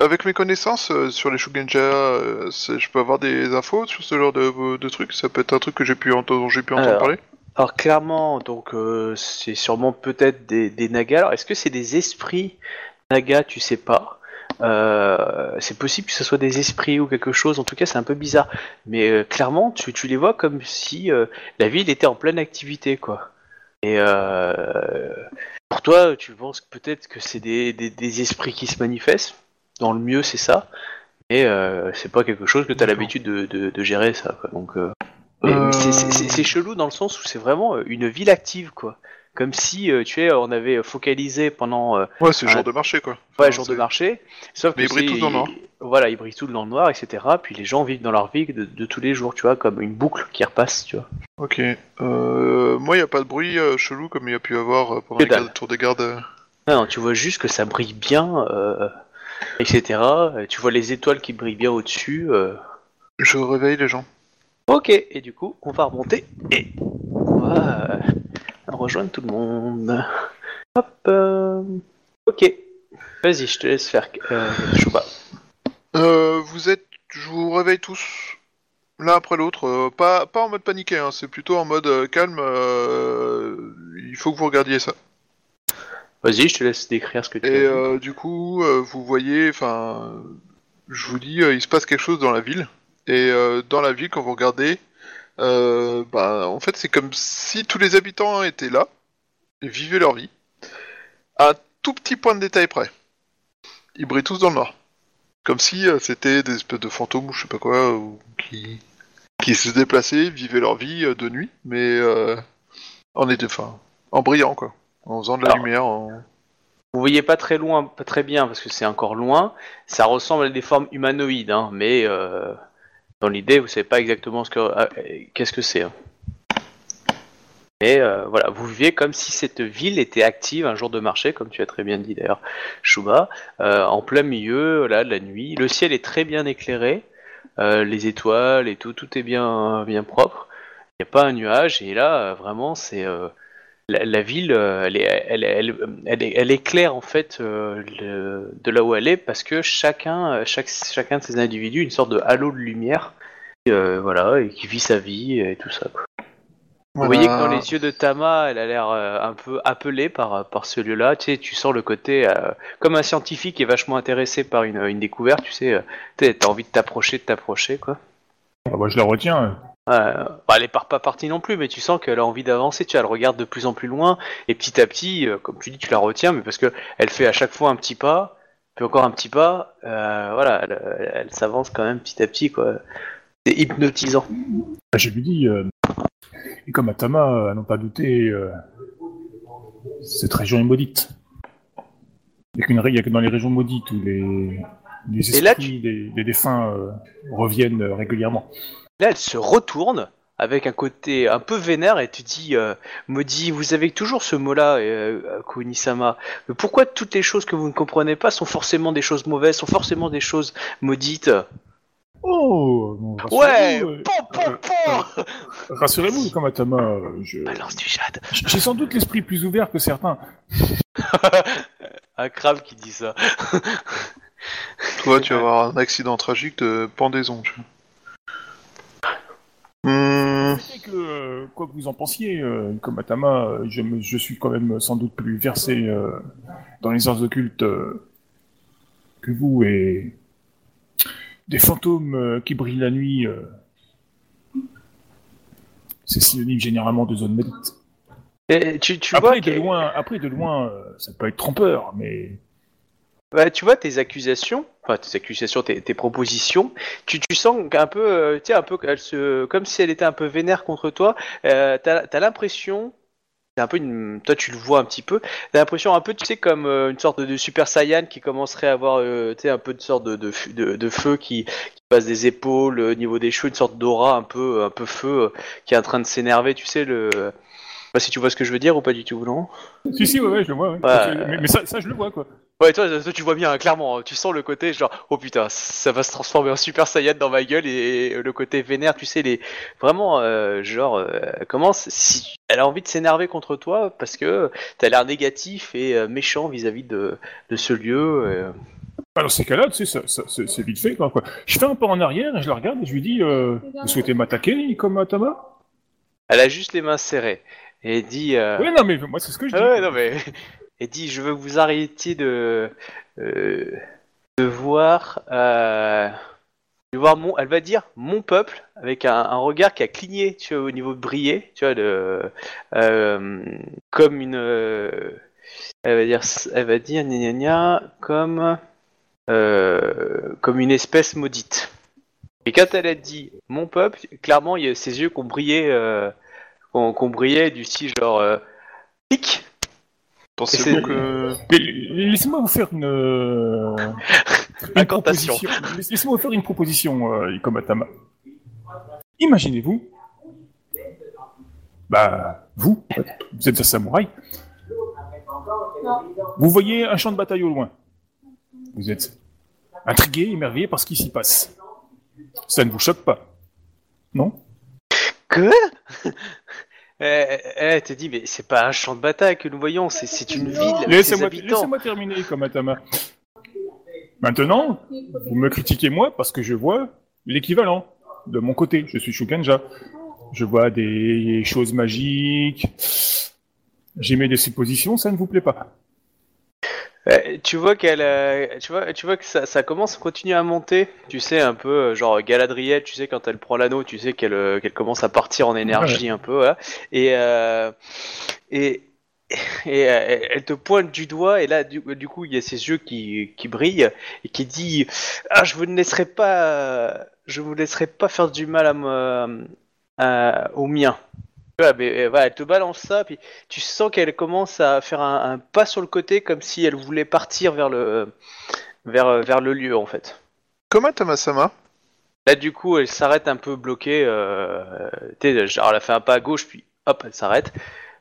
Avec mes connaissances euh, sur les Shugenja, euh, je peux avoir des infos sur ce genre de, de trucs Ça peut être un truc que j'ai pu entendre, dont j'ai pu entendre Alors, parler? Alors clairement, donc euh, c'est sûrement peut-être des, des nagas. Alors est-ce que c'est des esprits nagas Tu sais pas. Euh, c'est possible que ce soit des esprits ou quelque chose. En tout cas, c'est un peu bizarre. Mais euh, clairement, tu, tu les vois comme si euh, la ville était en pleine activité, quoi. Et euh, pour toi, tu penses peut-être que c'est des, des, des esprits qui se manifestent? Dans le mieux, c'est ça. Mais euh, c'est pas quelque chose que tu as l'habitude de, de, de gérer, ça. Quoi. Donc euh, c'est- chelou dans le sens où c'est vraiment une ville active, quoi. Comme si, euh, tu sais, on avait focalisé pendant euh, Ouais, c'est le Ah. jour de marché quoi. ouais, Enfin, jour de c'est- marché, sauf Mais que ils brillent tous dans le noir. Voilà, ils brillent tous dans le noir, etc. Puis les gens vivent dans leur vie de, de tous les jours, tu vois, comme une boucle qui repasse, tu vois. Ok. Euh, moi, il n'y a pas de bruit chelou comme il y a pu avoir pendant Que les gardes- dalle. tours des gardes. Non, non, tu vois juste que ça brille bien, etc. Tu vois les étoiles qui brillent bien au-dessus. Je réveille les gens. Ok, et du coup, on va remonter et on va rejoindre tout le monde. Hop. euh, Ok. Vas-y, je te laisse faire, euh, Chouba. Euh, vous êtes, je vous réveille tous l'un après l'autre, euh, pas pas en mode paniqué, hein, c'est plutôt en mode euh, calme. euh, il faut que vous regardiez ça. Vas-y, je te laisse décrire ce que tu Et du coup, vous voyez, enfin, je vous dis, il se passe quelque chose dans la ville. Et dans la ville, quand vous regardez, euh, bah, en fait, c'est comme si tous les habitants étaient là, et vivaient leur vie, à un tout petit point de détail près. Ils brillent tous dans le noir. Comme si euh, c'était des espèces de fantômes ou je sais pas quoi, ou qui, qui se déplaçaient, vivaient leur vie euh, de nuit, mais en, était, enfin, en brillant, quoi. En faisant de la Alors, lumière. En... Vous voyez pas très loin, pas très bien parce que c'est encore loin. Ça ressemble à des formes humanoïdes, hein, mais l'idée, vous savez pas exactement ce que euh, qu'est-ce que c'est. hein. Euh, voilà, vous vivez comme si cette ville était active un jour de marché, comme tu as très bien dit d'ailleurs, Chouba, euh, en plein milieu, là, de la nuit. Le ciel est très bien éclairé, les étoiles et tout, tout est bien, bien propre. Il n'y a pas un nuage et là, vraiment, c'est la, la ville, euh, elle, est, elle, elle, elle, est- elle éclaire en fait euh, le- de là où elle est parce que chacun, euh, chaque, chacun de ces individus, une sorte de halo de lumière, et, euh, voilà, et qui vit sa vie et tout ça. quoi. Vous voyez que dans les yeux de Tama, elle a l'air euh, un peu appelée par, par ce lieu-là. Tu sais, tu sens le côté euh, comme un scientifique qui est vachement intéressé par une, une découverte. Tu sais, euh, t'as envie de t'approcher, de t'approcher, quoi. Ah bah, je la retiens. Euh, bah, elle est par- pas partie non plus, mais tu sens qu'elle a envie d'avancer. Tu vois, elle regarde de plus en plus loin, et petit à petit, euh, comme tu dis, tu la retiens, mais parce que elle fait à chaque fois un petit pas, puis encore un petit pas. euh, voilà, elle, elle- elle s'avance quand même petit à petit, quoi. C'est hypnotisant. Ah, Je lui dis, euh, et comme Atama, à n'en pas douter, euh, cette région est maudite. Il n'y a, qu'une ré- il y a que dans les régions maudites où les, les esprits Et là, tu- des, des défunts euh, reviennent euh, régulièrement. Là, elle se retourne avec un côté un peu vénère et tu dis, euh, maudit, vous avez toujours ce mot-là, euh, Kunisama. Mais pourquoi toutes les choses que vous ne comprenez pas sont forcément des choses mauvaises, sont forcément des choses maudites? Oh bon, Ouais, rassurez-vous, euh, pom, pom, pom Rassurez-vous, comme Atama, euh, je- Balance du jade. j'ai sans doute l'esprit plus ouvert que certains. un crabe qui dit ça. Toi, tu vas avoir un accident tragique de pendaison. tu vois. Hmm, C'est que, euh, quoi que vous en pensiez, euh, comme Atama, euh, je, me- je suis quand même sans doute plus versé euh, dans les arts occultes euh, que vous, et des fantômes euh, qui brillent la nuit, euh, c'est synonyme généralement de zone maudite. Et tu, tu vois Après, de que- loin, après, de loin, euh, ça peut être trompeur, mais Ouais, tu vois tes accusations, enfin tes accusations, tes, tes propositions, tu, tu sens un peu, euh, tu sais, un peu, elle se, comme si elle était un peu vénère contre toi. Euh, t'as, t'as l'impression, c'est un peu une, toi tu le vois un petit peu, t'as l'impression un peu, tu sais, comme euh, une sorte de, de Super Saiyan qui commencerait à avoir, euh, tu sais, un peu de sorte de, de, de, de feu qui, qui passe des épaules, euh, au niveau des cheveux, une sorte d'aura un peu, un peu feu, qui est en train de s'énerver, tu sais, le. Pas si tu vois ce que je veux dire ou pas du tout, non? Si, si, ouais, ouais, je le vois. ouais. Ouais. mais, mais ça, ça, je le vois, quoi. Ouais, toi, toi, tu vois bien, hein, clairement, tu sens le côté genre, oh putain, ça va se transformer en Super Saiyan dans ma gueule et le côté vénère, tu sais, les vraiment, euh, genre, euh, elle commence, si elle a envie de s'énerver contre toi parce que t'as l'air négatif et euh, méchant vis-à-vis de, de ce lieu. euh. Ah, Dans ces cas-là, tu sais, ça, ça- c'est c'est vite fait, quoi, quoi. Je fais un pas en arrière et je la regarde et je lui dis euh, Vous souhaitez m'attaquer comme Atama Elle a juste les mains serrées et elle dit, euh, Ouais, non, mais moi, c'est ce que je dis. Ah ouais, non mais. Elle dit, je veux vous arrêtiez de euh, de voir, euh, de voir mon. Elle va dire mon peuple avec un, un regard qui a cligné, tu vois, au niveau de briller, tu vois, de euh, comme une. euh, elle va dire, elle va dire, gna gna gna, comme euh, comme une espèce maudite. Et quand elle a dit mon peuple, clairement, il y a ses yeux qui ont brillé, euh, qui ont, brillé du style genre euh. Pensez-vous que... Mais laissez-moi vous faire une. euh, une proposition. Laissez-moi vous faire une proposition, euh, comme Atama. Imaginez-vous. Bah, vous, vous êtes un samouraï. Vous voyez un champ de bataille au loin. Vous êtes intrigué, émerveillé par ce qui s'y passe. Ça ne vous choque pas Non? Que? Elle, elle te dit, mais c'est pas un champ de bataille que nous voyons, c'est, une ville Laissez-moi habitants. laissez-moi terminer, comme Atama. Maintenant, vous me critiquez moi parce que je vois l'équivalent de mon côté. Je suis Shugenja. Je vois des choses magiques. J'émets des suppositions, ça ne vous plaît pas. Euh, tu vois qu'elle, euh, tu vois, tu vois que ça, ça commence, continue à monter. Tu sais un peu, euh, genre Galadriel, tu sais quand elle prend l'anneau, tu sais qu'elle, qu'elle commence à partir en énergie un peu, hein. et euh, et et elle te pointe du doigt et là du, du coup il y a ses yeux qui, qui brillent et qui dit ah je vous ne laisserai pas je vous laisserai pas faire du mal à me à- aux miens Ouais, mais euh, elle te balance ça, puis tu sens qu'elle commence à faire un, un pas sur le côté comme si elle voulait partir vers le vers, vers le lieu en fait. Comment Tamasama Là du coup elle s'arrête un peu bloquée, euh, genre elle a fait un pas à gauche puis hop elle s'arrête.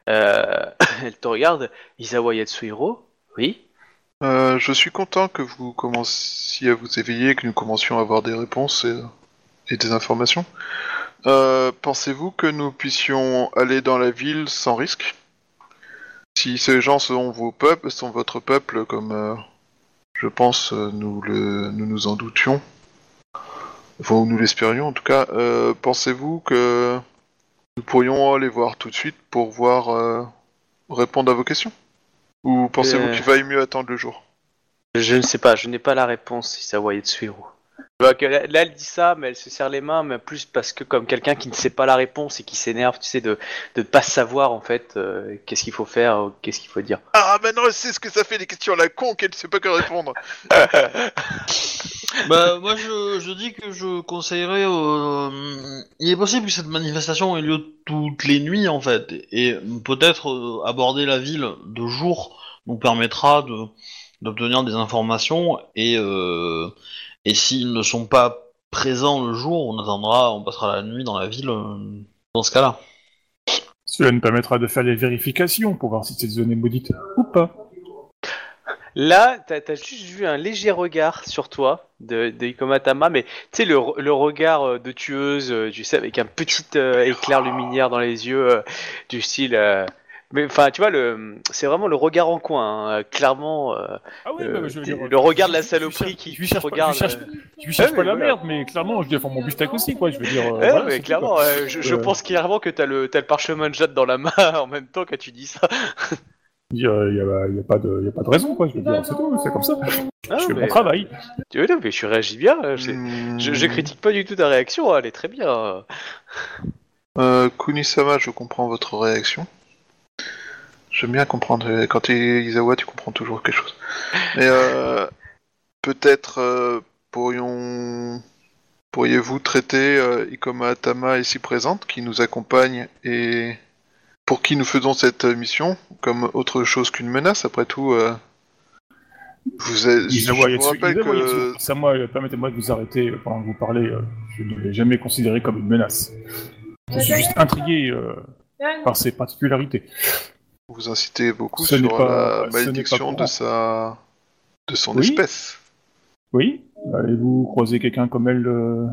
Euh, elle te regarde, Isawa Yatsuhiro, oui? Euh, je suis content que vous commenciez à vous éveiller, que nous commencions à avoir des réponses et, et des informations. Euh, Pensez-vous que nous puissions aller dans la ville sans risque? Si ces gens sont vos peuples, sont votre peuple, comme euh, je pense euh, nous, le, nous nous en doutions, enfin ou nous l'espérions en tout cas, euh, pensez-vous que nous pourrions aller voir tout de suite pour voir répondre à vos questions? Ou pensez-vous qu'il vaille mieux attendre le jour? Je ne sais pas, je n'ai pas la réponse, Isawa Yatsuhiro. Que là, elle dit ça, mais elle se serre les mains, mais plus parce que comme quelqu'un qui ne sait pas la réponse et qui s'énerve, tu sais, de de ne pas savoir en fait euh, qu'est-ce qu'il faut faire, ou qu'est-ce qu'il faut dire. Ah, maintenant elle sait ce que ça fait les questions à la con qu'elle ne sait pas que répondre. Bah, moi, je, je dis que je conseillerais. euh, il est possible que cette manifestation ait lieu toutes les nuits, en fait. Et peut-être euh, aborder la ville de jour nous permettra de d'obtenir des informations. Et, euh, et s'ils ne sont pas présents le jour, on attendra, on passera la nuit dans la ville euh, dans ce cas-là. Cela nous permettra de faire les vérifications pour voir si cette zone est maudite ou pas. Là, t'as as juste vu un léger regard sur toi de, de Ikomatama, mais tu sais, le, re- le regard euh, de tueuse, euh, tu sais, avec un petit euh, éclair luminaire dans les yeux, euh, du style. Euh, mais enfin, tu vois, le, c'est vraiment le regard en coin, hein, clairement. euh, Ah ouais, Euh, bah, je veux dire, le regard de la saloperie qui- pas- regarde, Je lui cherche, euh. je lui cherche Ouais, pas mais la voilà. merde, mais clairement, je défends mon bustec aussi, quoi. Je veux dire. euh, Ouais, voilà, mais tout, clairement, euh, je, je Euh. pense clairement que t'as le, le parchemin de jade dans la main en même temps que tu dis ça. Il n'y a, pas de il y a pas de raison, quoi. Je veux dire, c'est tout, c'est comme ça. Ah, je fais mais- mon travail. Oui, non, mais je réagis bien. euh, Hmm. Je, je critique pas du tout ta réaction, hein, elle est très bien. Euh, Kunisama, je comprends votre réaction. J'aime bien comprendre. Quand tu es Isawa, tu comprends toujours quelque chose. Mais euh, peut-être euh, pourrions... pourriez-vous traiter euh, Ikoma Atama ici présente, qui nous accompagne et pour qui nous faisons cette mission, comme autre chose qu'une menace, après tout. euh, vous êtes... je Isawa vous Yatsu- rappelle Isawa que... Permettez-moi de vous arrêter pendant que vous parlez. Je ne l'ai jamais considéré comme une menace. Je suis juste intrigué euh, par ses particularités. Vous incitez beaucoup Ce sur pas- la ce n'est pas malédiction de sa... de son Oui. espèce. Oui Allez-vous croiser quelqu'un comme elle euh,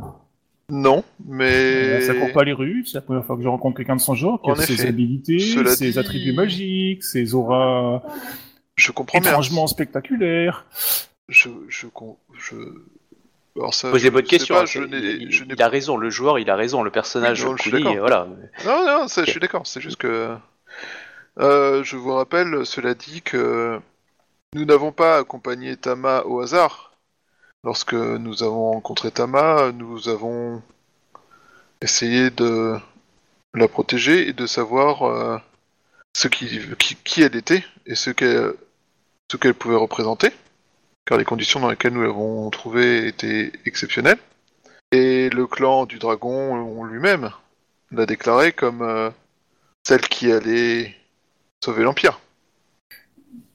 Non, mais... Ça court pas les rues, c'est la première fois que je rencontre quelqu'un de son genre, qui En a ses habilités, Cela ses dit- attributs magiques, ses auras Je comprends bien. étrangement spectaculaires. Je, je, je... Alors ça, Pose je les bonnes sais questions. pas, hein, je il, je n'ai il a raison, le joueur, il a raison, le personnage, Oui, non, voilà. Non, non, ça, je suis d'accord. C'est juste que euh, je vous rappelle, cela dit que nous n'avons pas accompagné Tama au hasard. Lorsque nous avons rencontré Tama, nous avons essayé de la protéger et de savoir euh, ce qui, qui, elle était et ce qu'elle pouvait représenter, car les conditions dans lesquelles nous l'avons trouvée étaient exceptionnelles. Et le clan du dragon lui-même l'a déclarée comme euh, celle qui allait sauver l'Empire.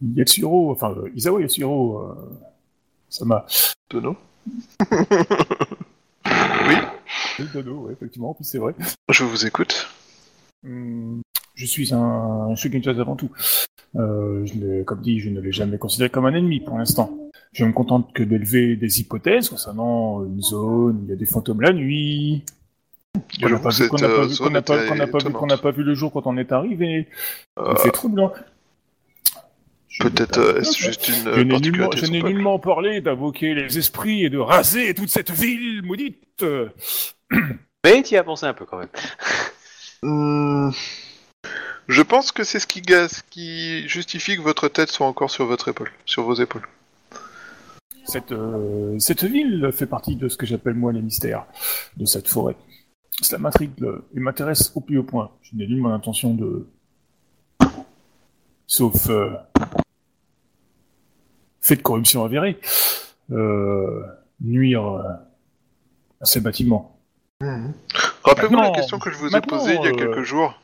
Yatsuro, enfin, euh, Isawa Yatsuro, euh, ça m'a... Dono Oui, Dodo, ouais, effectivement, en plus c'est vrai. Je vous écoute. Hum, Je suis un Shugenjas avant tout. Euh, je comme dit, je ne l'ai jamais considéré comme un ennemi pour l'instant. Je me contente que d'élever des hypothèses concernant une zone, où il y a des fantômes la nuit, qu'on n'a pas vu, pas euh, vu, n'a pas, vu, pas le jour quand on est arrivé. Euh, C'est troublant. Peut-être euh, est-ce juste une Je euh, n'ai nullement, je n'ai parlé d'invoquer les esprits et de raser toute cette ville maudite. Mais tu y as pensé un peu quand même. Hmm, Je pense que c'est ce qui, ga- ce qui justifie que votre tête soit encore sur votre épaule, sur vos épaules. Cette, euh, cette ville fait partie de ce que j'appelle moi les mystères de cette forêt. Cela m'intrigue et m'intéresse au plus haut point. Je n'ai nullement l'intention de... Sauf... Euh... Fait de corruption avérée. Euh... Nuire euh, à ces bâtiments. Rappelez-vous la question que je vous ai posée il y a euh, quelques jours,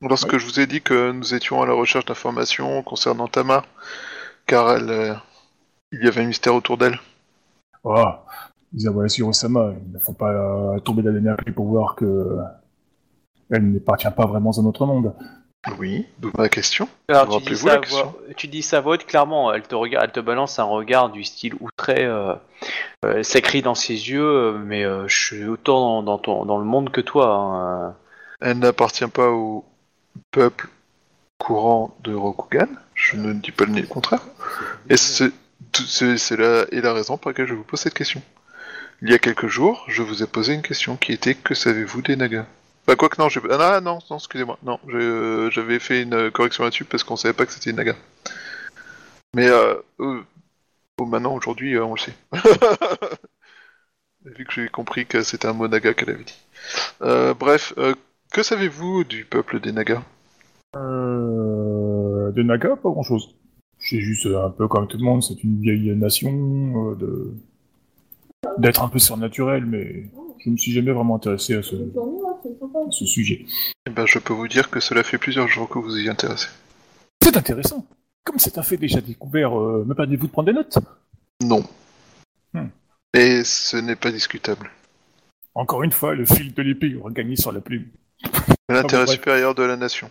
lorsque je vous ai dit que nous étions à la recherche d'informations concernant Tama, car elle, euh, il y avait un mystère autour d'elle. Ah, Isawa Shiro-sama, il ne faut pas euh, tomber dans l'énergie pour voir que elle n'appartient pas vraiment à notre monde. Oui, d'où ma question. Alors tu dis, ça la question. voix, tu dis ça à voix haute, clairement, elle te, regarde, elle te balance un regard du style outré, euh, euh, s'écrit dans ses yeux, euh, mais euh, je suis autant dans, dans ton, dans le monde que toi. hein. Elle n'appartient pas au peuple courant de Rokugan, je ne dis pas le contraire. Et c'est la, et la raison pour laquelle je vous pose cette question. Il y a quelques jours, je vous ai posé une question qui était que savez-vous des Nagas? Enfin, quoi que non, j'ai- ah non, non, excusez-moi, non, j'avais fait une euh, correction là-dessus parce qu'on savait pas que c'était une Naga. Mais euh, euh, bon, maintenant, aujourd'hui, euh, on le sait. Vu que j'ai compris que c'était un mot Naga qu'elle avait dit. Bref, que savez-vous du peuple des Nagas? Euh, de Naga, pas grand-chose. C'est juste un peu comme tout le monde, c'est une vieille nation de d'être un peu surnaturel, mais je me suis jamais vraiment intéressé à ce, à ce sujet. Eh ben, je peux vous dire que cela fait plusieurs jours que vous y intéressez. C'est intéressant. Comme c'est un fait déjà découvert, euh, me permettez-vous de prendre des notes? Non. Hmm. Et ce n'est pas discutable. Encore une fois, le fil de l'épée aura gagné sur la plume. L'intérêt bref. supérieur de la nation.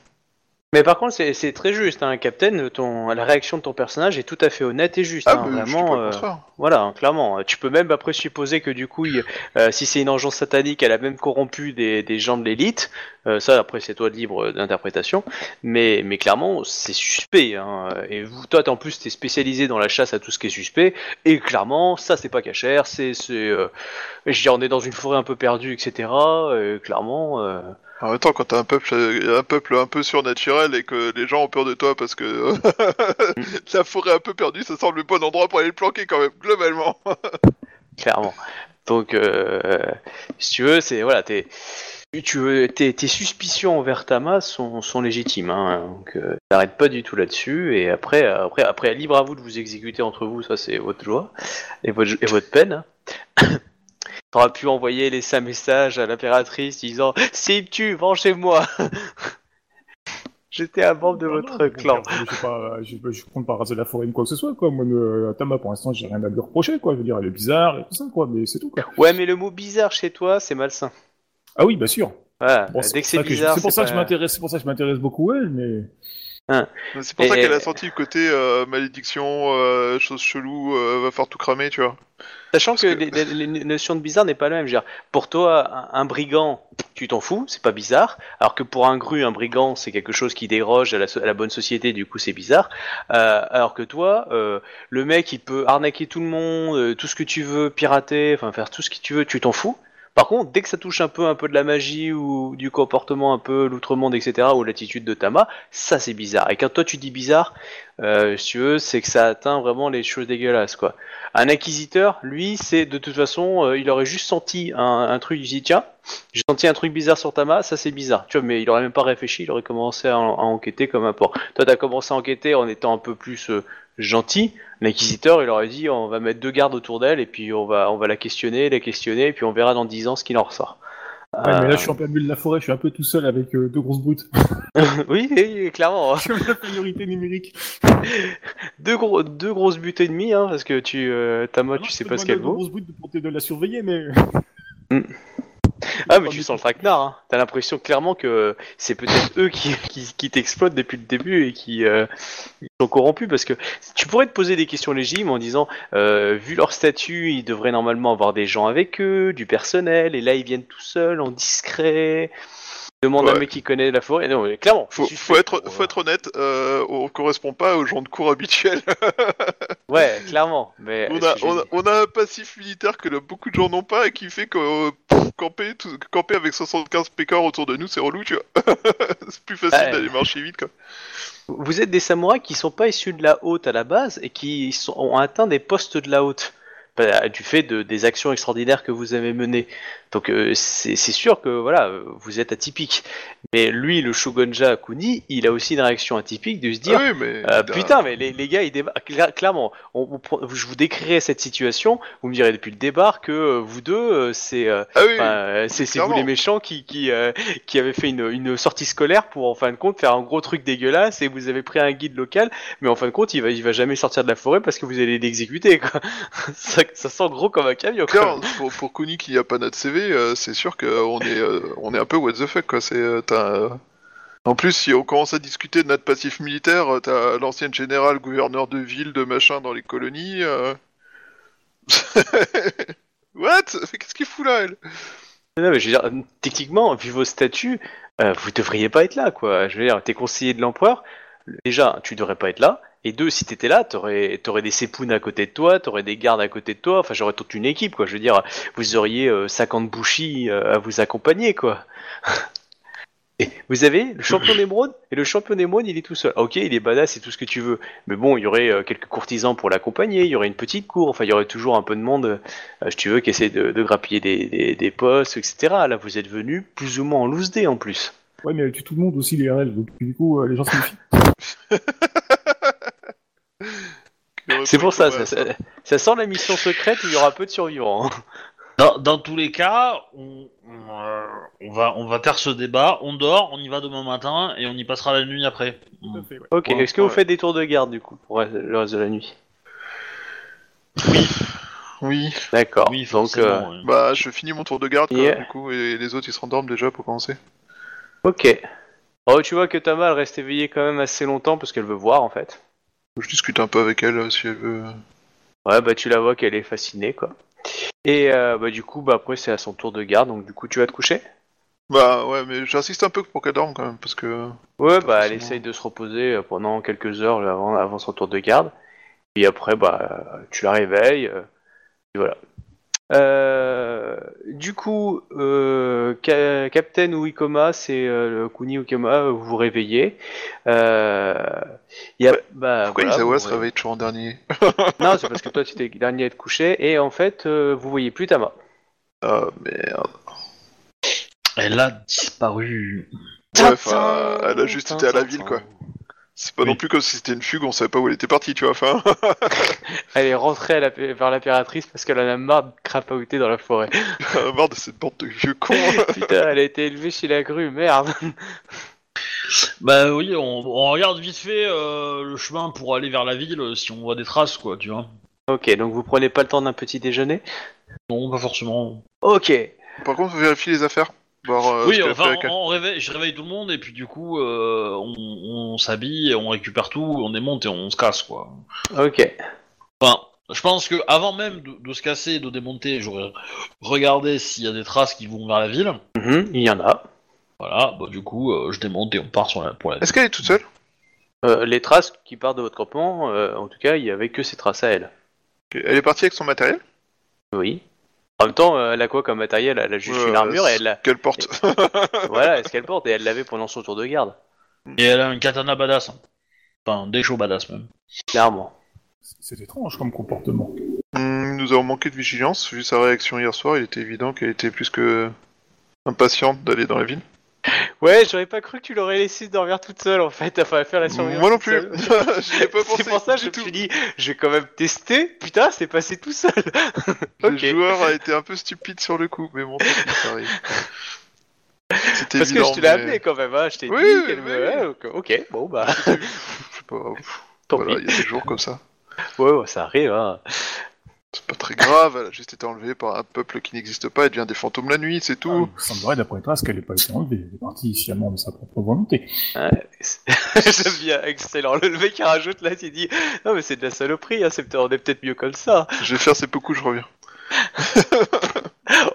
Mais par contre, c'est c'est très juste, hein, Captain. Ton, la réaction de ton personnage est tout à fait honnête et juste. Ah, hein, mais je dis vraiment, pas le euh, contraire. voilà, hein, clairement. Tu peux même après supposer que du coup, il- euh, si c'est une engeance satanique, elle a même corrompu des, des gens de l'élite. Euh, ça, après, c'est toi de libre d'interprétation. Mais, mais clairement, c'est suspect. Hein. Et vous, toi, en plus, t'es spécialisé dans la chasse à tout ce qui est suspect. Et clairement, ça, c'est pas cachère. C'est, c'est, euh, je veux dire, on est dans une forêt un peu perdue, etc. Et clairement. euh, En même temps, quand t'as un peuple, un peuple un peu surnaturel et que les gens ont peur de toi parce que la forêt un peu perdue, ça semble le bon endroit pour aller le planquer quand même, globalement. clairement. Donc, euh, si tu veux, c'est voilà, t'es, tu veux, tes, tes suspicions envers Tama sont, sont légitimes. Hein, donc, euh, t'arrêtes pas du tout là-dessus. Et après, après, après, libre à vous de vous exécuter entre vous. Ça, c'est votre joie et votre, et votre peine. T'auras pu envoyer les cinq messages à l'impératrice disant "Si me tue, vengez-moi." J'étais un membre de Ah votre non, clan. Je, pas, je, je compte pas raser la forêt ni quoi que ce soit, quoi. Moi, euh, Tama, pour l'instant, j'ai rien à lui reprocher, quoi. Je veux dire, elle est bizarre et tout ça, quoi. Mais c'est tout, quoi. Ouais, mais le mot bizarre chez toi, c'est malsain. Ah oui, bien sûr. Voilà. Bon, Dès que c'est bizarre, c'est pour ça que pas- je m'intéresse, c'est pour ça que je m'intéresse beaucoup à elle, mais. C'est pour ça qu'elle a senti le côté euh, malédiction, euh, chose chelou, euh, va faire tout cramer, tu vois. Sachant que, que- les, les- les notions de bizarre n'est pas la même. Je veux dire, pour toi, un, un brigand, tu t'en fous, c'est pas bizarre. Alors que pour un gru, un brigand, c'est quelque chose qui déroge à la, à la bonne société, du coup, c'est bizarre. Euh, alors que toi, euh, le mec, il peut arnaquer tout le monde, euh, tout ce que tu veux, pirater, enfin faire tout ce que tu veux, tu t'en fous. Par contre, dès que ça touche un peu, un peu de la magie ou du comportement un peu l'outre-monde, etc., ou l'attitude de Tama, ça c'est bizarre. Et quand toi tu dis bizarre, euh, tu veux, c'est que ça atteint vraiment les choses dégueulasses, quoi. Un inquisiteur, lui, c'est de toute façon, euh, il aurait juste senti un, truc, il dit tiens, j'ai senti un truc bizarre sur Tama, ça c'est bizarre, tu vois, mais il aurait même pas réfléchi, il aurait commencé à, en- à enquêter comme un porc. Toi, t'as commencé à enquêter en étant un peu plus euh, gentil. L'inquisiteur, il aurait dit on va mettre deux gardes autour d'elle et puis on va, on va la questionner, la questionner, et puis on verra dans dix ans ce qu'il en ressort. Ouais, mais Euh, là, je suis en plein milieu de la forêt, je suis un peu tout seul avec euh, deux grosses brutes. oui, oui, clairement. hein. En priorité numérique. Deux, gros, deux grosses buts et demi, hein, parce que tu, euh, Tama, Ah non, tu sais pas ce qu'elle à deux vaut. grosses brutes pour te- de la surveiller, mais. Ah, mais tu sens le traquenard, hein. T'as l'impression clairement que c'est peut-être eux qui, qui, qui t'exploitent depuis le début et qui euh, sont corrompus parce que tu pourrais te poser des questions légitimes en disant, euh, vu leur statut, ils devraient normalement avoir des gens avec eux, du personnel, et là ils viennent tout seuls, en discret. Demande à un mec qui connaît la forêt. Non, mais clairement. Faut, faut être, pour, faut être honnête, euh, on correspond pas aux gens de cours habituels. Ouais, clairement. Mais on, a, que j'ai on, a, dit- on a un passif militaire que beaucoup de gens n'ont pas et qui fait que euh, pff, camper, tout- camper avec 75 pécores autour de nous, c'est relou, tu vois. c'est plus facile Ouais. d'aller marcher vite, quoi. Vous êtes des samouraïs qui sont pas issus de la haute à la base et qui sont, ont atteint des postes de la haute Bah, du fait de, des actions extraordinaires que vous avez menées. Donc euh, c'est sûr que voilà, vous êtes atypique. Mais lui, le Shogunja Kuni, il a aussi une réaction atypique de se dire Ah oui, mais. euh, putain. mais les, les gars, ils. Cla- Clairement, on- on prend- je vous décrirai cette situation. Vous me direz depuis le départ que euh, vous deux, c'est Ah oui, c'est vous les méchants qui qui, qui avez fait une, une sortie scolaire pour en fin de compte faire un gros truc dégueulasse et vous avez pris un guide local mais en fin de compte il va il va jamais sortir de la forêt parce que vous allez l'exécuter ça, ça sent gros comme un camion. Claire, pour, pour Kuni qui a pas notre CV, euh, c'est sûr qu'on est, euh, on est un peu what the fuck, quoi. C'est, euh, euh, En plus, si on commence à discuter de notre passif militaire, euh, t'as l'ancienne générale, gouverneur de ville, de machin dans les colonies. euh. What? Qu'est-ce qu'il fout là, elle? Techniquement, vu vos statuts, euh, vous devriez pas être là, quoi. Je veux dire, t'es conseiller de l'empereur, déjà, tu devrais pas être là. Et deux, si t'étais là, t'aurais, t'aurais des sépounes à côté de toi, t'aurais des gardes à côté de toi, enfin, j'aurais toute une équipe, quoi. Je veux dire, vous auriez euh, 50 bouchis euh, à vous accompagner, quoi. Et vous avez le champion d'émeraude, et le champion d'émeraude, il est tout seul. Ah, Ok, il est badass et tout ce que tu veux. Mais bon, il y aurait euh, quelques courtisans pour l'accompagner, il y aurait une petite cour, enfin, il y aurait toujours un peu de monde, euh, si tu veux, qui essaie de, de grappiller des, des, des postes, etc. Là, vous êtes venu plus ou moins en loose day en plus. Ouais, mais tue tout le monde aussi, les RL, donc du coup, euh, les gens se méfient. C'est pour ça, ça, ça, ça sent la mission secrète où il y aura peu de survivants. hein. Dans, dans tous les cas, on, on, euh, on va, on va taire ce débat, on dort, on y va demain matin et on y passera la nuit après. Tout à fait, ouais. Ok, Ouais, est-ce que vous faites des tours de garde du coup pour le reste de la nuit? Oui. D'accord. Oui, donc, euh. Bah, je finis mon tour de garde, quoi, du coup, et les autres ils se rendorment déjà pour commencer. ok. Oh, tu vois que Tama elle reste éveillée quand même assez longtemps parce qu'elle veut voir en fait. Je discute un peu avec elle euh, si elle veut. Ouais, bah tu la vois qu'elle est fascinée quoi. Et euh, bah du coup, bah après c'est à son tour de garde, donc du coup tu vas te coucher? Bah, ouais, mais j'insiste un peu pour qu'elle dorme quand même, parce que. Ouais, bah elle forcément. essaye de se reposer euh, pendant quelques heures avant, avant son tour de garde. Puis après, bah tu la réveilles. et voilà. Euh, du coup, euh, Ca- Captain ou Ikoma, c'est euh, le Kuni ou Ikoma, vous vous réveillez. Euh, il y a, bah, Pourquoi voilà, Isawa vous se réveille toujours en dernier? Non, c'est parce que toi tu étais le dernier à être couché et en fait euh, vous voyez plus Tama. Ah merde. Elle a disparu. Ouais, enfin, elle a juste été à la ville, quoi. C'est pas Oui. non plus comme si c'était une fugue, on savait pas où elle était partie, tu vois. Enfin, Elle est rentrée à la- vers l'impératrice parce qu'elle en a marre de crapahuter dans la forêt. j'en ai marre de cette bande de vieux cons. Putain, elle a été élevée chez la grue, merde. Bah oui, on, on regarde vite fait euh, le chemin pour aller vers la ville euh, si on voit des traces, quoi, tu vois. Ok, donc vous prenez pas le temps d'un petit déjeuner? Non, pas forcément. Ok. Par contre, faut vérifier les affaires. Voir, euh, oui, enfin, on, on réveille, je réveille tout le monde et puis du coup, euh, on, on s'habille, et on récupère tout, on démonte et on se casse, quoi. Ok. Enfin, je pense que avant même de, de se casser et de démonter, j'aurais regardé s'il y a des traces qui vont vers la ville. Mhm, il y en a. Voilà, bah du coup, euh, je démonte et on part sur la, pour la Est-ce qu'elle est toute seule? Euh, les traces qui partent de votre campement, euh, en tout cas, il y avait que ces traces à elle. Elle est partie avec son matériel? Oui. En même temps, euh, elle a quoi comme matériel? Elle a juste une armure et elle l'a. Qu'elle porte. voilà, ce qu'elle porte et elle l'avait pendant son tour de garde, Et elle a un katana badass. hein. Enfin, des chauds badass même. clairement. C'est étrange comme comportement. Hmm, nous avons manqué de vigilance. Vu sa réaction hier soir, il était évident qu'elle était plus que impatiente d'aller dans la ville. Ouais, j'aurais pas cru que tu l'aurais laissé dormir toute seule en fait, enfin faire la surveillance. Moi non plus. ai pas pensé. C'est pour ça que je me suis dit, je vais quand même tester. Putain, c'est passé tout seul. Le joueur a été un peu stupide sur le coup, mais bon, ça arrive. C'était Parce que je te l'ai mais- appelé quand même, hein. je t'ai Oui, dit qu'elle oui, me. oui. ouais, ok, bon bah, Je sais pas. Voilà, il y a des jours comme ça. Ouais, ouais, ça arrive, hein. C'est pas très grave, elle a juste été enlevée par un peuple qui n'existe pas, elle devient des fantômes la nuit, c'est tout. Il semblerait d'après toi qu'elle n'ait pas été enlevée? Elle est partie sciemment de sa propre volonté. J'aime bien, excellent. Le mec qui rajoute là, il dit Non, mais c'est de la saloperie, hein, c'est peut- on est peut-être mieux comme ça. Je vais faire ces beaucoup, je reviens.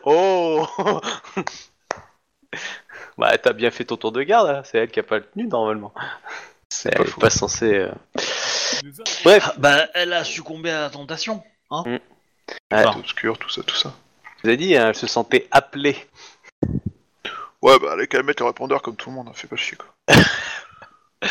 Oh Bah, t'as bien fait ton tour de garde, hein. c'est elle qui a pas le tenu normalement. C'est pas elle est faux. pas censée. euh. Bref, Ah, bah, elle a succombé à la tentation. Ouais. C'est obscur, tout ça, tout ça. je vous ai dit, hein, elle se sentait appelée. Ouais, bah, elle a qu'à mettre le répondeur comme tout le monde, hein, fais pas chier, quoi.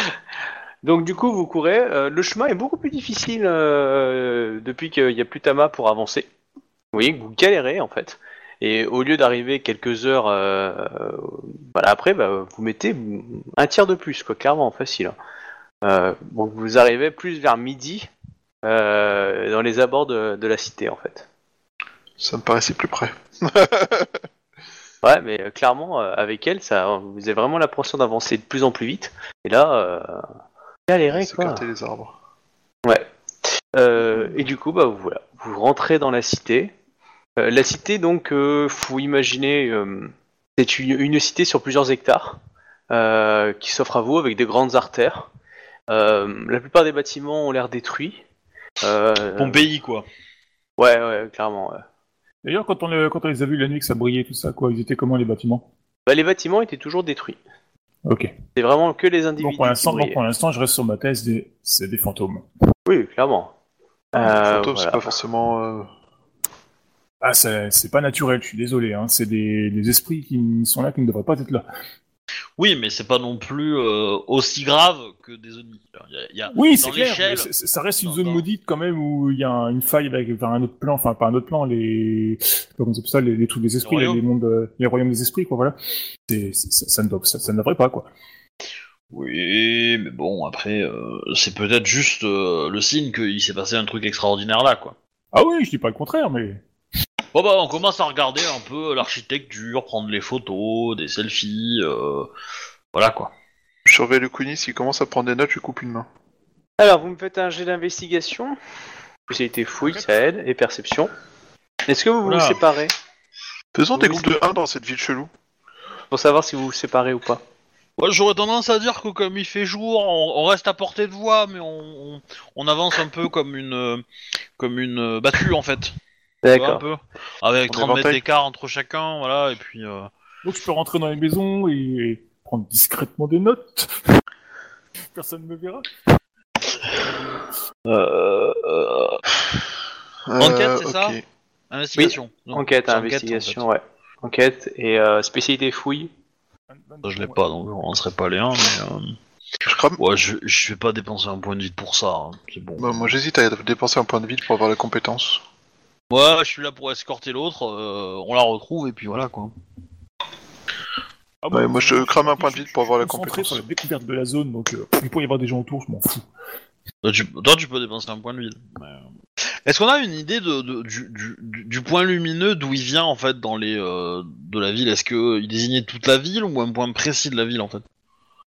Donc, du coup, vous courez. euh, le chemin est beaucoup plus difficile euh, depuis qu'il n'y a plus Tama pour avancer. Vous voyez que vous galérez en fait. Et au lieu d'arriver quelques heures euh, euh, voilà, après, bah, vous mettez un tiers de plus, quoi, clairement, facile. hein. Euh, donc vous arrivez plus vers midi euh, dans les abords de, de la cité en fait. Ça me paraissait plus près. Ouais, mais euh, clairement, euh, avec elle, ça, vous avez vraiment l'impression d'avancer de plus en plus vite. Et là, euh, galérez quoi. Les arbres. Ouais. Euh, et du coup, bah vous- voilà, vous rentrez dans la cité. Euh, la cité, donc, euh, faut imaginer, euh, c'est une, une cité sur plusieurs hectares euh, qui s'offre à vous avec des grandes artères. Euh, la plupart des bâtiments ont l'air détruits. Euh, Pompéi, quoi. Ouais, ouais, clairement. ouais. D'ailleurs, quand on, euh, quand on les a vus la nuit que ça brillait, tout ça, quoi, ils étaient comment les bâtiments? Bah, les bâtiments étaient toujours détruits. Ok. C'est vraiment que les individus. Bon, pour l'instant, qui bon, brillaient. pour l'instant, je reste sur ma thèse des, c'est des fantômes. Oui, clairement. Les Euh, fantômes, voilà. c'est pas forcément. euh, Ah, c'est c'est pas naturel, je suis désolé. Hein. C'est des, des esprits qui sont là, qui ne devraient pas être là. Oui, mais c'est pas non plus euh, aussi grave que des y a- y a- Oui, c'est clair. mais ça reste une Non, zone non. maudite quand même où il y a un- une faille avec vers un autre plan, enfin pas un autre plan, les comment ça, les, les trucs des esprits, Les les, royaumes. mondes, les royaumes des esprits, quoi. Voilà. C'est c'est- ça, ça ne doit, ça, ça ne devrait pas, quoi. Oui, mais bon, après, euh, c'est peut-être juste euh, le signe qu'il s'est passé un truc extraordinaire là, quoi. Ah oui, je dis pas le contraire, mais Bon bah, on commence à regarder un peu l'architecture, prendre les photos, des selfies, euh, voilà quoi. Je surveille le Kuni, s'il commence à prendre des notes, je lui coupe une main. Alors, vous me faites un jet d'investigation. Spécialité fouille, ça aide, et perception. Est-ce que vous vous Oula. séparez? Faisons des groupes de 1 dans cette ville chelou. Pour savoir si vous vous séparez ou pas. Ouais, J'aurais tendance à dire que comme il fait jour, on, on reste à portée de voix, mais on, on, on avance un peu comme une comme une battue en fait. Vois, un D'accord. peu. Avec En 30 mètres d'écart entre chacun, voilà, et puis... euh, donc je peux rentrer dans les maisons et, et prendre discrètement des notes. Personne ne me verra. euh, euh, Enquête, c'est ça. Investigation. Enquête, investigation, en fait. ouais. Enquête et euh, spécialité fouille. Je l'ai pas, donc on en serait pas les uns, mais. euh, Je crame. Ouais, je, je vais pas dépenser un point de vie pour ça, hein, c'est bon. Bah, moi j'hésite à dépenser un point de vie pour avoir la compétence. Ouais, je suis là pour escorter l'autre, euh, on la retrouve et puis voilà quoi. Ah Ouais, moi, je crame un point de je vide suis pour avoir la concentré compétence. sur la découverte de la zone, donc euh, il peut y avoir des gens autour, je m'en fous. Toi tu, toi, tu peux dépenser un point de euh, Est-ce qu'on a une idée de, de- du, du- du- du point lumineux d'où il vient en fait dans les euh, de la ville? Est-ce que il désignait toute la ville ou un point précis de la ville en fait?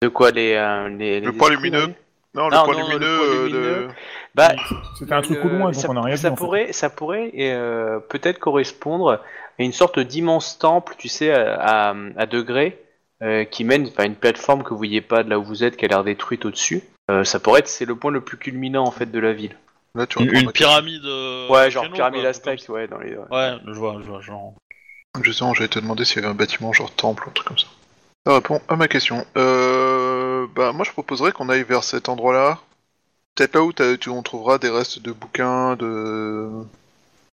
De quoi les, euh, les, Le les point esprits, lumineux. ouais Non, le Non, point non, le lumineux, point euh, lumineux. Bah, C'était un truc au loin, donc ça, on a rien ça vu. en fait. pourrait, ça pourrait euh, peut-être correspondre à une sorte d'immense temple, tu sais, à, à, à degrés, euh, qui mène à une plateforme que vous voyez pas de là où vous êtes, qui a l'air détruite au-dessus. Euh, ça pourrait être, c'est le point le plus culminant en fait de la ville. Là, tu Une, pyramide. euh, ouais, genre créneau, pyramide aztèque, ouais, dans les. ouais. Ouais, je vois, je vois, genre. Justement, j'allais te demander s'il y avait un bâtiment genre temple ou un truc comme ça. Ça répond à ma question. Euh, bah, moi, je proposerais qu'on aille vers cet endroit-là. Peut-être là où t'as- tu, on trouvera des restes de bouquins, de,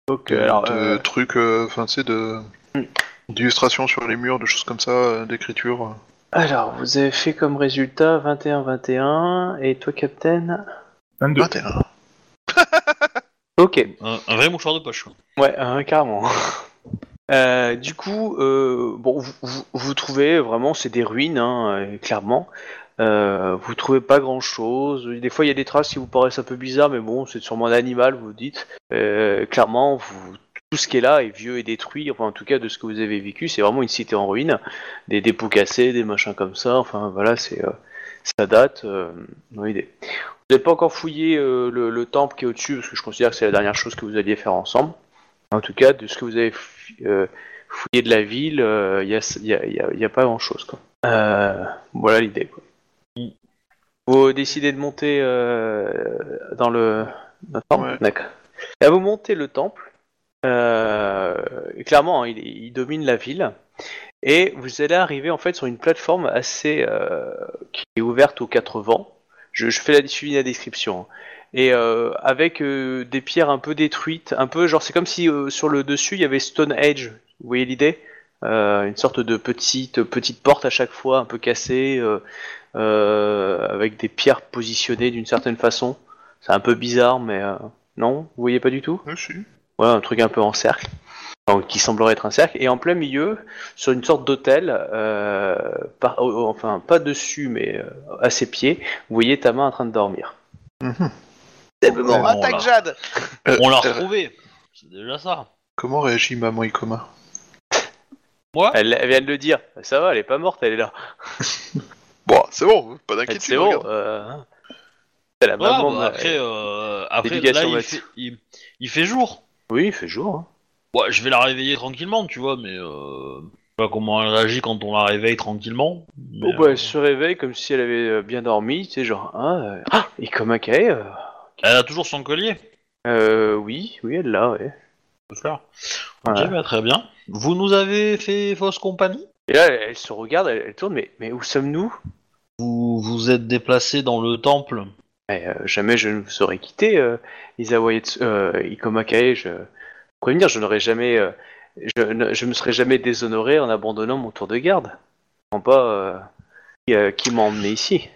de, euh, alors, de euh, trucs, euh, enfin, tu sais, de Hmm. d'illustrations sur les murs, de choses comme ça, euh, d'écriture. alors, vous avez fait comme résultat 21-21, et toi, Captain 22. 21. Ok. Un, un vrai mouchoir de poche. Ouais, carrément. Euh, du coup, euh, bon, vous, vous, vous trouvez vraiment, c'est des ruines, hein, euh, clairement. Euh, vous trouvez pas grand chose. Des fois, il y a des traces qui vous paraissent un peu bizarres, mais bon, c'est sûrement un animal, vous dites. Euh, clairement, tout ce qui est là est vieux et détruit. Enfin, en tout cas, de ce que vous avez vécu, c'est vraiment une cité en ruine. Des dépôts cassés, des machins comme ça. Enfin, voilà, euh, ça date. Euh, dans l'idée. Vous n'avez pas encore fouillé le, le temple qui est au-dessus, parce que je considère que c'est la dernière chose que vous alliez faire ensemble. En tout cas, de ce que vous avez fou- fouillé de la ville, il n'y a, pas grand-chose. voilà l'idée. quoi. Vous décidez de monter euh, dans le, le temple Ouais. D'accord. Là, vous montez le temple. Euh, clairement, hein, il, il domine la ville. Et vous allez arriver en fait sur une plateforme assez euh, qui est ouverte aux quatre vents. Je, je fais la, la description. hein. Et avec des pierres un peu détruites, un peu genre c'est comme si sur le dessus il y avait Stone Age. Vous voyez l'idée? Une sorte de petite petite porte à chaque fois, un peu cassée, avec des pierres positionnées d'une certaine façon. C'est un peu bizarre, mais euh, non, vous voyez pas du tout? Ouais, si. Ouais, un truc un peu en cercle, enfin, qui semblerait être un cercle, et en plein milieu, sur une sorte d'hôtel, euh, par- enfin pas dessus, mais euh, à ses pieds, vous voyez ta main en train de dormir. Simplement, Ouais, attaque bon, Jade Euh, On l'a euh, retrouvé. C'est déjà ça. Comment réagit maman Ikoma? Moi? Elle, elle vient de le dire, ça va, elle est pas morte, elle est là. Bon, c'est bon, pas Elle, d'inquiétude. C'est bon, euh, c'est la Voilà, maman. bah, de- après, euh, après là, il fait, il, il fait jour. Oui, il fait jour. hein. Ouais, je vais la réveiller tranquillement, tu vois, mais euh, je sais pas comment elle réagit quand on la réveille tranquillement. mais, Bon, bah, euh, elle se réveille comme si elle avait euh, bien dormi, tu sais, genre, ah, euh, ah et comme un cahier, euh, Elle a toujours son collier. euh, oui, oui, elle l'a, ouais. faire. Voilà. Ok, bah, très bien. Vous nous avez fait fausse compagnie? Et là, elle, elle se regarde, elle, elle tourne, mais, mais où sommes-nous? Vous vous êtes déplacé dans le temple Mais, euh, jamais je ne vous aurais quitté, euh, Isawa Yetsu- euh, Ikoma Kae, je... Prévenir, je n'aurais jamais... euh, je, ne, je me serais jamais déshonoré en abandonnant mon tour de garde. Je comprends pas euh, qui, euh, qui m'a emmené ici.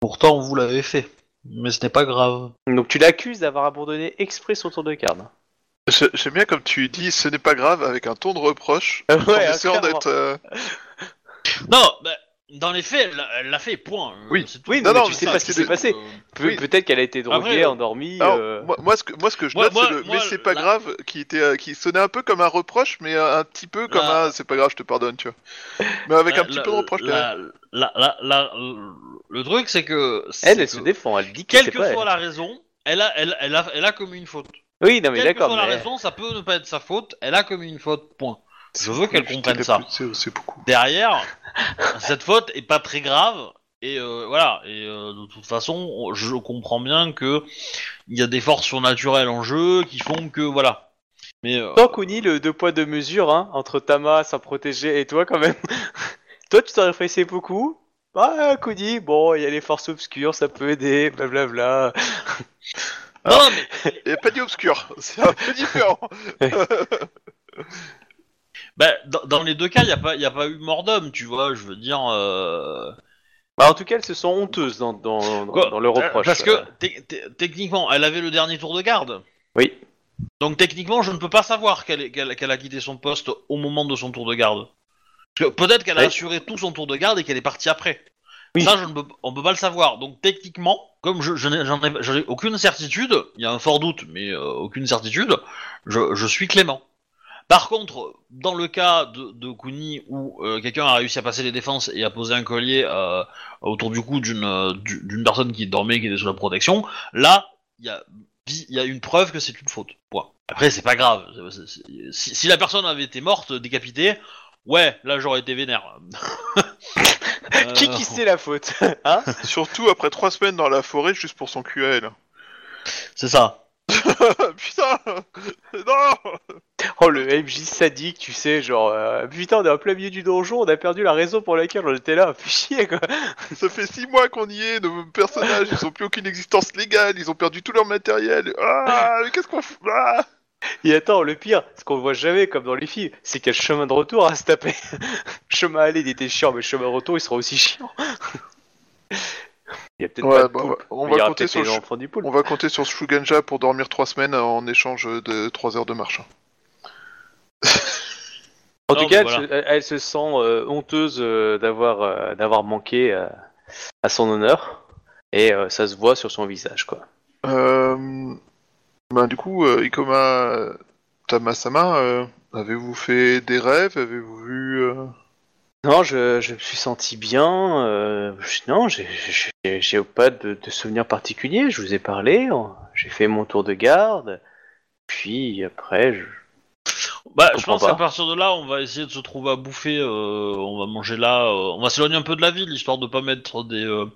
Pourtant, vous l'avez fait. Mais ce n'est pas grave. Donc tu l'accuses d'avoir abandonné exprès son tour de garde. J'aime bien comme tu dis, ce n'est pas grave, avec un ton de reproche. Ouais, en essayant clairement. d'être. euh, Non, bah, dans les faits, elle l'a- elle l'a fait, point. Euh, Oui. c'est tout. Oui, Non, mais non, tu sais ça, pas ce qui c'est- s'est passé. Euh, Pe- Oui. Peut-être qu'elle a été droguée, Après, euh, endormie. alors, euh, moi, moi, ce que, moi, ce que je Moi- note, moi- c'est le moi, mais c'est pas la- grave qui, était, euh, qui sonnait un peu comme un reproche, mais euh, un petit peu comme La- un c'est pas grave, je te pardonne, tu vois. Mais avec un la- petit la- peu de reproche derrière. la, la, la- la- le truc, c'est que. Elle, c'est elle se que défend, elle dit que Quelle c'est que pas soit elle. la raison, elle a, elle, elle, a, elle a commis une faute. Oui, non mais Quelle que d'accord, soit la mais... raison, ça peut ne pas être sa faute, elle a commis une faute, point. Je veux qu'elle comprenne ça. C'est beaucoup. Derrière, cette faute est pas très grave, et euh, voilà, et euh, de toute façon, je comprends bien que il y a des forces surnaturelles en jeu qui font que, voilà. Mais euh, Tant Kuni, le deux poids deux mesures, hein, entre Tama, sans protéger, et toi quand même. toi, tu t'en réfléchissais beaucoup? Ah, Kuni, bon, il y a les forces obscures, ça peut aider, blablabla. Non, non, mais Et pas dit obscur, c'est un peu différent. Bah, dans, dans les deux cas, il n'y a, pas- y a pas eu mort d'homme, tu vois, je veux dire... euh, Bah, en tout cas, elles se sont honteuses dans, dans, dans, Quoi dans le reproche. Parce que, euh. te- te- techniquement, elle avait le dernier tour de garde. Oui. Donc techniquement, je ne peux pas savoir qu'elle est- qu'elle qu'elle a quitté son poste au moment de son tour de garde. Peut-être qu'elle a Oui. assuré tout son tour de garde et qu'elle est partie après. Oui. Ça, je ne peux, on peut pas le savoir. Donc techniquement, comme je, je n'ai aucune certitude, il y a un fort doute, mais euh, aucune certitude, je, je suis Clément. Par contre, dans le cas de, de Kuni où euh, quelqu'un a réussi à passer les défenses et à poser un collier euh, autour du cou d'une euh, du- d'une personne qui dormait, qui était sous la protection, là, il y a y une preuve que c'est une faute. Point. Après, c'est pas grave. Si, si la personne avait été morte, décapitée, ouais, là j'aurais été vénère. Qui Euh, qui c'est la faute Hein? Surtout après trois semaines dans la forêt juste pour son QL. C'est ça. Putain Non Oh, le MJ sadique, tu sais, genre, euh, putain, on est en plein milieu du donjon, on a perdu la raison pour laquelle on était là, fais chier, quoi. Ça fait six mois qu'on y est, nos personnages, ils ont plus aucune existence légale, ils ont perdu tout leur matériel. Ah, mais qu'est-ce qu'on fait ah Et attends, le pire, ce qu'on voit jamais, comme dans les filles, c'est qu'il y a le chemin de retour à se taper. chemin aller, il était chiant, mais le chemin de retour, il sera aussi chiant. Il y a peut-être Ouais, pas de bah, poulpe, on va compter sur les le enfants du poulpe. On va compter sur Shuganja pour dormir trois semaines en échange de trois heures de marche. En Non, tout cas, elle, se, elle- elle se sent euh, honteuse euh, d'avoir euh, d'avoir manqué euh, à son honneur, et euh, ça se voit sur son visage, quoi. Euh... Bah, du coup, euh, Ikoma Tamasama, euh, avez-vous fait des rêves? Avez-vous vu... Non, je, je me suis senti bien. euh, je- non, j'ai- j'ai j'ai pas de, de souvenirs particuliers. Je vous ai parlé. J'ai fait mon tour de garde. Puis après, je... Bah, Je je pense qu'à partir de là, on va essayer de se trouver à bouffer. euh, on va manger là. euh, on va s'éloigner un peu de la ville, histoire de pas mettre des, euh,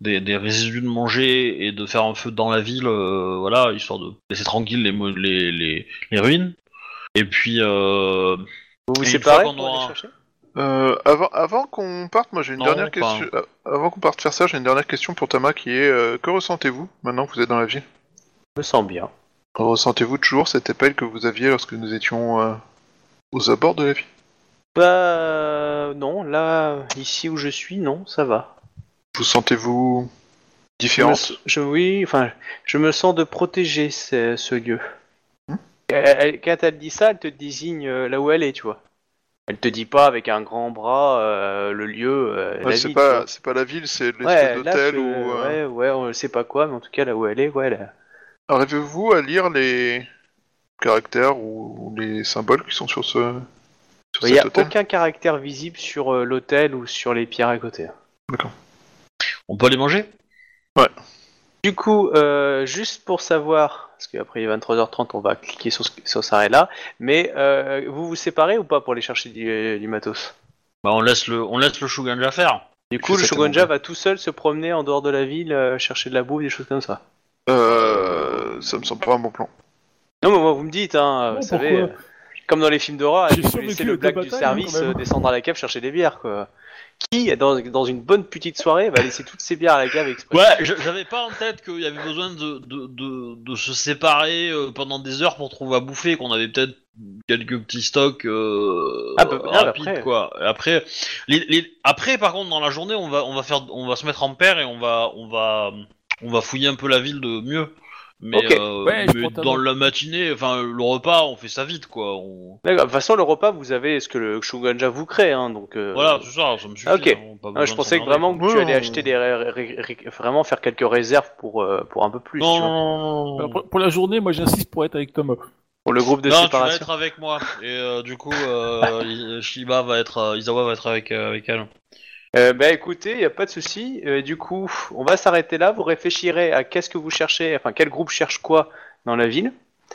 des, des résidus de manger et de faire un feu dans la ville. voilà, histoire de laisser tranquille les, les, les, les ruines. Et puis, vous vous séparez pour aller chercher? Euh, avant avant qu'on parte, moi j'ai une Non, dernière question. euh, Avant qu'on parte faire ça, j'ai une dernière question pour Tama qui est euh, que ressentez-vous maintenant que vous êtes dans la ville? Je me sens bien. Ressentez-vous toujours cet appel que vous aviez lorsque nous étions euh, aux abords de la ville? Bah non, là, ici où je suis, non, ça va. Vous sentez-vous Je me, différente je, oui, enfin, je me sens de protéger ce, ce lieu. Hmm? Elle- elle- quand elle dit ça, elle te désigne euh, là où elle est, tu vois. Elle te dit pas avec un grand bras euh, le lieu. euh, Ouais, C'est pas vois. c'est pas la ville, c'est l'espèce Ouais, d'hôtel ou. euh, ouais, ouais, on sait pas quoi, mais en tout cas là où elle est, ouais, elle- Arrivez-vous à lire les caractères ou les symboles qui sont sur ce sur il n'y a hôtel? aucun caractère visible sur euh, l'hôtel ou sur les pierres à côté. on peut aller manger? Du coup, euh, juste pour savoir, parce qu'après il est 23h30, on va cliquer sur, ce- sur cet arrêt-là, mais euh, vous vous séparez ou pas pour aller chercher du, du matos? Bah, on laisse le, on laisse le Shuganja faire. Du coup, le tellement va tout seul se promener en dehors de la ville, euh, chercher de la bouffe, des choses comme ça. Euh, ça me semble pas un bon plan. Non, mais moi, vous me dites, hein, Non, vous savez, euh, comme dans les films d'horreur, à le black du service euh, descendre à la cave chercher des bières, quoi. Qui, dans, dans une bonne petite soirée, va laisser toutes ses bières à la cave exprès Ouais, j'avais pas en tête qu'il y avait besoin de, de, de, de se séparer euh, pendant des heures pour trouver à bouffer, qu'on avait peut-être quelques petits stocks euh, Ah, bah, ah, bah, rapides après. quoi. Après, les, les- après par contre dans la journée on va on va faire on va se mettre en paire et on va on va on va fouiller un peu la ville de mieux. Mais, Ok. euh, Ouais, je mais prends ta dans la matinée, enfin le repas, on fait ça vite quoi. On... D'accord, De toute façon, le repas, vous avez ce que le Shogunja vous crée, hein, donc... euh, Voilà, c'est ça, ça me suffit. Ok. hein, pas ah, je de pensais que s'emmerder, vraiment quoi. que tu Ouais, allais on- acheter des... ré- ré- ré- vraiment faire quelques réserves pour, euh, pour un peu plus, Non, tu vois. non, non, non, non. Alors, pour, pour la journée, moi j'insiste pour être avec Tom. Pour le groupe de Non, tu vas séparation. être avec moi. Et euh, du coup, euh, Shiba va être, euh, Izawa va être avec, euh, avec elle. Euh, bah écoutez, il a pas de souci. Euh, du coup, on va s'arrêter là. Vous réfléchirez à qu'est-ce que vous cherchez, enfin quel groupe cherche quoi dans la ville.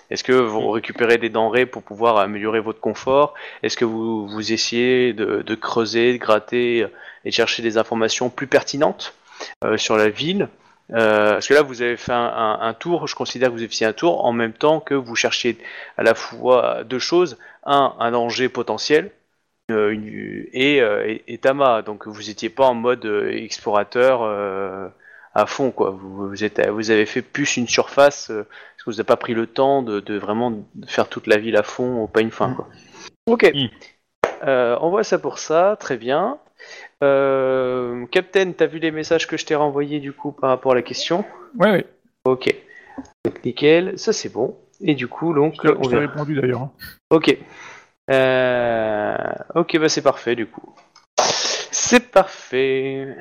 Est-ce que vous récupérez des denrées pour pouvoir améliorer votre confort? Est-ce que vous, vous essayez de, de creuser, de gratter euh, et de chercher des informations plus pertinentes euh, sur la ville? Euh, Parce que là, vous avez fait un, un- un tour. Je considère que vous avez fait un tour en même temps que vous cherchiez à la fois deux choses. Un, un danger potentiel une- et, euh, et, et Tama. Donc vous étiez pas en mode euh, explorateur euh, à fond, quoi. Vous, vous, êtes, vous avez fait plus une surface, euh, parce que vous n'avez pas pris le temps de, de vraiment faire toute la ville à fond au pain fin, quoi. Ok. Mm. Euh, on voit ça pour ça, très bien. Euh, Captain, t'as vu les messages que je t'ai renvoyés du coup par rapport à la question? Ouais, ouais. Ok. Donc, nickel, ça c'est bon. Et du coup, donc, Je t'ai- on répondu d'ailleurs. hein. Ok. Euh, Ok, bah c'est parfait du coup. C'est parfait.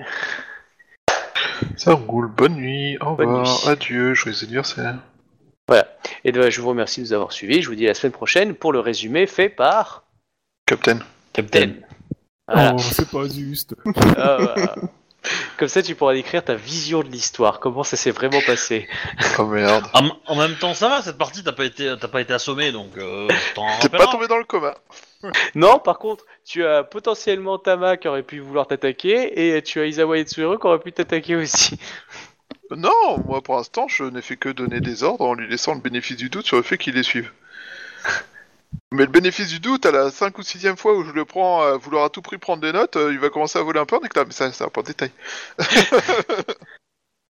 Ça roule, bonne nuit, au Bonne revoir, nuit. adieu, joyeux anniversaire. Et bah, je vous remercie de nous avoir suivis. Je vous dis à la semaine prochaine pour le résumé fait par Captain. Captain. Voilà. Oh, c'est pas juste. Ah, voilà. Comme ça, tu pourras décrire ta vision de l'histoire, comment ça s'est vraiment passé. Oh merde. En, en même temps, ça va, cette partie, t'as pas été, t'as pas été assommé, donc euh, t'en T'es pas rappelleras. tombé dans le coma. Non, par contre, tu as potentiellement Tama qui aurait pu vouloir t'attaquer et tu as Isawa Etsuru qui aurait pu t'attaquer aussi. Non, moi pour l'instant, je n'ai fait que donner des ordres en lui laissant le bénéfice du doute sur le fait qu'il les suive. Mais le bénéfice du doute, à la 5 ou 6 fois où je le prends à vouloir à tout prix prendre des notes, euh, il va commencer à voler un peu en éclat, mais ça, ça va pas de détail.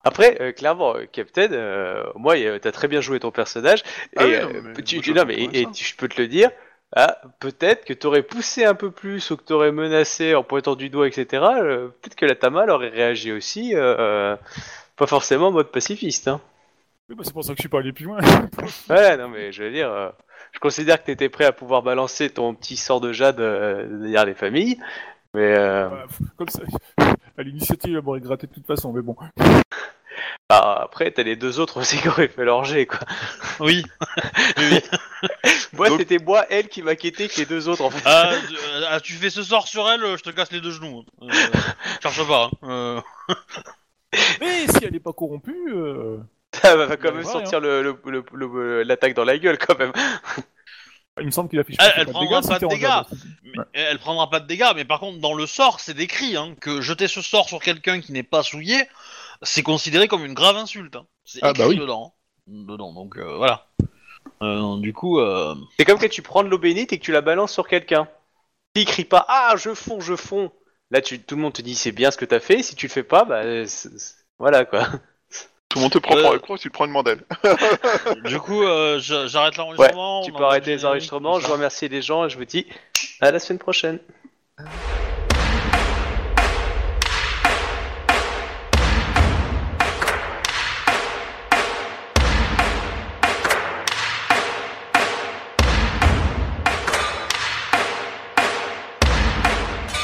Après, euh, clairement, euh, Captain, euh, moi, euh, t'as très bien joué ton personnage. Ah oui, et, non, euh, mais tu- moi, tu- je non, mais comprends et, ça. tu- je peux te le dire. Ah, peut-être que t'aurais poussé un peu plus ou que t'aurais menacé en pointant du doigt, etc. euh, peut-être que la Tama elle aurait réagi aussi, euh, euh, pas forcément en mode pacifiste. Hein. Oui, bah, c'est pour ça que je suis pas allé plus loin. Ouais, non, mais je veux dire, euh, je considère que t'étais prêt à pouvoir balancer ton petit sort de jade euh, derrière les familles, mais euh, Bah, Comme ça. À l'initiative, elle m'aurait gratté de toute façon, mais bon. ah, après t'as les deux autres aussi qui auraient fait leur jet, quoi. Oui. oui. Moi, Donc- c'était moi, elle, qui m'inquiétait que les deux autres, en fait. Ah, tu- ah, tu fais ce sort sur elle, je te casse les deux genoux. Euh, cherche pas. Hein. Euh, Mais si elle est pas corrompue. Ça va quand même sortir le- le- le- le- l'attaque dans la gueule, quand même. Il me semble qu'il affiche Elle- pas elle de prendra dégâts, pas si de dégâts. jade. mais elle prendra pas de dégâts, mais par contre, dans le sort, c'est décrit hein, que jeter ce sort sur quelqu'un qui n'est pas souillé, c'est considéré comme une grave insulte. hein. C'est Ah, écrit bah oui. dedans. hein. Dedans, donc euh, voilà. Euh, du coup, euh, C'est comme quand tu prends de l'eau bénite et que tu la balances sur quelqu'un. S'il crie pas Ah, je fonds, je fonds Là, tu, tout le monde te dit c'est bien ce que t'as fait. Si tu le fais pas, bah. Voilà quoi. Tout le monde te prend Euh. pour un con et tu te prends une mandale. du coup, euh, j'arrête l'enregistrement. tu peux arrêter le les enregistrements. Je remercie les gens et je vous dis à la semaine prochaine.